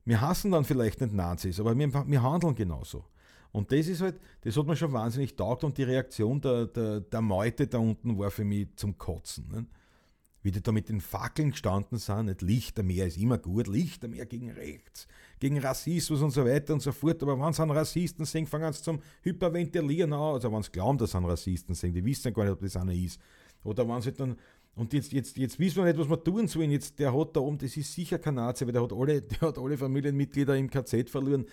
[SPEAKER 1] Wir hassen dann vielleicht nicht Nazis, aber wir, wir handeln genauso. Und das ist halt, das hat mir schon wahnsinnig taugt und die Reaktion der, der, der Meute da unten war für mich zum Kotzen. Ne? Wie die da mit den Fackeln gestanden sind, nicht Lichtermeer ist immer gut, Lichtermeer gegen rechts, gegen Rassismus und so weiter und so fort. Aber wenn sie an Rassisten sind, fangen sie zum Hyperventilieren an. Also wenn sie glauben, dass sie an Rassisten sind, die wissen gar nicht, ob das einer ist. Oder wenn sie dann und jetzt, jetzt, jetzt wissen wir nicht, was wir tun sollen. Jetzt, der hat da oben, das ist sicher kein Nazi, weil der hat alle, [LAUGHS] der hat alle Familienmitglieder im KZ verloren.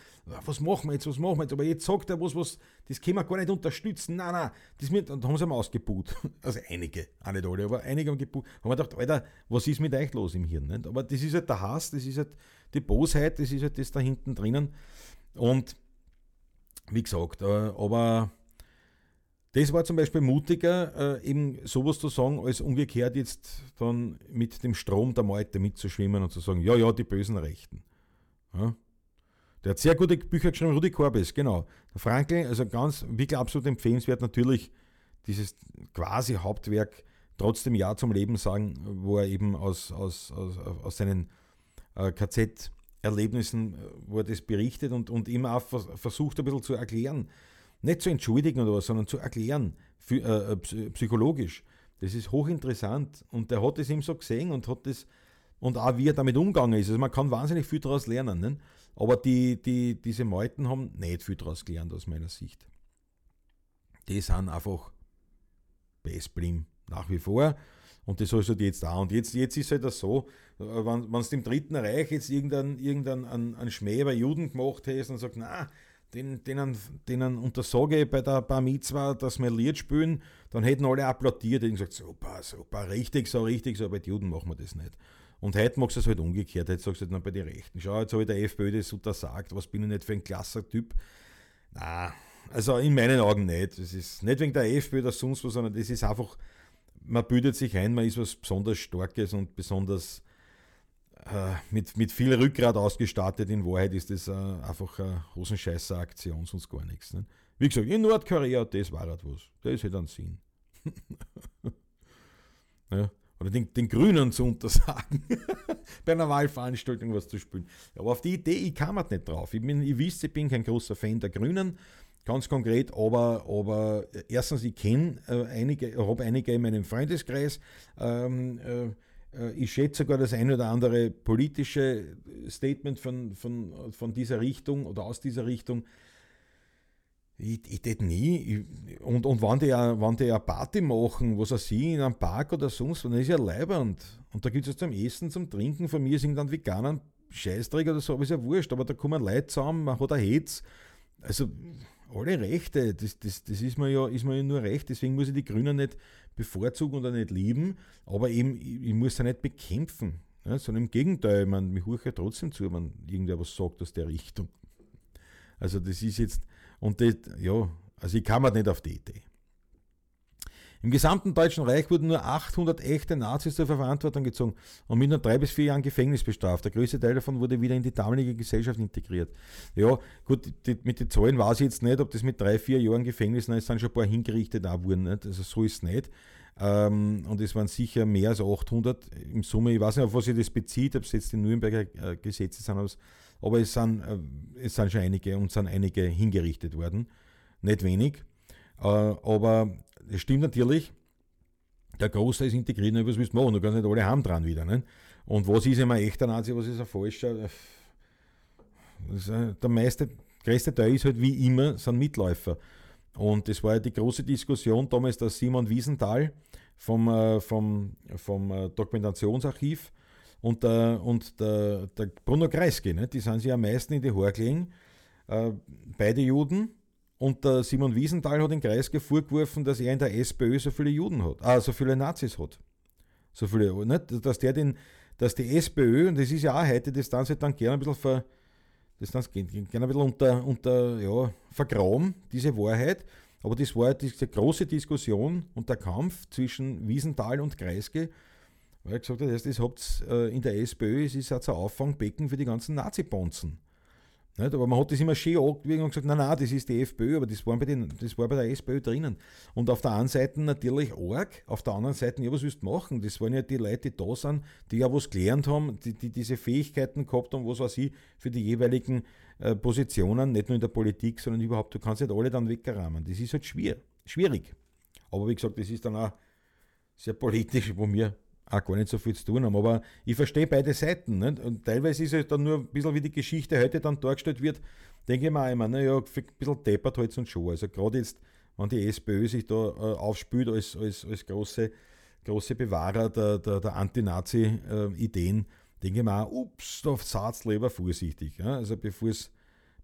[SPEAKER 1] Was machen wir jetzt, was machen wir jetzt? Aber jetzt sagt er was, was, das können wir gar nicht unterstützen. Nein, nein, das mit, und haben sie ihm ausgebuht. [LAUGHS] Also einige, auch nicht alle, aber einige haben gebuht. Haben wir gedacht, Alter, was ist mit euch los im Hirn? Nicht? Aber das ist halt der Hass, das ist halt die Bosheit, das ist halt das da hinten drinnen. Und wie gesagt, äh, aber das war zum Beispiel mutiger, äh, eben sowas zu sagen, als umgekehrt jetzt dann mit dem Strom der Meute mitzuschwimmen und zu sagen, ja, ja, die bösen Rechten. Ja. Der hat sehr gute Bücher geschrieben, Rudi Korbes, genau. Der Frankl, also ganz, wirklich absolut empfehlenswert, natürlich dieses quasi Hauptwerk trotzdem Ja zum Leben sagen, wo er eben aus, aus, aus, aus seinen äh, KZ-Erlebnissen, äh, wo er das berichtet und, und immer auch versucht ein bisschen zu erklären, nicht zu entschuldigen oder was, sondern zu erklären, äh, äh psychologisch. Das ist hochinteressant und der hat es ihm so gesehen und hat das und auch wie er damit umgegangen ist. Also man kann wahnsinnig viel daraus lernen. Ne? Aber die, die, diese Meuten haben nicht viel daraus gelernt aus meiner Sicht. Die sind einfach Bestblim nach wie vor. Und das sollst du jetzt auch. Und jetzt, jetzt ist halt das so, äh, wenn es dem Dritten Reich jetzt irgendeinen irgendein, Schmäh bei Juden gemacht hättest und sagt, na, denen, denen, denen untersage bei der Bar Mitzwa, dass wir Lied spielen, dann hätten alle applaudiert und gesagt, super, super, richtig, so richtig, so, bei den Juden machen wir das nicht. Und heute machst du es halt umgekehrt, heute sagst du halt noch bei den Rechten. Schau, jetzt habe ich der FPÖ das untersagt, was bin ich nicht für ein klasser Typ. Na, also in meinen Augen nicht. Das ist nicht wegen der FPÖ oder sonst was, sondern das ist einfach, man bildet sich ein, man ist was besonders Starkes und besonders mit, mit viel Rückgrat ausgestattet. In Wahrheit ist das äh, einfach eine hosenscheißer Aktion, sonst gar nichts. Ne? Wie gesagt, in Nordkorea, das war halt was. Das hätte einen Sinn. [LAUGHS] ja. Oder den, den Grünen zu untersagen, [LAUGHS] bei einer Wahlveranstaltung was zu spielen. Aber auf die Idee, ich kam halt nicht drauf. Ich, bin, ich wisst, ich bin kein großer Fan der Grünen, ganz konkret, aber, aber erstens, ich kenne äh, einige, habe einige in meinem Freundeskreis. Ähm, äh, äh, ich schätze sogar das ein oder andere politische Statement von, von, von dieser Richtung oder aus dieser Richtung. Ich, ich tät nie. und, und wenn die, wenn die eine Party machen, was auch sie, in einem Park oder sonst, dann ist ja leibernd. Und da gibt es zum Essen, zum Trinken. Von mir sind dann Veganer Scheißdreck oder so, aber ist ja wurscht. Aber da kommen Leute zusammen, man hat ein Hetz. Also alle Rechte, das, das, das ist, mir ja, ist mir ja nur recht. Deswegen muss ich die Grünen nicht bevorzugen oder nicht lieben, aber eben, ich, ich muss sie nicht bekämpfen. Ja, sondern im Gegenteil, man, mich hört ja trotzdem zu, wenn irgendwer was sagt aus der Richtung. Also das ist jetzt, und das, ja, also ich kam halt nicht auf die Idee. Im gesamten Deutschen Reich wurden nur 800 echte Nazis zur Verantwortung gezogen und mit nur drei bis vier Jahren Gefängnis bestraft. Der größte Teil davon wurde wieder in die damalige Gesellschaft integriert. Ja, gut, die, mit den Zahlen weiß ich jetzt nicht, ob das mit drei, vier Jahren Gefängnis, nein, es sind schon ein paar hingerichtet auch wurden. Nicht? Also so ist es nicht. Ähm, und es waren sicher mehr als 800 im Summe. Ich weiß nicht, auf was sich das bezieht, ob es jetzt die Nürnberger äh, Gesetze sind, aber es sind, äh, es sind schon einige und sind einige hingerichtet worden. Nicht wenig. Äh, aber es stimmt natürlich, der Großteil ist integriert, was willst du machen? Du kannst nicht alle haben dran wieder. Ne? Und was ist immer echter Nazi, was ist ein falscher? Ist, äh, der meiste, größte Teil ist halt wie immer, sind Mitläufer. Und das war ja die große Diskussion damals, der Simon Wiesenthal vom, äh, vom, vom äh, Dokumentationsarchiv und der, und der, der Bruno Kreisky, ne? die sind sich am meisten in die Haare gelegen, äh, beide Juden. Und der Simon Wiesenthal hat in Kreisky vorgeworfen, dass er in der SPÖ so viele Juden hat, ah, so viele Nazis hat. So viele, nicht? Dass der den, dass die SPÖ, und das ist ja auch heute, das dann halt dann gerne ein bisschen ver, das dann gerne ein bisschen unter, unter ja, vergraben, diese Wahrheit. Aber das war diese große Diskussion und der Kampf zwischen Wiesenthal und Kreisky, weil er gesagt hat, das habt äh, in der SPÖ, es ist ein Auffangbecken für die ganzen Nazi-Bonzen. Nicht? Aber man hat das immer schön angewiesen und gesagt, nein, nein, das ist die FPÖ, aber das war, bei den, das war bei der SPÖ drinnen. Und auf der einen Seite natürlich arg, auf der anderen Seite, ja, was willst du machen? Das waren ja die Leute, die da sind, die ja was gelernt haben, die, die diese Fähigkeiten gehabt haben, was weiß ich, für die jeweiligen äh, Positionen, nicht nur in der Politik, sondern überhaupt, du kannst nicht alle dann wegrammen. Das ist halt schwierig. Aber wie gesagt, das ist dann auch sehr politisch, wo wir auch gar nicht so viel zu tun haben. Aber ich verstehe beide Seiten. Nicht? Und teilweise ist es dann nur ein bisschen, wie die Geschichte heute dann dargestellt wird, denke ich mir auch immer, naja, ein bisschen deppert halt und schon. Also gerade jetzt, wenn die SPÖ sich da äh, aufspült als, als, als große, große Bewahrer der, der, der Anti-Nazi-Ideen, denke ich mir auch, ups, da seid lieber vorsichtig. Ja? Also bevor es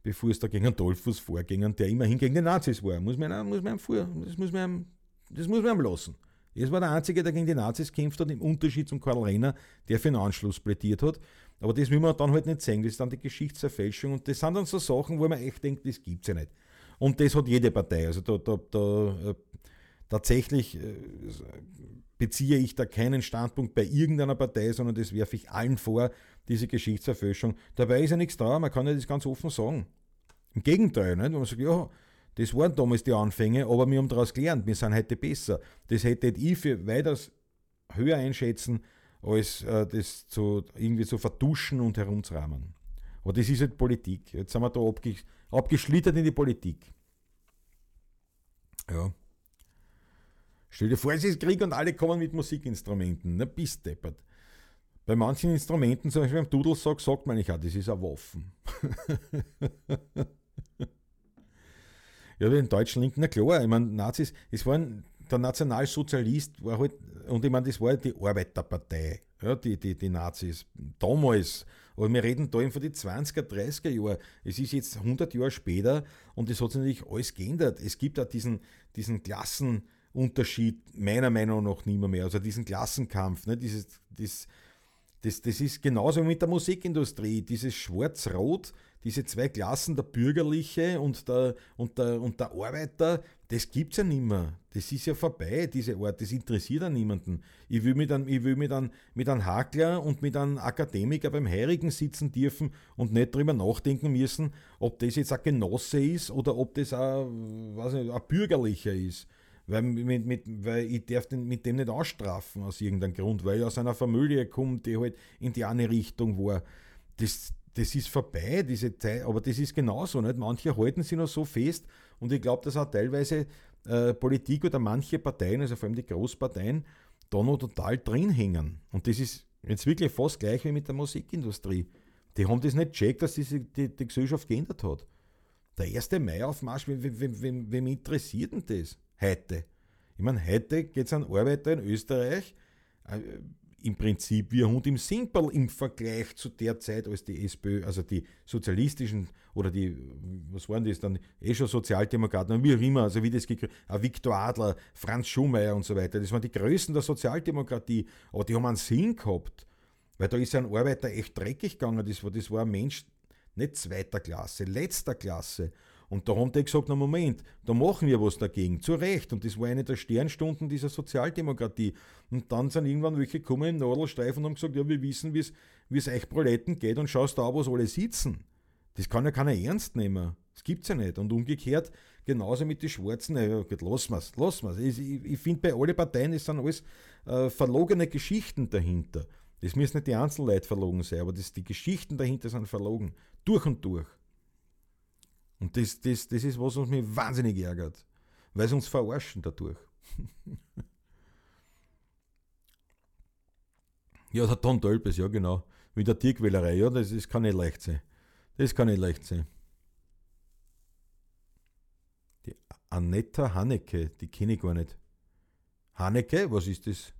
[SPEAKER 1] bevor es da gegen einen Dollfuß vorgingen, der immerhin gegen die Nazis war. Muss man, muss man, das muss man, das lassen. Er war der Einzige, der gegen die Nazis kämpft hat, im Unterschied zum Karl Renner, der für einen Anschluss plädiert hat. Aber das will man dann halt nicht sehen. Das ist dann die Geschichtserfälschung. Und das sind dann so Sachen, wo man echt denkt, das gibt es ja nicht. Und das hat jede Partei. Also da, da, da äh, tatsächlich äh, beziehe ich da keinen Standpunkt bei irgendeiner Partei, sondern das werfe ich allen vor, diese Geschichtserfälschung. Dabei ist ja nichts da, man kann ja das ganz offen sagen. Im Gegenteil, nicht? wenn man sagt, ja, das waren damals die Anfänge, aber wir haben daraus gelernt, wir sind heute besser. Das hätte ich für weitaus höher einschätzen, als äh, das zu, irgendwie zu verduschen und herumzurahmen. Aber das ist halt Politik. Jetzt sind wir da abge abgeschlittert in die Politik. Ja. Stell dir vor, es ist Krieg und alle kommen mit Musikinstrumenten. Na, bist deppert. Bei manchen Instrumenten, zum Beispiel beim Dudelsack, sagt man nicht, ja, das ist ein Waffen. [LAUGHS] Ja, den deutschen Linken, na klar, ich meine, Nazis, es waren, der Nationalsozialist war halt, und ich meine, das war die Arbeiterpartei, ja, die, die, die Nazis, damals. Aber wir reden da eben von den 20er, 30er Jahren. Es ist jetzt 100 Jahre später und es hat sich natürlich alles geändert. Es gibt auch diesen, diesen Klassenunterschied, meiner Meinung nach nicht mehr, mehr. Also diesen Klassenkampf, ne, dieses, das, das, das ist genauso wie mit der Musikindustrie. Dieses Schwarz-Rot, diese zwei Klassen, der Bürgerliche und der, und der, und der Arbeiter, das gibt es ja nicht mehr. Das ist ja vorbei, diese Art. Das interessiert ja niemanden. Ich will mit einem, mit einem, mit einem Hakler und mit einem Akademiker beim Heirigen sitzen dürfen und nicht drüber nachdenken müssen, ob das jetzt ein Genosse ist oder ob das ein, was nicht, ein Bürgerlicher ist. Weil, mit, mit, weil ich darf den, mit dem nicht ausstrafen aus irgendeinem Grund, weil er aus einer Familie kommt, die halt in die eine Richtung war. Das, das ist vorbei, diese Zeit, aber das ist genauso. Nicht? Manche halten sich noch so fest und ich glaube, dass auch teilweise äh, Politik oder manche Parteien, also vor allem die Großparteien, da noch total drin hängen. Und das ist jetzt wirklich fast gleich wie mit der Musikindustrie. Die haben das nicht checkt, dass diese, die, die Gesellschaft geändert hat. Der 1. Mai-Aufmarsch, wem, wem, wem, wem interessiert denn das heute? Ich meine, heute geht es an Arbeiter in Österreich, äh, im Prinzip wie ein Hund im Simperl im Vergleich zu der Zeit, als die SPÖ, also die sozialistischen oder die, was waren das dann, eh schon Sozialdemokraten, wie auch immer, also wie das gekriegt, Viktor Adler, Franz Schumacher und so weiter, das waren die Größen der Sozialdemokratie, aber die haben einen Sinn gehabt, weil da ist ein Arbeiter echt dreckig gegangen, das war, das war ein Mensch nicht zweiter Klasse, letzter Klasse und da haben die gesagt, na Moment, da machen wir was dagegen, zu Recht. Und das war eine der Sternstunden dieser Sozialdemokratie. Und dann sind irgendwann welche gekommen im Nadelstreifen und haben gesagt, ja, wir wissen, wie es euch Proletten geht und schaust da, wo sie alle sitzen. Das kann ja keiner ernst nehmen. Das gibt's ja nicht. Und umgekehrt, genauso mit den Schwarzen, ja, gut, lassen wir's, lassen wir's. Ich, ich, ich finde, bei allen Parteien ist dann alles äh, verlogene Geschichten dahinter. Das müssen nicht die Einzelleute verlogen sein, aber das, die Geschichten dahinter sind verlogen. Durch und durch. Und das, das, das ist was, was mich wahnsinnig ärgert, weil sie uns verarschen dadurch. [LAUGHS] ja, der Ton Tölpes, ja genau. Mit der Tierquälerei, ja, das, das kann nicht leicht sein. Das kann nicht leicht sein. Die Annetta Haneke, die kenne ich gar nicht. Haneke, was ist das?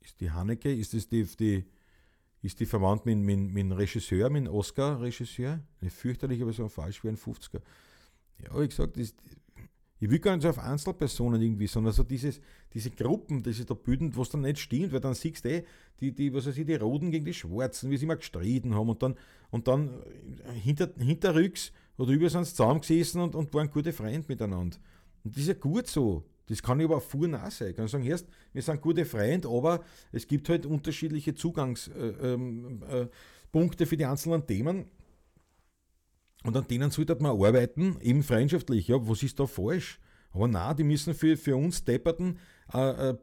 [SPEAKER 1] Ist die Haneke, ist das die, die ist die verwandt mit, dem Regisseur, mit dem Oscar-Regisseur. Fürchterlich, aber so falsch wie ein 50er. Ja, wie gesagt, das, Ich will gar nicht so auf Einzelpersonen irgendwie, sondern so dieses, diese Gruppen, die sich da bilden, was dann nicht stimmt, weil dann siehst du eh, die, die, was weiß ich, die Roten gegen die Schwarzen, wie sie immer gestritten haben und dann, und dann hinter, hinterrücks oder über sind sie zusammengesessen und, und waren gute Freunde miteinander. Und das ist ja gut so. Das kann ich aber auch vorne auch sein. Ich kann sagen, erst, wir sind gute Freunde, aber es gibt halt unterschiedliche Zugangspunkte äh, ähm, äh, für die einzelnen Themen. Und an denen sollte man arbeiten, eben freundschaftlich. Ja, was ist da falsch? Aber na, die müssen für, für uns Depperten äh, äh,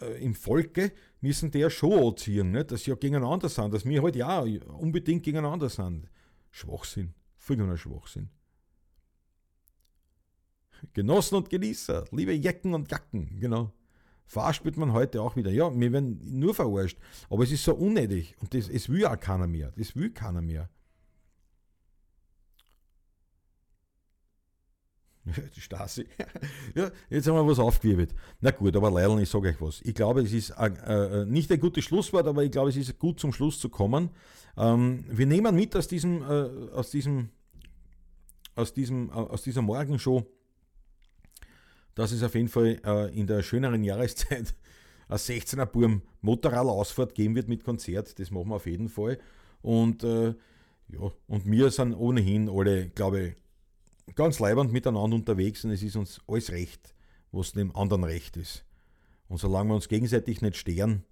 [SPEAKER 1] äh, im Volke, müssen ja schon anziehen, nicht? dass sie ja gegeneinander sind, dass wir halt ja unbedingt gegeneinander sind. Schwachsinn, vollkommener Schwachsinn. Genossen und Genießer, liebe Jecken und Jacken, genau. Verarscht wird man heute auch wieder. Ja, wir werden nur verarscht. Aber es ist so unnötig und das, es will auch keiner mehr. Das will keiner mehr. [LAUGHS] Die Stasi. [LAUGHS] ja, jetzt haben wir was aufgewirbelt. Na gut, aber Leilon, ich sage euch was. Ich glaube, es ist äh, äh, nicht ein gutes Schlusswort, aber ich glaube, es ist gut zum Schluss zu kommen. Ähm, wir nehmen mit aus diesem, äh, aus diesem, aus diesem, äh, aus dieser Morgenshow, dass es auf jeden Fall äh, in der schöneren Jahreszeit [LAUGHS] ein 16er Burm Motorradausfahrt geben wird mit Konzert. Das machen wir auf jeden Fall. Und äh, ja, und wir sind ohnehin alle, glaube ich, ganz leibend miteinander unterwegs und es ist uns alles recht, was dem anderen recht ist. Und solange wir uns gegenseitig nicht stehren,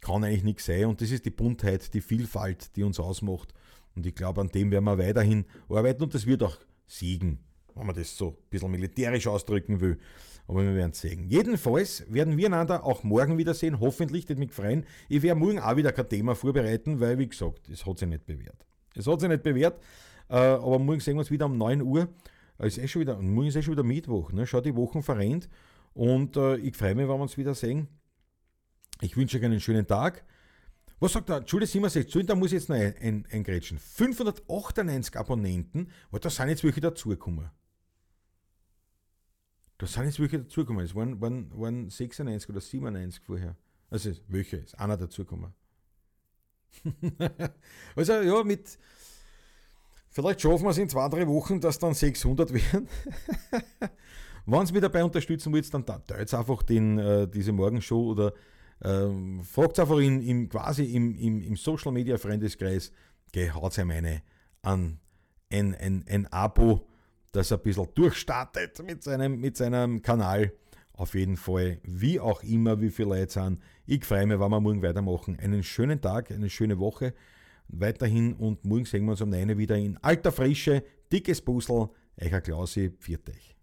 [SPEAKER 1] kann eigentlich nichts sein. Und das ist die Buntheit, die Vielfalt, die uns ausmacht. Und ich glaube, an dem werden wir weiterhin arbeiten und das wird auch siegen, wenn man das so ein bisschen militärisch ausdrücken will. Aber wir werden es sehen. Jedenfalls werden wir einander auch morgen wiedersehen, hoffentlich, das mich freuen. Ich werde morgen auch wieder kein Thema vorbereiten, weil, wie gesagt, es hat sich nicht bewährt. Es hat sich nicht bewährt. Äh, aber morgen sehen wir uns wieder um 9 Uhr. Äh, ist eh schon wieder, morgen ist eh schon wieder Mittwoch. Ne? Schau, die Wochen verrennt. Und äh, ich freue mich, wenn wir uns wieder sehen. Ich wünsche euch einen schönen Tag. Was sagt der Julie 67? Da muss ich jetzt noch eingrätschen. 598 Abonnenten, weil da sind jetzt welche dazugekommen. Da sind jetzt welche dazugekommen. Es waren, waren, waren 96 oder 97 vorher. Also welche, ist einer dazugekommen. [LAUGHS] also ja, mit, Vielleicht schaffen wir es in zwei, drei Wochen, dass dann 600 werden. [LAUGHS] Wenn Sie mich dabei unterstützen wollt, dann teilt einfach den, äh, diese Morgenshow oder ähm, fragt einfach in, im, quasi im, im, im Social Media Freundeskreis, haut ihm eine an ein, ein, ein Abo, das ein bisschen durchstartet mit seinem, mit seinem Kanal. Auf jeden Fall, wie auch immer, wie viele Leute sind. Ich freue mich, wenn wir morgen weitermachen. Einen schönen Tag, eine schöne Woche weiterhin und morgen sehen wir uns um 9 wieder in alter Frische, dickes Puzzle. Eicher Klausi, pfiat euch.